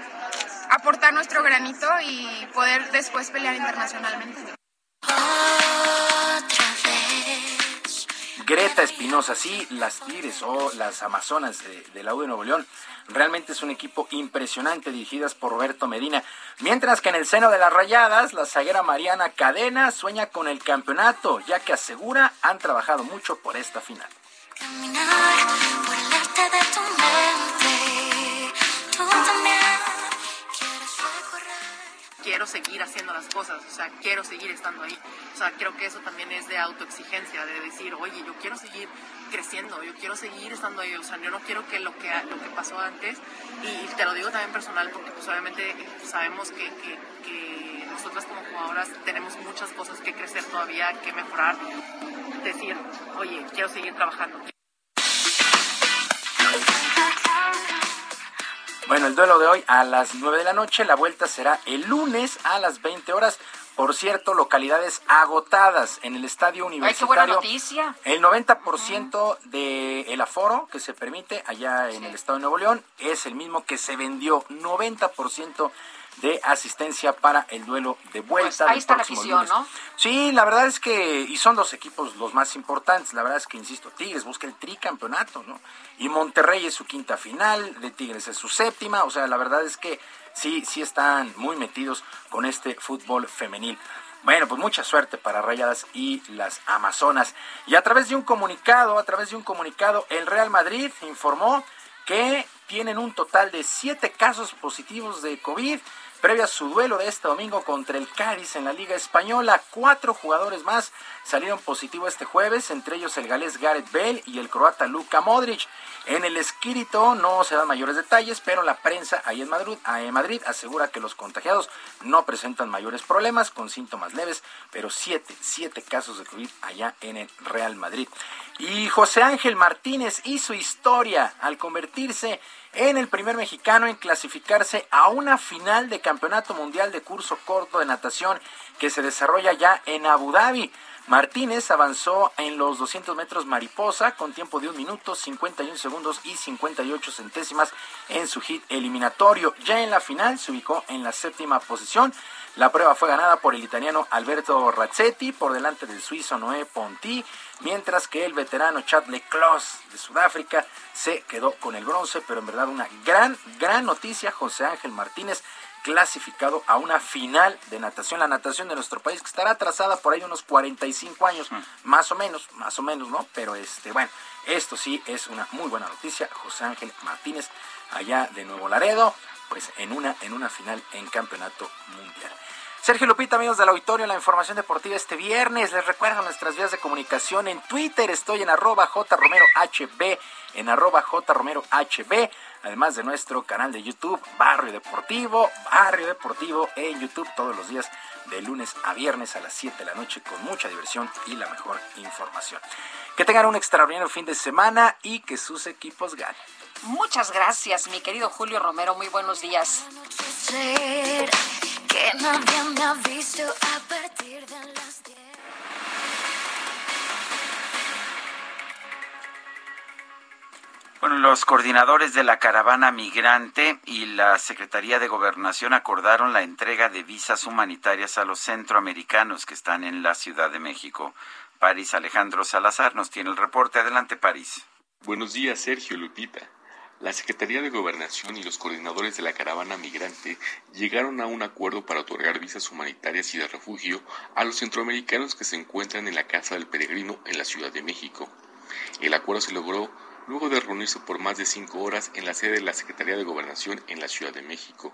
aportar nuestro granito y poder después pelear internacionalmente. Greta Espinosa, sí, las Tigres o las Amazonas de, la U de Nuevo León. Realmente es un equipo impresionante dirigidas por Roberto Medina. Mientras que en el seno de las rayadas, la zaguera Mariana Cadena sueña con el campeonato, ya que asegura han trabajado mucho por esta final. Caminar quiero seguir haciendo las cosas, o sea, quiero seguir estando ahí. O sea, creo que eso también es de autoexigencia, de decir, oye, yo quiero seguir creciendo, yo quiero seguir estando ahí, o sea, yo no quiero que lo que, lo que pasó antes, y te lo digo también personal, porque pues obviamente sabemos que, que, que nosotras como jugadoras tenemos muchas cosas que crecer todavía, que mejorar, decir, oye, quiero seguir trabajando. Bueno, el duelo de hoy a las 9 de la noche, la vuelta será el lunes a las 20 horas. Por cierto, localidades agotadas en el estadio Ay, qué universitario. buena noticia. El 90% del aforo que se permite allá en el estado de Nuevo León es el mismo que se vendió. 90% de asistencia para el duelo de vuelta. Pues ahí del está la afición, lunes. ¿no? Sí, la verdad es que, y son dos equipos los más importantes, la verdad es que, insisto, Tigres busca el tricampeonato, ¿no? Y Monterrey es su quinta final, de Tigres es su séptima, o sea, la verdad es que sí, sí están muy metidos con este fútbol femenil. Bueno, pues mucha suerte para Rayadas y las Amazonas. Y a través de un comunicado, a través de un comunicado, el Real Madrid informó que tienen un total de siete casos positivos de COVID. Previo a su duelo de este domingo contra el Cádiz en la Liga Española, cuatro jugadores más salieron positivos este jueves, entre ellos el galés Gareth Bale y el croata Luka Modric. En el Esquirito no se dan mayores detalles, pero la prensa ahí en Madrid, en Madrid asegura que los contagiados no presentan mayores problemas con síntomas leves, pero siete, siete casos de COVID allá en el Real Madrid. Y José Ángel Martínez hizo historia al convertirse en el primer mexicano en clasificarse a una final de Campeonato Mundial de Curso Corto de Natación que se desarrolla ya en Abu Dhabi. Martínez avanzó en los 200 metros mariposa con tiempo de un minuto, 51 segundos y 58 centésimas en su hit eliminatorio. Ya en la final se ubicó en la séptima posición. La prueba fue ganada por el italiano Alberto Razzetti por delante del suizo Noé Ponti, mientras que el veterano Chad Leclos de Sudáfrica se quedó con el bronce, pero en verdad una gran, gran noticia. José Ángel Martínez clasificado a una final de natación, la natación de nuestro país, que estará atrasada por ahí unos 45 años, más o menos, más o menos, ¿no? Pero este, bueno, esto sí es una muy buena noticia. José Ángel Martínez, allá de Nuevo Laredo, pues en una, en una final en campeonato mundial. Sergio Lupita, amigos del auditorio, la información deportiva este viernes. Les recuerdo nuestras vías de comunicación. En Twitter estoy en arroba jromerohb, en arroba jromerohb, además de nuestro canal de YouTube, Barrio Deportivo, Barrio Deportivo en YouTube todos los días de lunes a viernes a las 7 de la noche con mucha diversión y la mejor información. Que tengan un extraordinario fin de semana y que sus equipos ganen. Muchas gracias, mi querido Julio Romero. Muy buenos días. Que nadie me ha visto a partir de las 10. Bueno, los coordinadores de la caravana migrante y la Secretaría de Gobernación acordaron la entrega de visas humanitarias a los centroamericanos que están en la Ciudad de México. París Alejandro Salazar nos tiene el reporte. Adelante, París. Buenos días, Sergio Lupita. La Secretaría de Gobernación y los coordinadores de la caravana migrante llegaron a un acuerdo para otorgar visas humanitarias y de refugio a los centroamericanos que se encuentran en la Casa del Peregrino en la Ciudad de México. El acuerdo se logró luego de reunirse por más de cinco horas en la sede de la Secretaría de Gobernación en la Ciudad de México.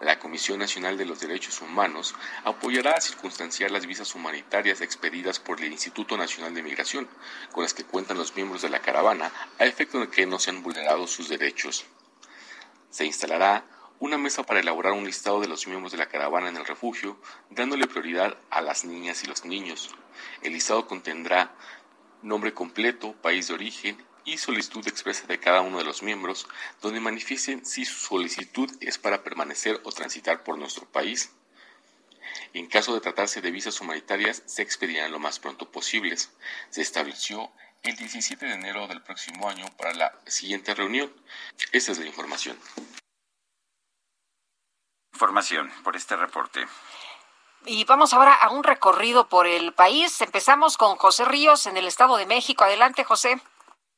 La Comisión Nacional de los Derechos Humanos apoyará a circunstanciar las visas humanitarias expedidas por el Instituto Nacional de Migración, con las que cuentan los miembros de la caravana, a efecto de que no sean vulnerados sus derechos. Se instalará una mesa para elaborar un listado de los miembros de la caravana en el refugio, dándole prioridad a las niñas y los niños. El listado contendrá nombre completo, país de origen, y solicitud expresa de cada uno de los miembros, donde manifiesten si su solicitud es para permanecer o transitar por nuestro país. En caso de tratarse de visas humanitarias, se expedirán lo más pronto posibles. Se estableció el 17 de enero del próximo año para la siguiente reunión. Esta es la información. Información por este reporte. Y vamos ahora a un recorrido por el país. Empezamos con José Ríos en el Estado de México. Adelante, José.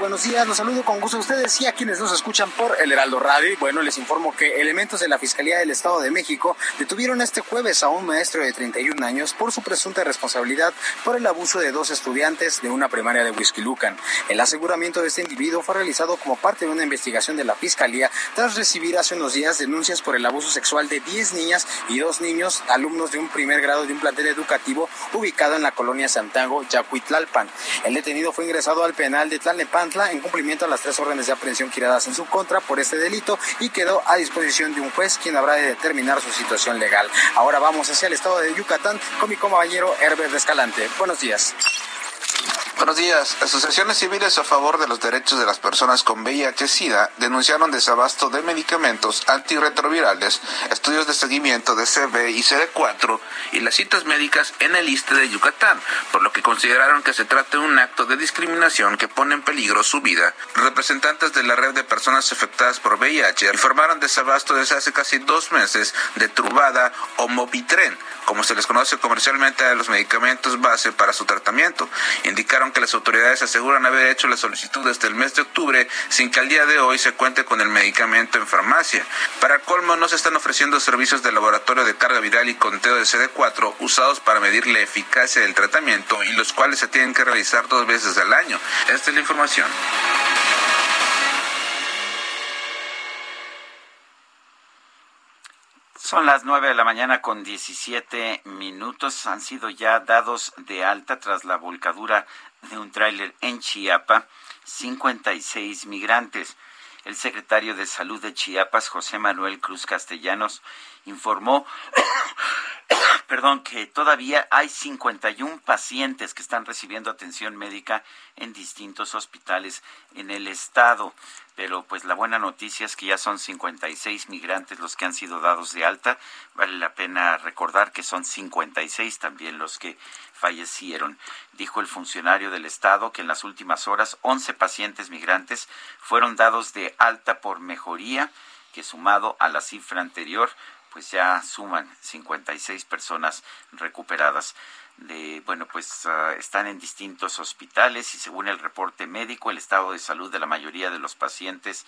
Buenos días. Los saludo con gusto a ustedes y a quienes nos escuchan por el Heraldo Radio. bueno, les informo que elementos de la Fiscalía del Estado de México detuvieron este jueves a un maestro de 31 años por su presunta responsabilidad por el abuso de dos estudiantes de una primaria de Lucan. El aseguramiento de este individuo fue realizado como parte de una investigación de la Fiscalía tras recibir hace unos días denuncias por el abuso sexual de 10 niñas y dos niños, alumnos de un primer grado de un plantel educativo ubicado en la colonia Santiago, Yacuitlalpan. El detenido fue ingresado al penal de Tlalnepantla en cumplimiento a las tres órdenes de aprehensión giradas en su contra por este delito y quedó a disposición de un juez quien habrá de determinar su situación legal. Ahora vamos hacia el estado de Yucatán con mi compañero Herbert Escalante. Buenos días. Buenos días. Asociaciones civiles a favor de los derechos de las personas con VIH-Sida denunciaron desabasto de medicamentos antirretrovirales, estudios de seguimiento de CB y CD4 y las citas médicas en el ISTE de Yucatán, por lo que consideraron que se trata de un acto de discriminación que pone en peligro su vida. Representantes de la red de personas afectadas por VIH informaron desabasto desde hace casi dos meses de Trubada o Mopitren, como se les conoce comercialmente a los medicamentos base para su tratamiento. Indicaron que las autoridades aseguran haber hecho la solicitud desde el mes de octubre sin que al día de hoy se cuente con el medicamento en farmacia. Para colmo, no se están ofreciendo servicios de laboratorio de carga viral y conteo de CD4 usados para medir la eficacia del tratamiento y los cuales se tienen que realizar dos veces al año. Esta es la información. Son las nueve de la mañana con 17 minutos. Han sido ya dados de alta tras la volcadura de un tráiler en Chiapa 56 migrantes. El secretario de Salud de Chiapas, José Manuel Cruz Castellanos, informó *coughs* perdón, que todavía hay 51 pacientes que están recibiendo atención médica en distintos hospitales en el estado. Pero pues la buena noticia es que ya son 56 migrantes los que han sido dados de alta. Vale la pena recordar que son 56 también los que fallecieron. Dijo el funcionario del Estado que en las últimas horas 11 pacientes migrantes fueron dados de alta por mejoría, que sumado a la cifra anterior pues ya suman 56 personas recuperadas. De, bueno, pues ah, están en distintos hospitales y según el reporte médico, el estado de salud de la mayoría de los pacientes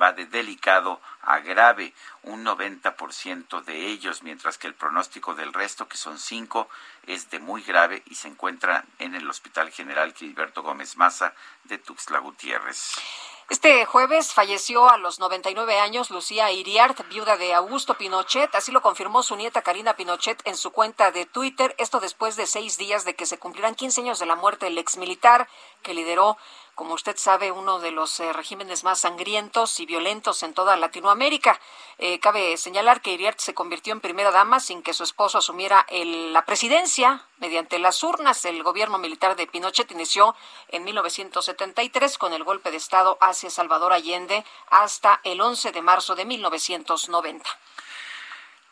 va de delicado a grave, un 90% de ellos, mientras que el pronóstico del resto, que son cinco, es de muy grave y se encuentra en el Hospital General Gilberto Gómez Maza de Tuxtla Gutiérrez. Este jueves falleció a los 99 años Lucía Iriart, viuda de Augusto Pinochet. Así lo confirmó su nieta Karina Pinochet en su cuenta de Twitter. Esto después de seis días de que se cumplirán 15 años de la muerte del exmilitar que lideró como usted sabe, uno de los eh, regímenes más sangrientos y violentos en toda Latinoamérica. Eh, cabe señalar que Iriart se convirtió en primera dama sin que su esposo asumiera la presidencia mediante las urnas. El gobierno militar de Pinochet inició en 1973 con el golpe de Estado hacia Salvador Allende hasta el 11 de marzo de 1990.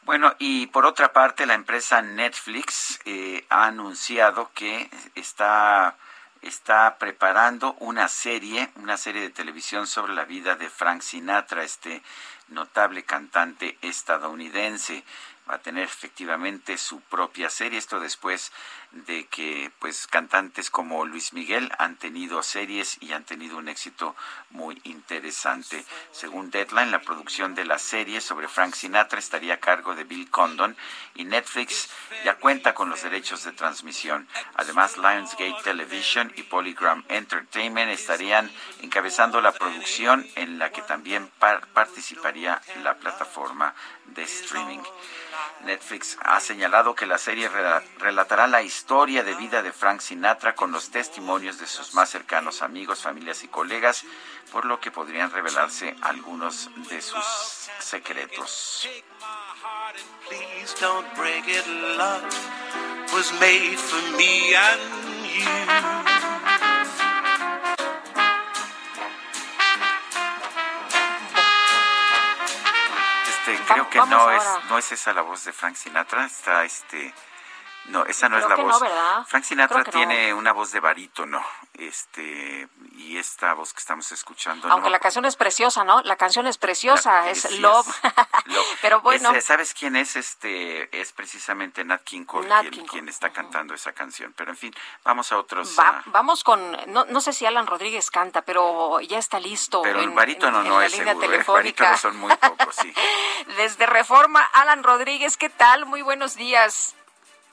Bueno, y por otra parte, la empresa Netflix eh, ha anunciado que está está preparando una serie, una serie de televisión sobre la vida de Frank Sinatra, este notable cantante estadounidense va a tener efectivamente su propia serie. Esto después de que pues cantantes como Luis Miguel han tenido series y han tenido un éxito muy interesante. Según Deadline, la producción de la serie sobre Frank Sinatra estaría a cargo de Bill Condon y Netflix ya cuenta con los derechos de transmisión. Además, Lionsgate Television y Polygram Entertainment estarían encabezando la producción en la que también participaría la plataforma de streaming. Netflix ha señalado que la serie relatará la historia de vida de Frank Sinatra con los testimonios de sus más cercanos amigos, familias y colegas, por lo que podrían revelarse algunos de sus secretos. creo que no es, no es esa la voz de Frank Sinatra, está este no, esa no es la voz. Frank Sinatra tiene una voz de barítono, este, y esta voz que estamos escuchando. Aunque la canción es preciosa, ¿no? La canción es preciosa, es *laughs* Love. Pero bueno. ¿Sabes quién es? Este, es precisamente Nat King Cole quien, está cantando esa canción. Pero en fin, vamos a otros. Ah, vamos con, no, no sé si Alan Rodríguez canta, pero ya está listo. Pero el barítono no es seguro, ¿eh? Barítonos son muy pocos, sí. *laughs* Desde Reforma, Alan Rodríguez, ¿qué tal? Muy buenos días.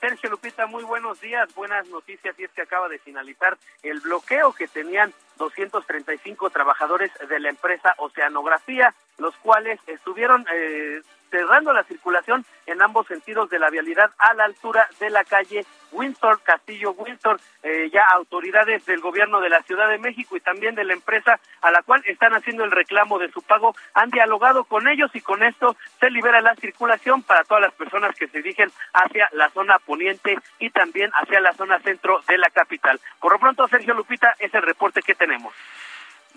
Sergio Lupita, muy buenos días, buenas noticias y es que acaba de finalizar el bloqueo que tenían 235 trabajadores de la empresa Oceanografía, los cuales estuvieron eh, cerrando la circulación en ambos sentidos de la vialidad a la altura de la calle Windsor, Castillo Windsor, eh, ya autoridades del gobierno de la Ciudad de México y también de la empresa a la cual están haciendo el reclamo de su pago, han dialogado con ellos y con esto se libera la circulación para todas las personas que se dirigen hacia la zona poniente y también hacia la zona centro de la capital. Por lo pronto, Sergio Lupita, es el reporte que tenemos.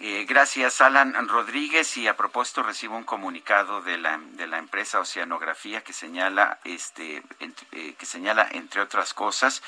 Eh, gracias, Alan Rodríguez. Y a propósito, recibo un comunicado de la, de la empresa Oceanografía que señala, este, eh, que señala entre otras cosas,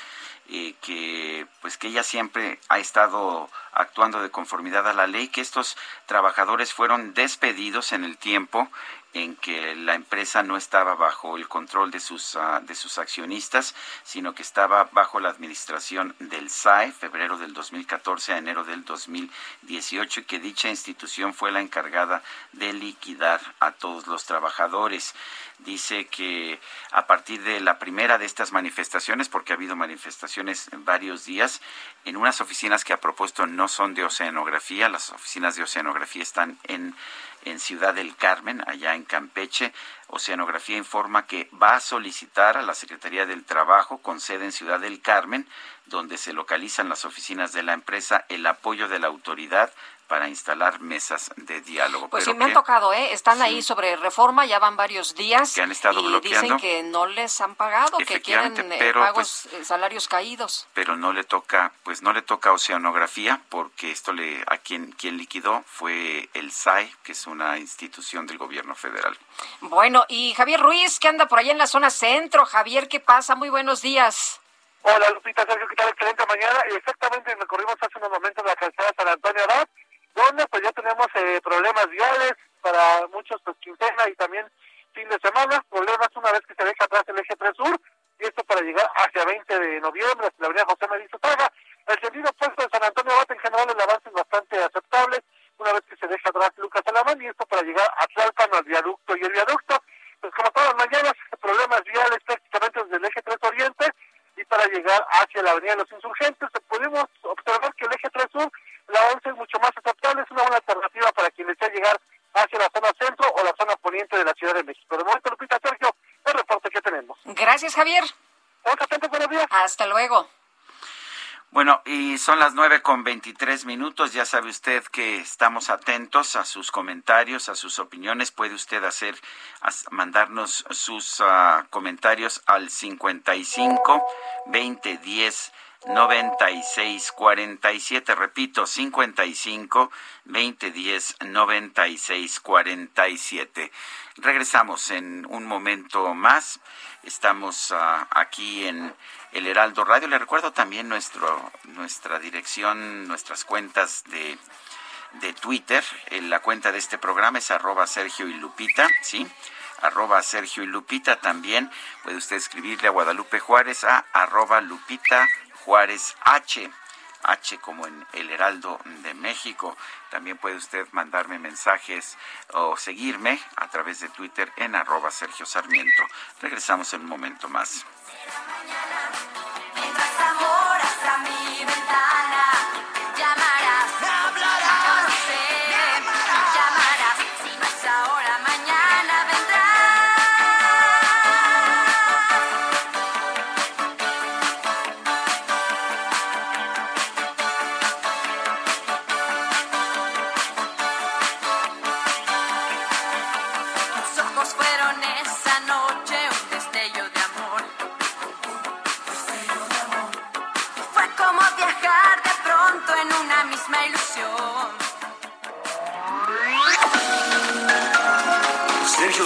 eh, que pues que ella siempre ha estado actuando de conformidad a la ley, que estos trabajadores fueron despedidos en el tiempo en que la empresa no estaba bajo el control de sus, ah, de sus accionistas, sino que estaba bajo la administración del SAE, febrero del 2014 a enero del 2018, y que dicha institución fue la encargada de liquidar a todos los trabajadores. Dice que a partir de la primera de estas manifestaciones, porque ha habido manifestaciones en varios días, en unas oficinas que a propósito no son de oceanografía, las oficinas de oceanografía están en en Ciudad del Carmen, allá en Campeche. Oceanografía informa que va a solicitar a la Secretaría del Trabajo, con sede en Ciudad del Carmen, donde se localizan las oficinas de la empresa, el apoyo de la autoridad para instalar mesas de diálogo. Pues Pero sí, me han tocado, ¿eh? Están ahí sobre reforma, ya van varios días. Que han estado y bloqueando. dicen que no les han pagado, que quieren Efectivamente, eh, pero, pagos, eh, salarios caídos. pero no le toca, pues no le toca oceanografía, porque esto le, a quien, quien liquidó fue el SAE, que es una institución del gobierno federal. Bueno, y Javier Ruiz, que anda por allá en la zona centro. Javier, ¿qué pasa? Muy buenos días. Hola Lupita, Sergio, ¿qué tal? Excelente mañana. Exactamente recorrimos hace unos momentos la calzada San Antonio Abad, donde pues ya tenemos eh, problemas viales para muchos pues quincena y también fin de semana, problemas una vez que se deja atrás el eje 3 sur, y esto para llegar hacia 20 de noviembre, hacia la avenida José María Zutaga. El sentido opuesto de San Antonio Abad en general el avance es bastante aceptable, una vez que se deja atrás Lucas Alamán, y esto para llegar a Tlalpan, al viaducto y el viaducto. Pues como todas las mañanas, problemas viales prácticamente desde el eje 3 oriente, y para llegar hacia la Avenida de los Insurgentes. Pudimos observar que el eje 3 Sur, la 11 es mucho más aceptable, es una buena alternativa para quien desea llegar hacia la zona centro o la zona poniente de la Ciudad de México. De momento, Lupita Sergio, el reporte que tenemos. Gracias, Javier. buenos días. Hasta luego. Bueno, y son las nueve con veintitrés minutos. Ya sabe usted que estamos atentos a sus comentarios, a sus opiniones. Puede usted hacer, mandarnos sus ah, comentarios al 55 20 10 96 47. Repito, 55 20 10 96 47. Regresamos en un momento más. Estamos ah, aquí en el Heraldo Radio. Le recuerdo también nuestro, nuestra dirección, nuestras cuentas de, de Twitter. Eh, La cuenta de este programa es arroba Sergio y Lupita, ¿sí? Arroba Sergio y Lupita también. Puede usted escribirle a Guadalupe Juárez a arroba Lupita Juárez H. H como en el Heraldo de México. También puede usted mandarme mensajes o seguirme a través de Twitter en arroba Sergio Sarmiento. Regresamos en un momento más.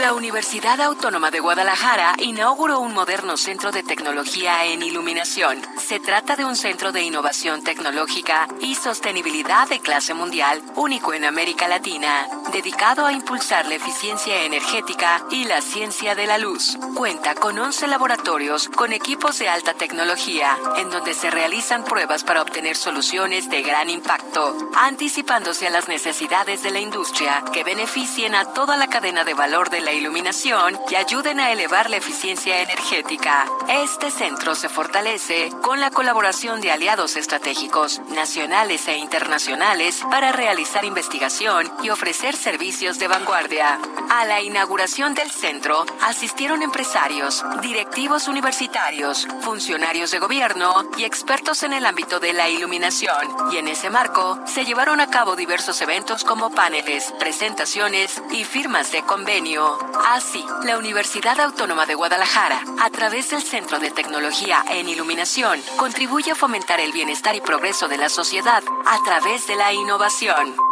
La Universidad Autónoma de Guadalajara inauguró un moderno centro de tecnología en iluminación. Se trata de un centro de innovación tecnológica y sostenibilidad de clase mundial, único en América Latina, dedicado a impulsar la eficiencia energética y la ciencia de la luz. Cuenta con 11 laboratorios con equipos de alta tecnología, en donde se realizan pruebas para obtener soluciones de gran impacto, anticipándose a las necesidades de la industria que beneficien a toda la cadena de valor de la iluminación y ayuden a elevar la eficiencia energética. Este centro se fortalece con la colaboración de aliados estratégicos, nacionales e internacionales, para realizar investigación y ofrecer servicios de vanguardia. A la inauguración del centro asistieron empresarios, directivos universitarios, funcionarios de gobierno y expertos en el ámbito de la iluminación. Y en ese marco se llevaron a cabo diversos eventos como paneles, presentaciones y firmas de convenio. Así, la Universidad Autónoma de Guadalajara, a través del Centro de Tecnología en Iluminación, contribuye a fomentar el bienestar y progreso de la sociedad a través de la innovación.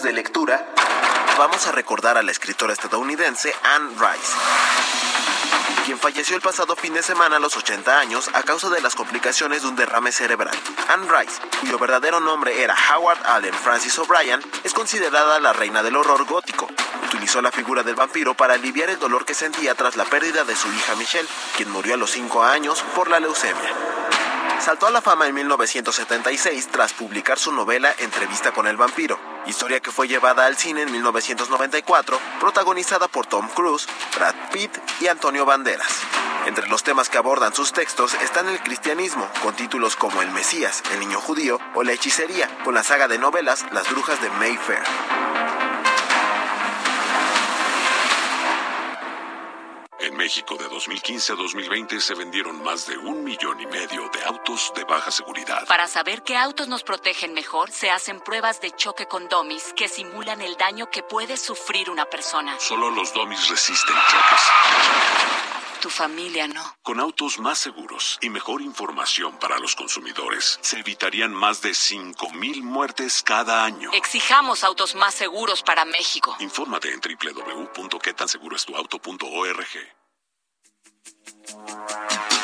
De lectura vamos a recordar a la escritora estadounidense Anne Rice. quien falleció el pasado fin de semana a los 80 años a causa de las complicaciones de un derrame cerebral. Anne Rice, cuyo verdadero nombre era Howard Allen Francis O'Brien, es considerada la reina del horror gótico. Utilizó la figura del vampiro para aliviar el dolor que sentía tras la pérdida de su hija Michelle, quien murió a los 5 años por la leucemia. Saltó a la fama en 1976 tras publicar su novela Entrevista con el vampiro, historia que fue llevada al cine en 1994, protagonizada por Tom Cruise, Brad Pitt y Antonio Banderas. Entre los temas que abordan sus textos están el cristianismo, con títulos como El Mesías, El Niño Judío o La Hechicería, con la saga de novelas Las Brujas de Mayfair. México de 2015 a 2020 se vendieron más de un millón y medio de autos de baja seguridad. Para saber qué autos nos protegen mejor, se hacen pruebas de choque con domis que simulan el daño que puede sufrir una persona. Solo los domis resisten choques. Tu familia no. Con autos más seguros y mejor información para los consumidores, se evitarían más de 5.000 muertes cada año. Exijamos autos más seguros para México. Infórmate en www.quetanseguroestuauto.org. Thank you.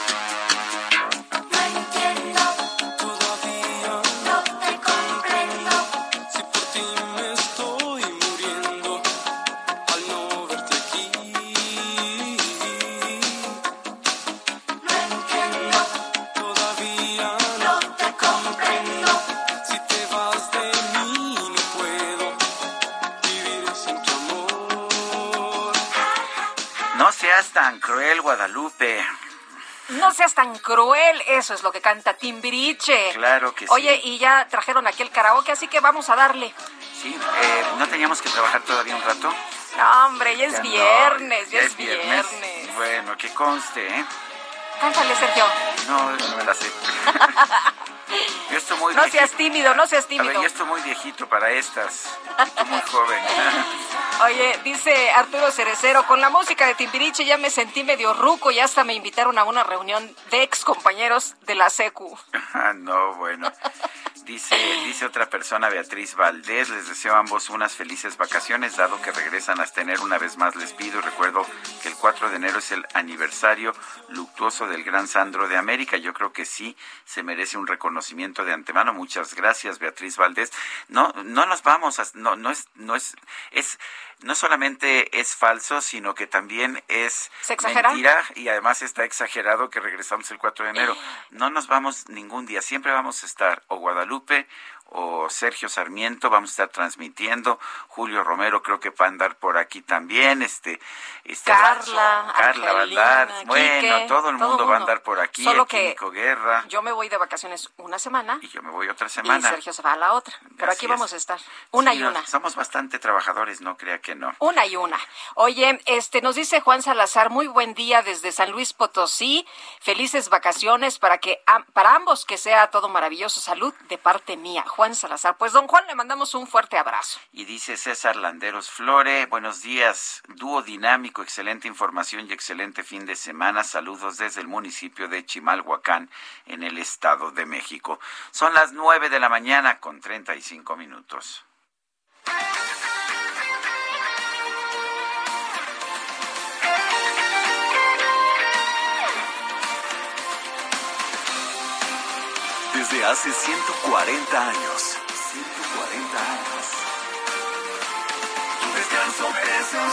Tan cruel, Guadalupe. No seas tan cruel, eso es lo que canta Timbiriche. Claro que sí. Oye, y ya trajeron aquí el karaoke, así que vamos a darle. Sí, eh, ¿no teníamos que trabajar todavía un rato? No, hombre, ya es Ya no, viernes, ya, es viernes. Bueno, que conste, ¿eh? Cántale, Sergio. No, no me la sé. *laughs* yo estoy muy No viejito. seas tímido, no seas A ver, tímido. yo estoy muy viejito para estas. Estoy muy joven. *laughs* Oye, dice Arturo Cerecero, con la música de Timbiriche ya me sentí medio ruco y hasta me invitaron a una reunión de ex compañeros de la SECU. *laughs* Ah, no, bueno. Dice, dice otra persona, Beatriz Valdés, les deseo a ambos unas felices vacaciones, dado que regresan a tener una vez más, les pido y recuerdo que el 4 de enero es el aniversario luctuoso del Gran Sandro de América. Yo creo que sí se merece un reconocimiento de antemano. Muchas gracias, Beatriz Valdés. No, no nos vamos, a- no, no es, no es, es, no solamente es falso, sino que también es mentira y además está exagerado que regresamos el 4 de enero. No nos vamos ningún día, siempre vamos a estar o Guadalupe o Sergio Sarmiento, vamos a estar transmitiendo, Julio Romero creo que va a andar por aquí también, este, este Carla, Carla va a andar, bueno, todo el todo mundo va a andar por aquí, Solo que Guerra, Yo me voy de vacaciones una semana y yo me voy otra y semana. Sergio se va a la otra. Pero Así aquí es. vamos a estar, una Sí, y una. Somos bastante trabajadores, no crea que no. Una y una. Oye, este nos dice Juan Salazar, muy buen día desde San Luis Potosí. Felices vacaciones para que para ambos que sea todo maravilloso. Salud de parte mía, Juan Salazar. Pues don Juan le mandamos un fuerte abrazo. Y dice César Landeros Flore, buenos días, dúo dinámico, excelente información y excelente fin de semana. Saludos desde el municipio de Chimalhuacán, en el Estado de México. Son las nueve de la mañana con 35 minutos. Desde hace 140 años. 140 años. Tu descanso merece un.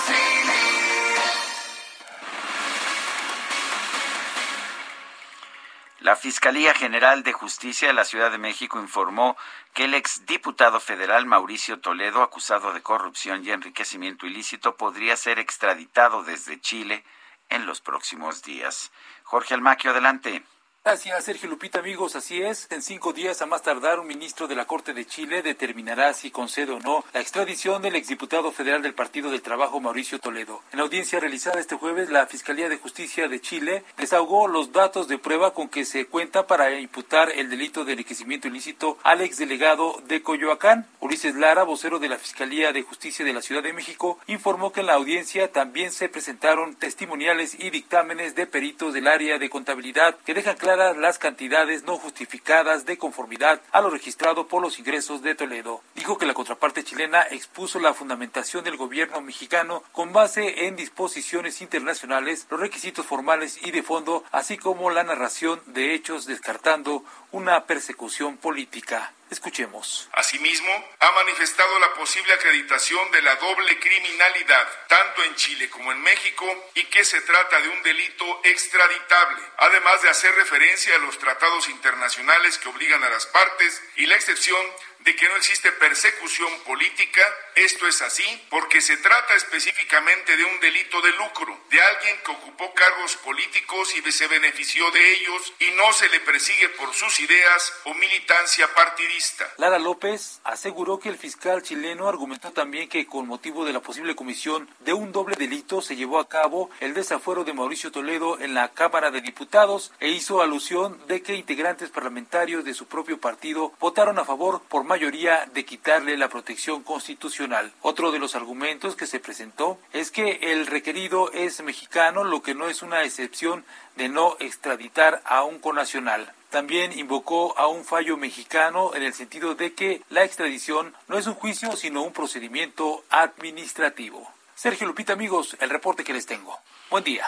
La Fiscalía General de Justicia de la Ciudad de México informó que el exdiputado federal Mauricio Toledo, acusado de corrupción y enriquecimiento ilícito, podría ser extraditado desde Chile en los próximos días. Jorge Almaquio, adelante. Gracias, Sergio Lupita, amigos. Así es, en cinco días a más tardar, un ministro de la Corte de Chile determinará si concede o no la extradición del exdiputado federal del Partido del Trabajo, Mauricio Toledo. En la audiencia realizada este jueves, la Fiscalía de Justicia de Chile desahogó los datos de prueba con que se cuenta para imputar el delito de enriquecimiento ilícito al exdelegado de Coyoacán. Ulises Lara, vocero de la Fiscalía de Justicia de la Ciudad de México, informó que en la audiencia también se presentaron testimoniales y dictámenes de peritos del área de contabilidad que dejan claro las cantidades no justificadas de conformidad a lo registrado por los ingresos de Toledo. Dijo que la contraparte chilena expuso la fundamentación del gobierno mexicano con base en disposiciones internacionales, los requisitos formales y de fondo, así como la narración de hechos descartando una persecución política. Escuchemos. Asimismo, ha manifestado la posible acreditación de la doble criminalidad, tanto en Chile como en México, y que se trata de un delito extraditable, además de hacer referencia a los tratados internacionales que obligan a las partes y la excepción de que no existe persecución política. Esto es así porque se trata específicamente de un delito de lucro, de alguien que ocupó cargos políticos y se benefició de ellos y no se le persigue por sus ideas o militancia partidista. Lara López aseguró que el fiscal chileno argumentó también que con motivo de la posible comisión de un doble delito se llevó a cabo el desafuero de Mauricio Toledo en la Cámara de Diputados e hizo alusión de que integrantes parlamentarios de su propio partido votaron a favor por mayoría de quitarle la protección constitucional. Otro de los argumentos que se presentó es que el requerido es mexicano, lo que no es una excepción de no extraditar a un conacional. También invocó a un fallo mexicano en el sentido de que la extradición no es un juicio, sino un procedimiento administrativo. Sergio Lupita, amigos, el reporte que les tengo. Buen día.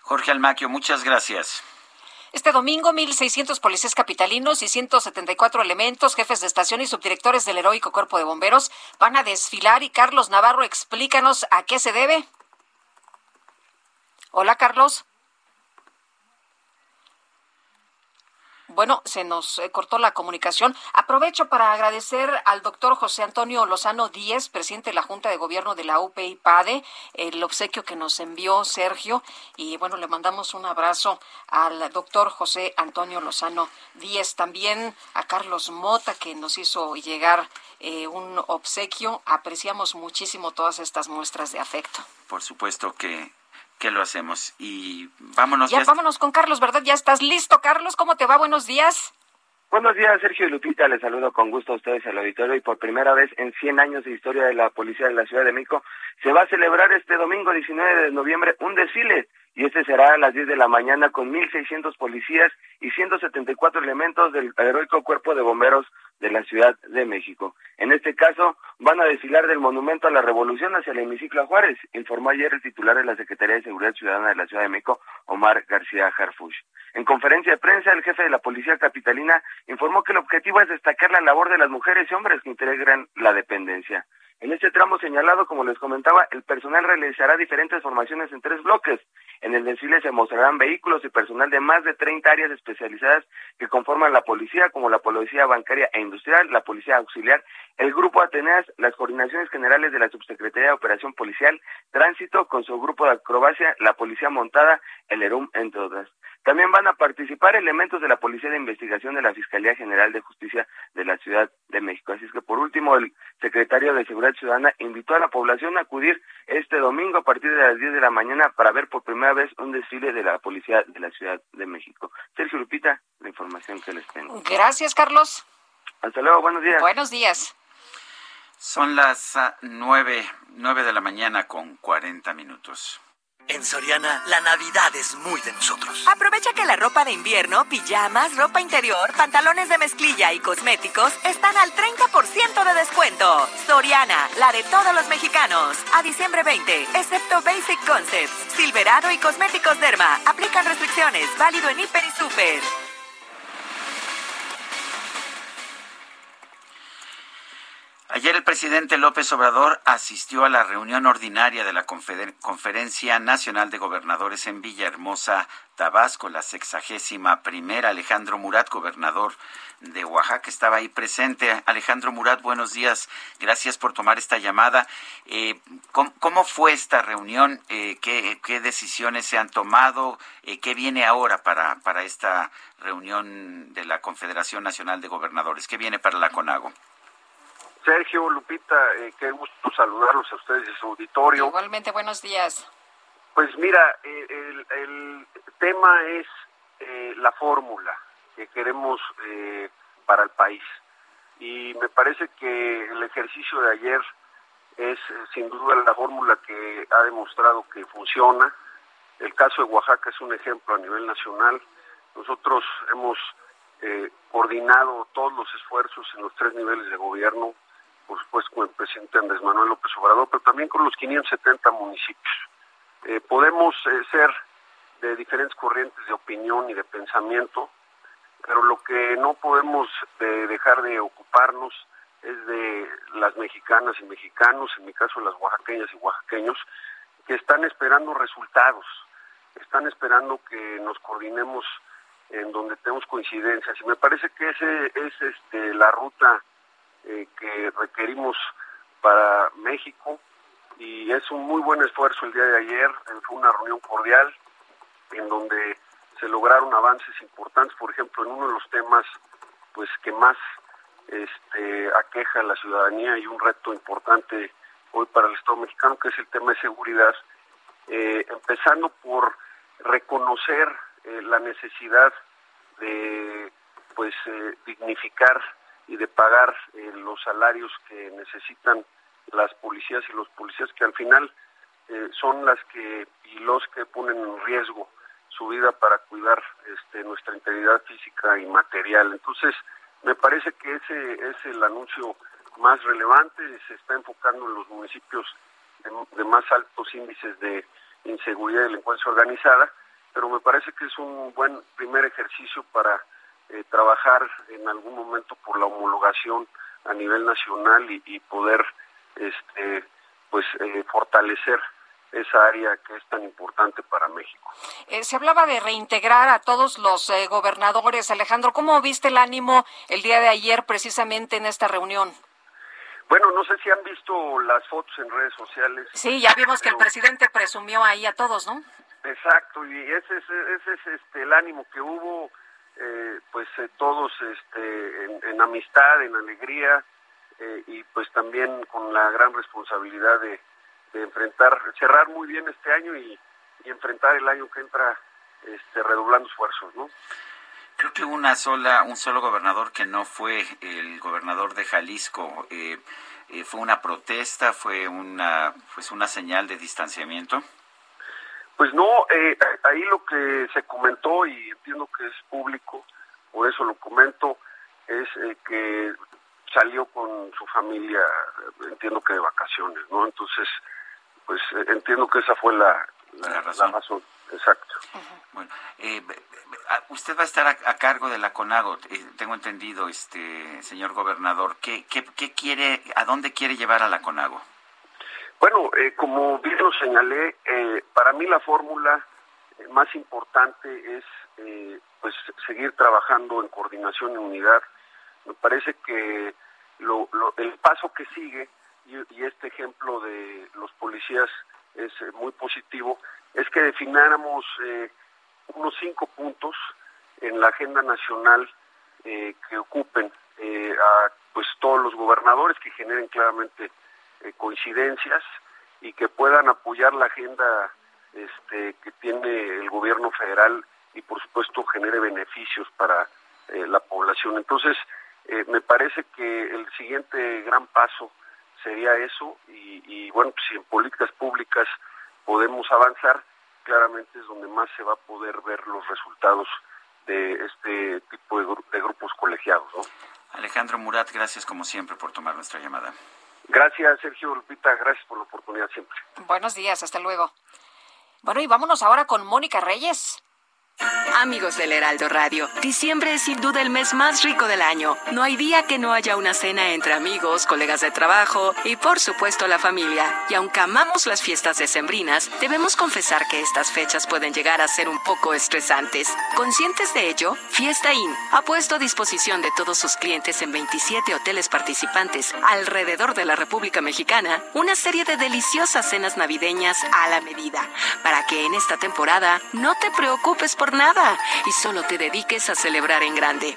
Jorge Almaquio, muchas gracias. Este domingo, 1.600 policías capitalinos y 174 elementos, jefes de estación y subdirectores del heroico Cuerpo de Bomberos van a desfilar. Y Carlos Navarro, explícanos a qué se debe. Hola, Carlos. Bueno, se nos eh, cortó la comunicación. Aprovecho para agradecer al doctor José Antonio Lozano Díez, presidente de la Junta de Gobierno de la UPI PADE, el obsequio que nos envió Sergio. Y bueno, le mandamos un abrazo al doctor José Antonio Lozano Díez, también a Carlos Mota, que nos hizo llegar eh, un obsequio. Apreciamos muchísimo todas estas muestras de afecto. Por supuesto que, que lo hacemos. Y vámonos. Ya, vámonos con Carlos, ¿verdad? Ya estás listo, Carlos. ¿Cómo te va? Buenos días. Buenos días, Sergio y Lupita. Les saludo con gusto a ustedes al auditorio y por primera vez en 100 años de historia de la Policía de la Ciudad de México se va a celebrar este domingo 19 de noviembre un desfile y este será a las 10 de la mañana con 1.600 policías y 174 elementos del heroico Cuerpo de Bomberos de la Ciudad de México. En este caso, van a desfilar del Monumento a la Revolución hacia el hemiciclo a Juárez, informó ayer el titular de la Secretaría de Seguridad Ciudadana de la Ciudad de México, Omar García Harfush. En conferencia de prensa, el jefe de la Policía Capitalina informó que el objetivo es destacar la labor de las mujeres y hombres que integran la dependencia. En este tramo señalado, como les comentaba, el personal realizará diferentes formaciones en tres bloques. En el desfile se mostrarán vehículos y personal de más de 30 áreas especializadas que conforman la policía, como la policía bancaria e industrial, la policía auxiliar, el grupo Ateneas, las coordinaciones generales de la Subsecretaría de Operación Policial, Tránsito, con su grupo de acrobacia, la policía montada, el ERUM, entre otras. También van a participar elementos de la Policía de Investigación de la Fiscalía General de Justicia de la Ciudad de México. Así es que, por último, el secretario de Seguridad Ciudadana invitó a la población a acudir este domingo a partir de las 10 de la mañana para ver por primera vez un desfile de la Policía de la Ciudad de México. Sergio Lupita, la información que les tengo. Gracias, Carlos. Hasta luego, buenos días. Buenos días. Son las ah, nueve, nueve de la mañana con 40 minutos. En Soriana, la Navidad es muy de nosotros. Aprovecha que la ropa de invierno, pijamas, ropa interior, pantalones de mezclilla y cosméticos están al 30% de descuento. Soriana, la de todos los mexicanos. A diciembre 20, excepto Basic Concepts, Silverado y Cosméticos Derma. Aplican restricciones. Válido en Hiper y Super. Ayer el presidente López Obrador asistió a la reunión ordinaria de la Conferencia Nacional de Gobernadores en Villahermosa, Tabasco, la sexagésima primera. Alejandro Murat, gobernador de Oaxaca, estaba ahí presente. Alejandro Murat, buenos días. Gracias por tomar esta llamada. Eh, ¿cómo, cómo fue esta reunión? Eh, ¿qué, qué decisiones se han tomado? Eh, ¿Qué viene ahora para, para esta reunión de la Confederación Nacional de Gobernadores? ¿Qué viene para la CONAGO? Sergio, Lupita, eh, qué gusto saludarlos a ustedes y su auditorio. Igualmente, buenos días. Pues mira, eh, el, el tema es eh, la fórmula que queremos eh, para el país. Y me parece que el ejercicio de ayer es sin duda la fórmula que ha demostrado que funciona. El caso de Oaxaca es un ejemplo a nivel nacional Nosotros hemos eh, coordinado todos los esfuerzos en los tres niveles de gobierno, por supuesto con el presidente Andrés Manuel López Obrador, pero también con los 570 municipios. Eh, podemos eh, ser de diferentes corrientes de opinión y de pensamiento, pero lo que no podemos eh, dejar de ocuparnos es de las mexicanas y mexicanos, en mi caso las oaxaqueñas y oaxaqueños, que están esperando resultados, están esperando que nos coordinemos en donde tenemos coincidencias y me parece que ese es este la ruta eh, que requerimos para México y es un muy buen esfuerzo el día de ayer, fue una reunión cordial en donde se lograron avances importantes, por ejemplo, en uno de los temas pues que más este, aqueja a la ciudadanía y un reto importante hoy para el Estado mexicano, que es el tema de seguridad, eh, empezando por reconocer eh, la necesidad de pues eh, dignificar y de pagar eh, los salarios que necesitan las policías y los policías que al final eh, son las que y los que ponen en riesgo su vida para cuidar este, nuestra integridad física y material. Entonces, me parece que ese es el anuncio más relevante, se está enfocando en los municipios de, de más altos índices de inseguridad y delincuencia organizada, pero me parece que es un buen primer ejercicio para eh, trabajar en algún momento por la homologación a nivel nacional y, y poder este pues eh, fortalecer esa área que es tan importante para México. Eh, se hablaba de reintegrar a todos los eh, gobernadores. Alejandro, ¿cómo viste el ánimo el día de ayer precisamente en esta reunión? Bueno, no sé si han visto las fotos en redes sociales. Sí, ya vimos que el presidente presumió ahí a todos, ¿no? Exacto, y ese es, ese es este, el ánimo que hubo, eh, pues eh, todos este, en, en amistad, en alegría, eh, y pues también con la gran responsabilidad de, de enfrentar, cerrar muy bien este año y, enfrentar el año que entra este, redoblando esfuerzos, ¿no? Creo que una sola, un solo gobernador que no fue el gobernador de Jalisco. eh, eh, fue una protesta, fue una, pues una señal de distanciamiento. Pues no, eh, ahí lo que se comentó y entiendo que es público, por eso lo comento, es eh, que salió con su familia, entiendo que de vacaciones, ¿no? Entonces, pues eh, entiendo que esa fue la, la, la razón. exacto. Bueno, eh, usted va a estar a, a cargo de la CONAGO, eh, tengo entendido, este señor gobernador. ¿Qué, qué, qué quiere, a dónde quiere llevar a la CONAGO? Bueno, eh, como bien lo señalé, eh, para mí la fórmula más importante es eh, pues seguir trabajando en coordinación y unidad. Me parece que lo, lo- el paso que sigue y, y este ejemplo de los policías es eh, muy positivo es que definiéramos eh, unos cinco puntos en la agenda nacional eh, que ocupen a pues todos los gobernadores que generen claramente eh, coincidencias y que puedan apoyar la agenda este, que tiene el gobierno federal y por supuesto genere beneficios para eh, la población. Entonces, eh, me parece que el siguiente gran paso sería eso y, y, bueno, pues, si en políticas públicas podemos avanzar, claramente es donde más se va a poder ver los resultados de este tipo de, gru- de grupos colegiados. ¿no? Alejandro Murat, gracias como siempre por tomar nuestra llamada. Gracias, Sergio Lupita, gracias por la oportunidad siempre. Buenos días, hasta luego. Bueno, y vámonos ahora con Mónica Reyes. Amigos del Heraldo Radio, diciembre es sin duda el mes más rico del año. No hay día que no haya una cena entre amigos, colegas de trabajo y por supuesto la familia. Y aunque amamos las fiestas decembrinas, debemos confesar que estas fechas pueden llegar a ser un poco estresantes. Conscientes de ello, Fiesta Inn ha puesto a disposición de todos sus clientes en 27 hoteles participantes alrededor de la República Mexicana una serie de deliciosas cenas navideñas a la medida, para que en esta temporada no te preocupes por y solo te dediques a celebrar en grande.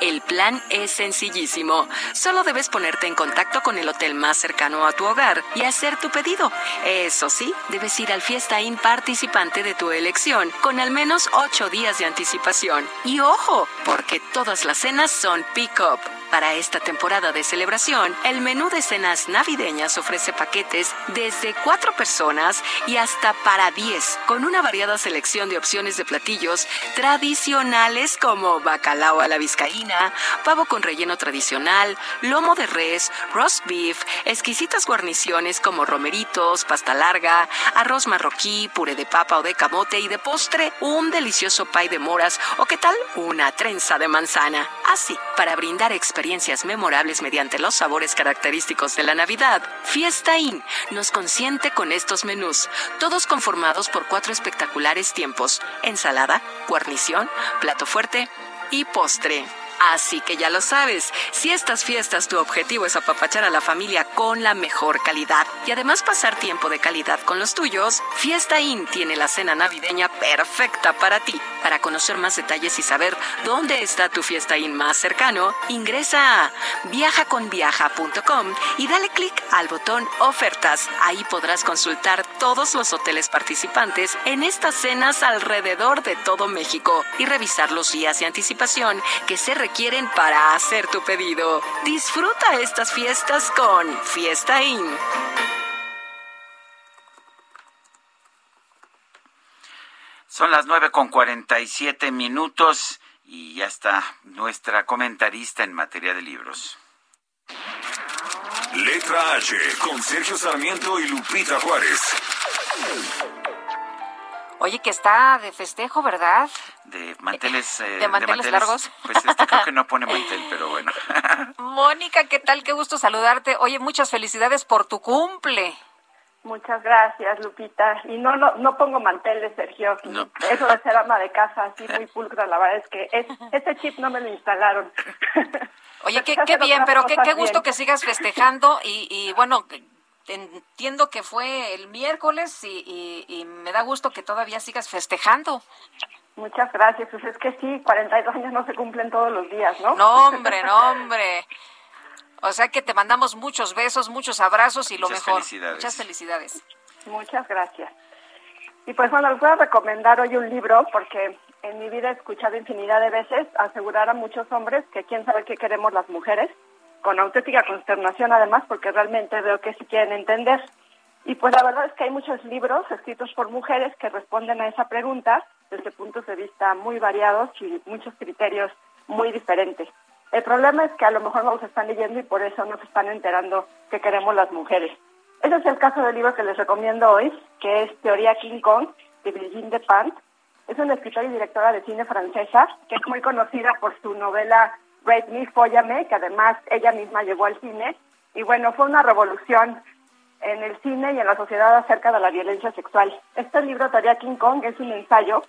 El plan es sencillísimo. Solo debes ponerte en contacto con el hotel más cercano a tu hogar y hacer tu pedido. Eso sí, debes ir al Fiesta Inn participante de tu elección con al menos 8 días de anticipación. Y ojo, porque todas las cenas son pick-up. Para esta temporada de celebración, el menú de cenas navideñas ofrece paquetes desde cuatro personas y hasta para 10, con una variada selección de opciones de platillos tradicionales como bacalao a la vizcaína, pavo con relleno tradicional, lomo de res, roast beef, exquisitas guarniciones como romeritos, pasta larga, arroz marroquí, puré de papa o de camote y de postre un delicioso pie de moras o qué tal una trenza de manzana. Así, para brindar experiencias memorables mediante los sabores característicos de la Navidad, Fiesta Inn nos consiente con estos menús, todos conformados por cuatro espectaculares tiempos, ensalada, guarnición, plato fuerte y postre. Así que ya lo sabes, si estas fiestas tu objetivo es apapachar a la familia con la mejor calidad y además pasar tiempo de calidad con los tuyos, Fiesta Inn tiene la cena navideña perfecta para ti. Para conocer más detalles y saber dónde está tu Fiesta Inn más cercano, ingresa a viajaconviaja.com y dale clic al botón ofertas. Ahí podrás consultar todos los hoteles participantes en estas cenas alrededor de todo México y revisar los días de anticipación que se requieren para hacer tu pedido. Disfruta estas fiestas con Fiesta Inn. Son las nueve con cuarenta y siete minutos y ya está nuestra comentarista en materia de libros. Letra H con Sergio Sarmiento y Lupita Juárez. Oye, que está de festejo, ¿verdad? De manteles, *laughs* eh, ¿De manteles largos? Pues este creo que no *laughs* pone mantel, pero bueno. *laughs* Mónica, ¿qué tal? Qué gusto saludarte. Oye, muchas felicidades por tu cumple. Muchas gracias, Lupita. Y no, no, no pongo manteles, Sergio. Eso de ser ama de casa, así muy pulcra, la verdad es que es, ese chip no me lo instalaron. Oye, qué, qué bien, pero qué, qué gusto bien. que sigas festejando y, y bueno, entiendo que fue el miércoles y, y- y me da gusto que todavía sigas festejando. Muchas gracias. Pues es que sí, 42 años no se cumplen todos los días, ¿no? No, hombre, no, hombre. O sea que te mandamos muchos besos, muchos abrazos y lo Muchas mejor. felicidades. Muchas felicidades. Muchas gracias. Y pues bueno, les voy a recomendar hoy un libro porque en mi vida he escuchado infinidad de veces asegurar a muchos hombres que quién sabe qué queremos las mujeres, con auténtica consternación además, porque realmente veo que sí quieren entender. Y pues la verdad es que hay muchos libros escritos por mujeres que responden a esa pregunta desde puntos de vista muy variados y muchos criterios muy diferentes. El problema es que a lo mejor no los están leyendo y por eso no se están enterando que queremos las mujeres. Ese es el caso del libro que les recomiendo hoy, que es Teoría King Kong, de Brigitte Despentes. Es una escritora y directora de cine francesa, que es muy conocida por su novela Rape Me, Fóllame, que además ella misma llevó al cine. Y bueno, fue una revolución en el cine y en la sociedad acerca de la violencia sexual. Este libro, Teoría King Kong, es un ensayo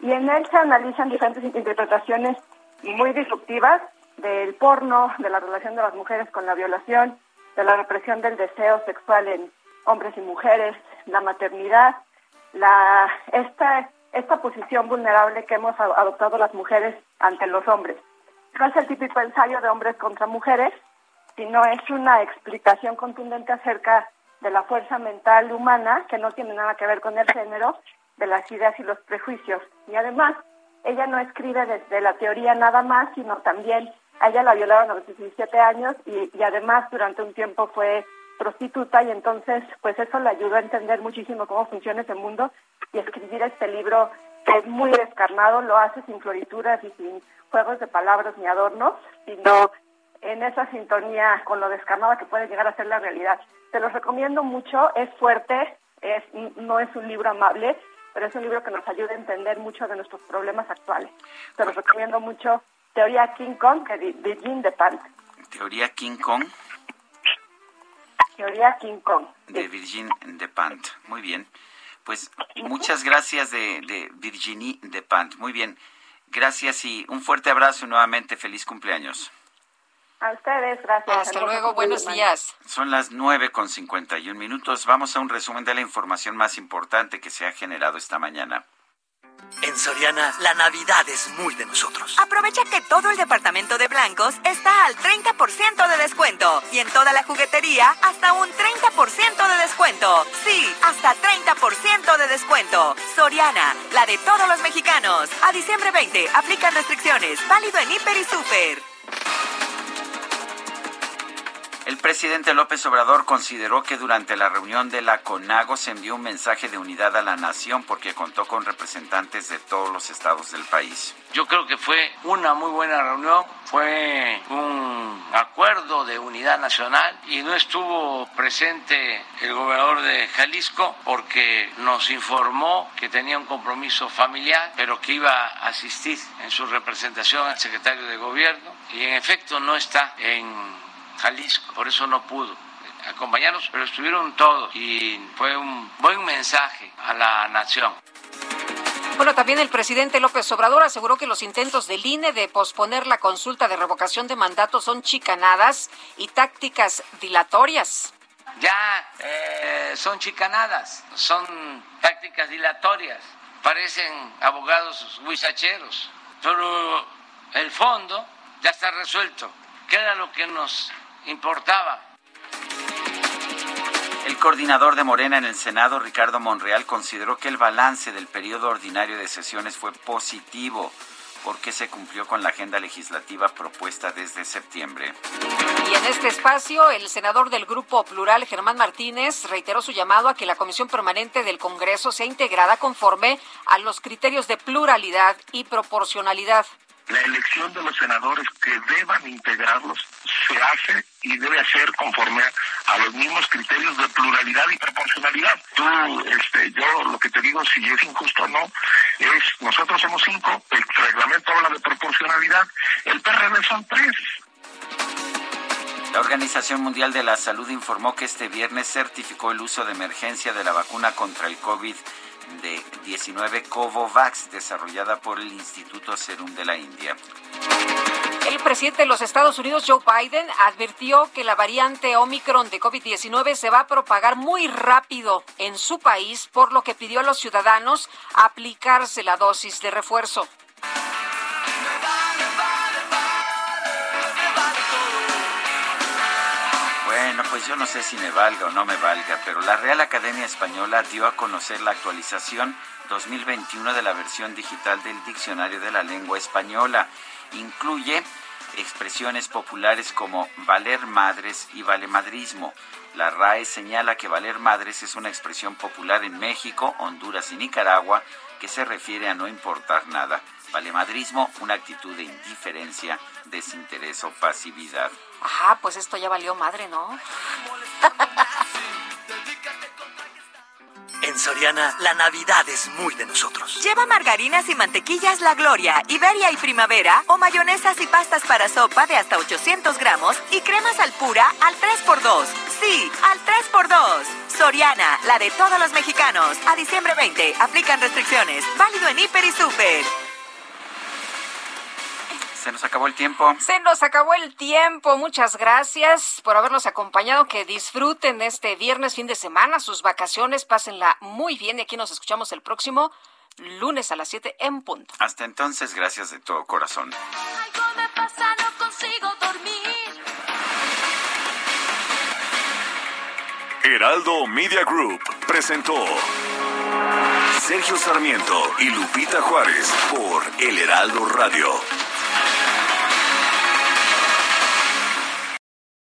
y en él se analizan diferentes interpretaciones muy disruptivas del porno, de la relación de las mujeres con la violación, de la represión del deseo sexual en hombres y mujeres, la maternidad, la esta esta posición vulnerable que hemos adoptado las mujeres ante los hombres. No es el típico ensayo de hombres contra mujeres, sino es una explicación contundente acerca de la fuerza mental humana que no tiene nada que ver con el género, de las ideas y los prejuicios. Y además, ella no escribe desde la teoría nada más, sino también ella la violaron a los 17 años y, y además durante un tiempo fue prostituta y entonces pues eso le ayudó a entender muchísimo cómo funciona ese mundo y escribir este libro que es muy descarnado, lo hace sin florituras y sin juegos de palabras ni adornos, sino en esa sintonía con lo descarnada que puede llegar a ser la realidad. Te los recomiendo mucho, es fuerte, es, no es un libro amable, pero es un libro que nos ayuda a entender mucho de nuestros problemas actuales. Te los recomiendo mucho, Teoría King Kong, de Virgin de Pan. Teoría King Kong Teoría King Kong. de Virgin Despentes. Muy bien. Pues muchas gracias de, de Virginie Despentes. Muy bien. Gracias y un fuerte abrazo nuevamente. Feliz cumpleaños. A ustedes, gracias. Hasta luego, de buenos días. Son las nueve con 51 minutos. Vamos a un resumen de la información más importante que se ha generado esta mañana. En Soriana, la Navidad es muy de nosotros. Aprovecha que todo el departamento de blancos está al 30% de descuento y en toda la juguetería hasta un 30% de descuento. Sí, hasta 30% de descuento. Soriana, la de todos los mexicanos. A diciembre 20, aplican restricciones. Válido en Hiper y Super. El presidente López Obrador consideró que durante la reunión de la CONAGO se envió un mensaje de unidad a la nación porque contó con representantes de todos los estados del país. Yo creo que fue una muy buena reunión, fue un acuerdo de unidad nacional y no estuvo presente el gobernador de Jalisco porque nos informó que tenía un compromiso familiar, pero que iba a asistir en su representación al secretario de gobierno y en efecto no está en Jalisco, por eso no pudo acompañarnos, pero estuvieron todos y fue un buen mensaje a la nación. Bueno, también el presidente López Obrador aseguró que los intentos del INE de posponer la consulta de revocación de mandato son chicanadas y tácticas dilatorias. Ya eh, son chicanadas, son tácticas dilatorias, parecen abogados huizacheros, pero el fondo ya está resuelto, que era lo que nos importaba. El coordinador de Morena en el Senado, Ricardo Monreal, consideró que el balance del periodo ordinario de sesiones fue positivo porque se cumplió con la agenda legislativa propuesta desde septiembre. Y en este espacio, el senador del Grupo Plural, Germán Martínez, reiteró su llamado a que la Comisión Permanente del Congreso sea integrada conforme a los criterios de pluralidad y proporcionalidad. La elección de los senadores que deban integrarlos se hace y debe hacer conforme a los mismos criterios de pluralidad y proporcionalidad. Tú, este, yo lo que te digo, si es injusto o no, es nosotros somos cinco, el reglamento habla de proporcionalidad, el PRD son tres. La Organización Mundial de la Salud informó que este viernes certificó el uso de emergencia de la vacuna contra el COVID de 19 Covovax desarrollada por el Instituto Serum de la India. El presidente de los Estados Unidos, Joe Biden, advirtió que la variante Omicron de COVID-19 se va a propagar muy rápido en su país, por lo que pidió a los ciudadanos aplicarse la dosis de refuerzo. Bueno, pues yo no sé si me valga o no me valga, pero la Real Academia Española dio a conocer la actualización 2021 de la versión digital del Diccionario de la Lengua Española. Incluye expresiones populares como valer madres y valemadrismo. La RAE señala que valer madres es una expresión popular en México, Honduras y Nicaragua que se refiere a no importar nada. Valemadrismo, una actitud de indiferencia, desinterés o pasividad. Ah, pues esto ya valió madre, ¿no? *laughs* En Soriana, la Navidad es muy de nosotros. Lleva margarinas y mantequillas La Gloria, Iberia y Primavera o mayonesas y pastas para sopa de hasta 800 gramos y cremas al pura al 3x2. Sí, al 3x2. Soriana, la de todos los mexicanos. A diciembre 20, aplican restricciones. Válido en Hiper y Super. Se nos acabó el tiempo. Se nos acabó el tiempo. Muchas gracias por habernos acompañado. Que disfruten este viernes, fin de semana, sus vacaciones. Pásenla muy bien. Y aquí nos escuchamos el próximo lunes a las 7 en punto. Hasta entonces, gracias de todo corazón. Algo me pasa, no consigo dormir. Heraldo Media Group presentó Sergio Sarmiento y Lupita Juárez por El Heraldo Radio.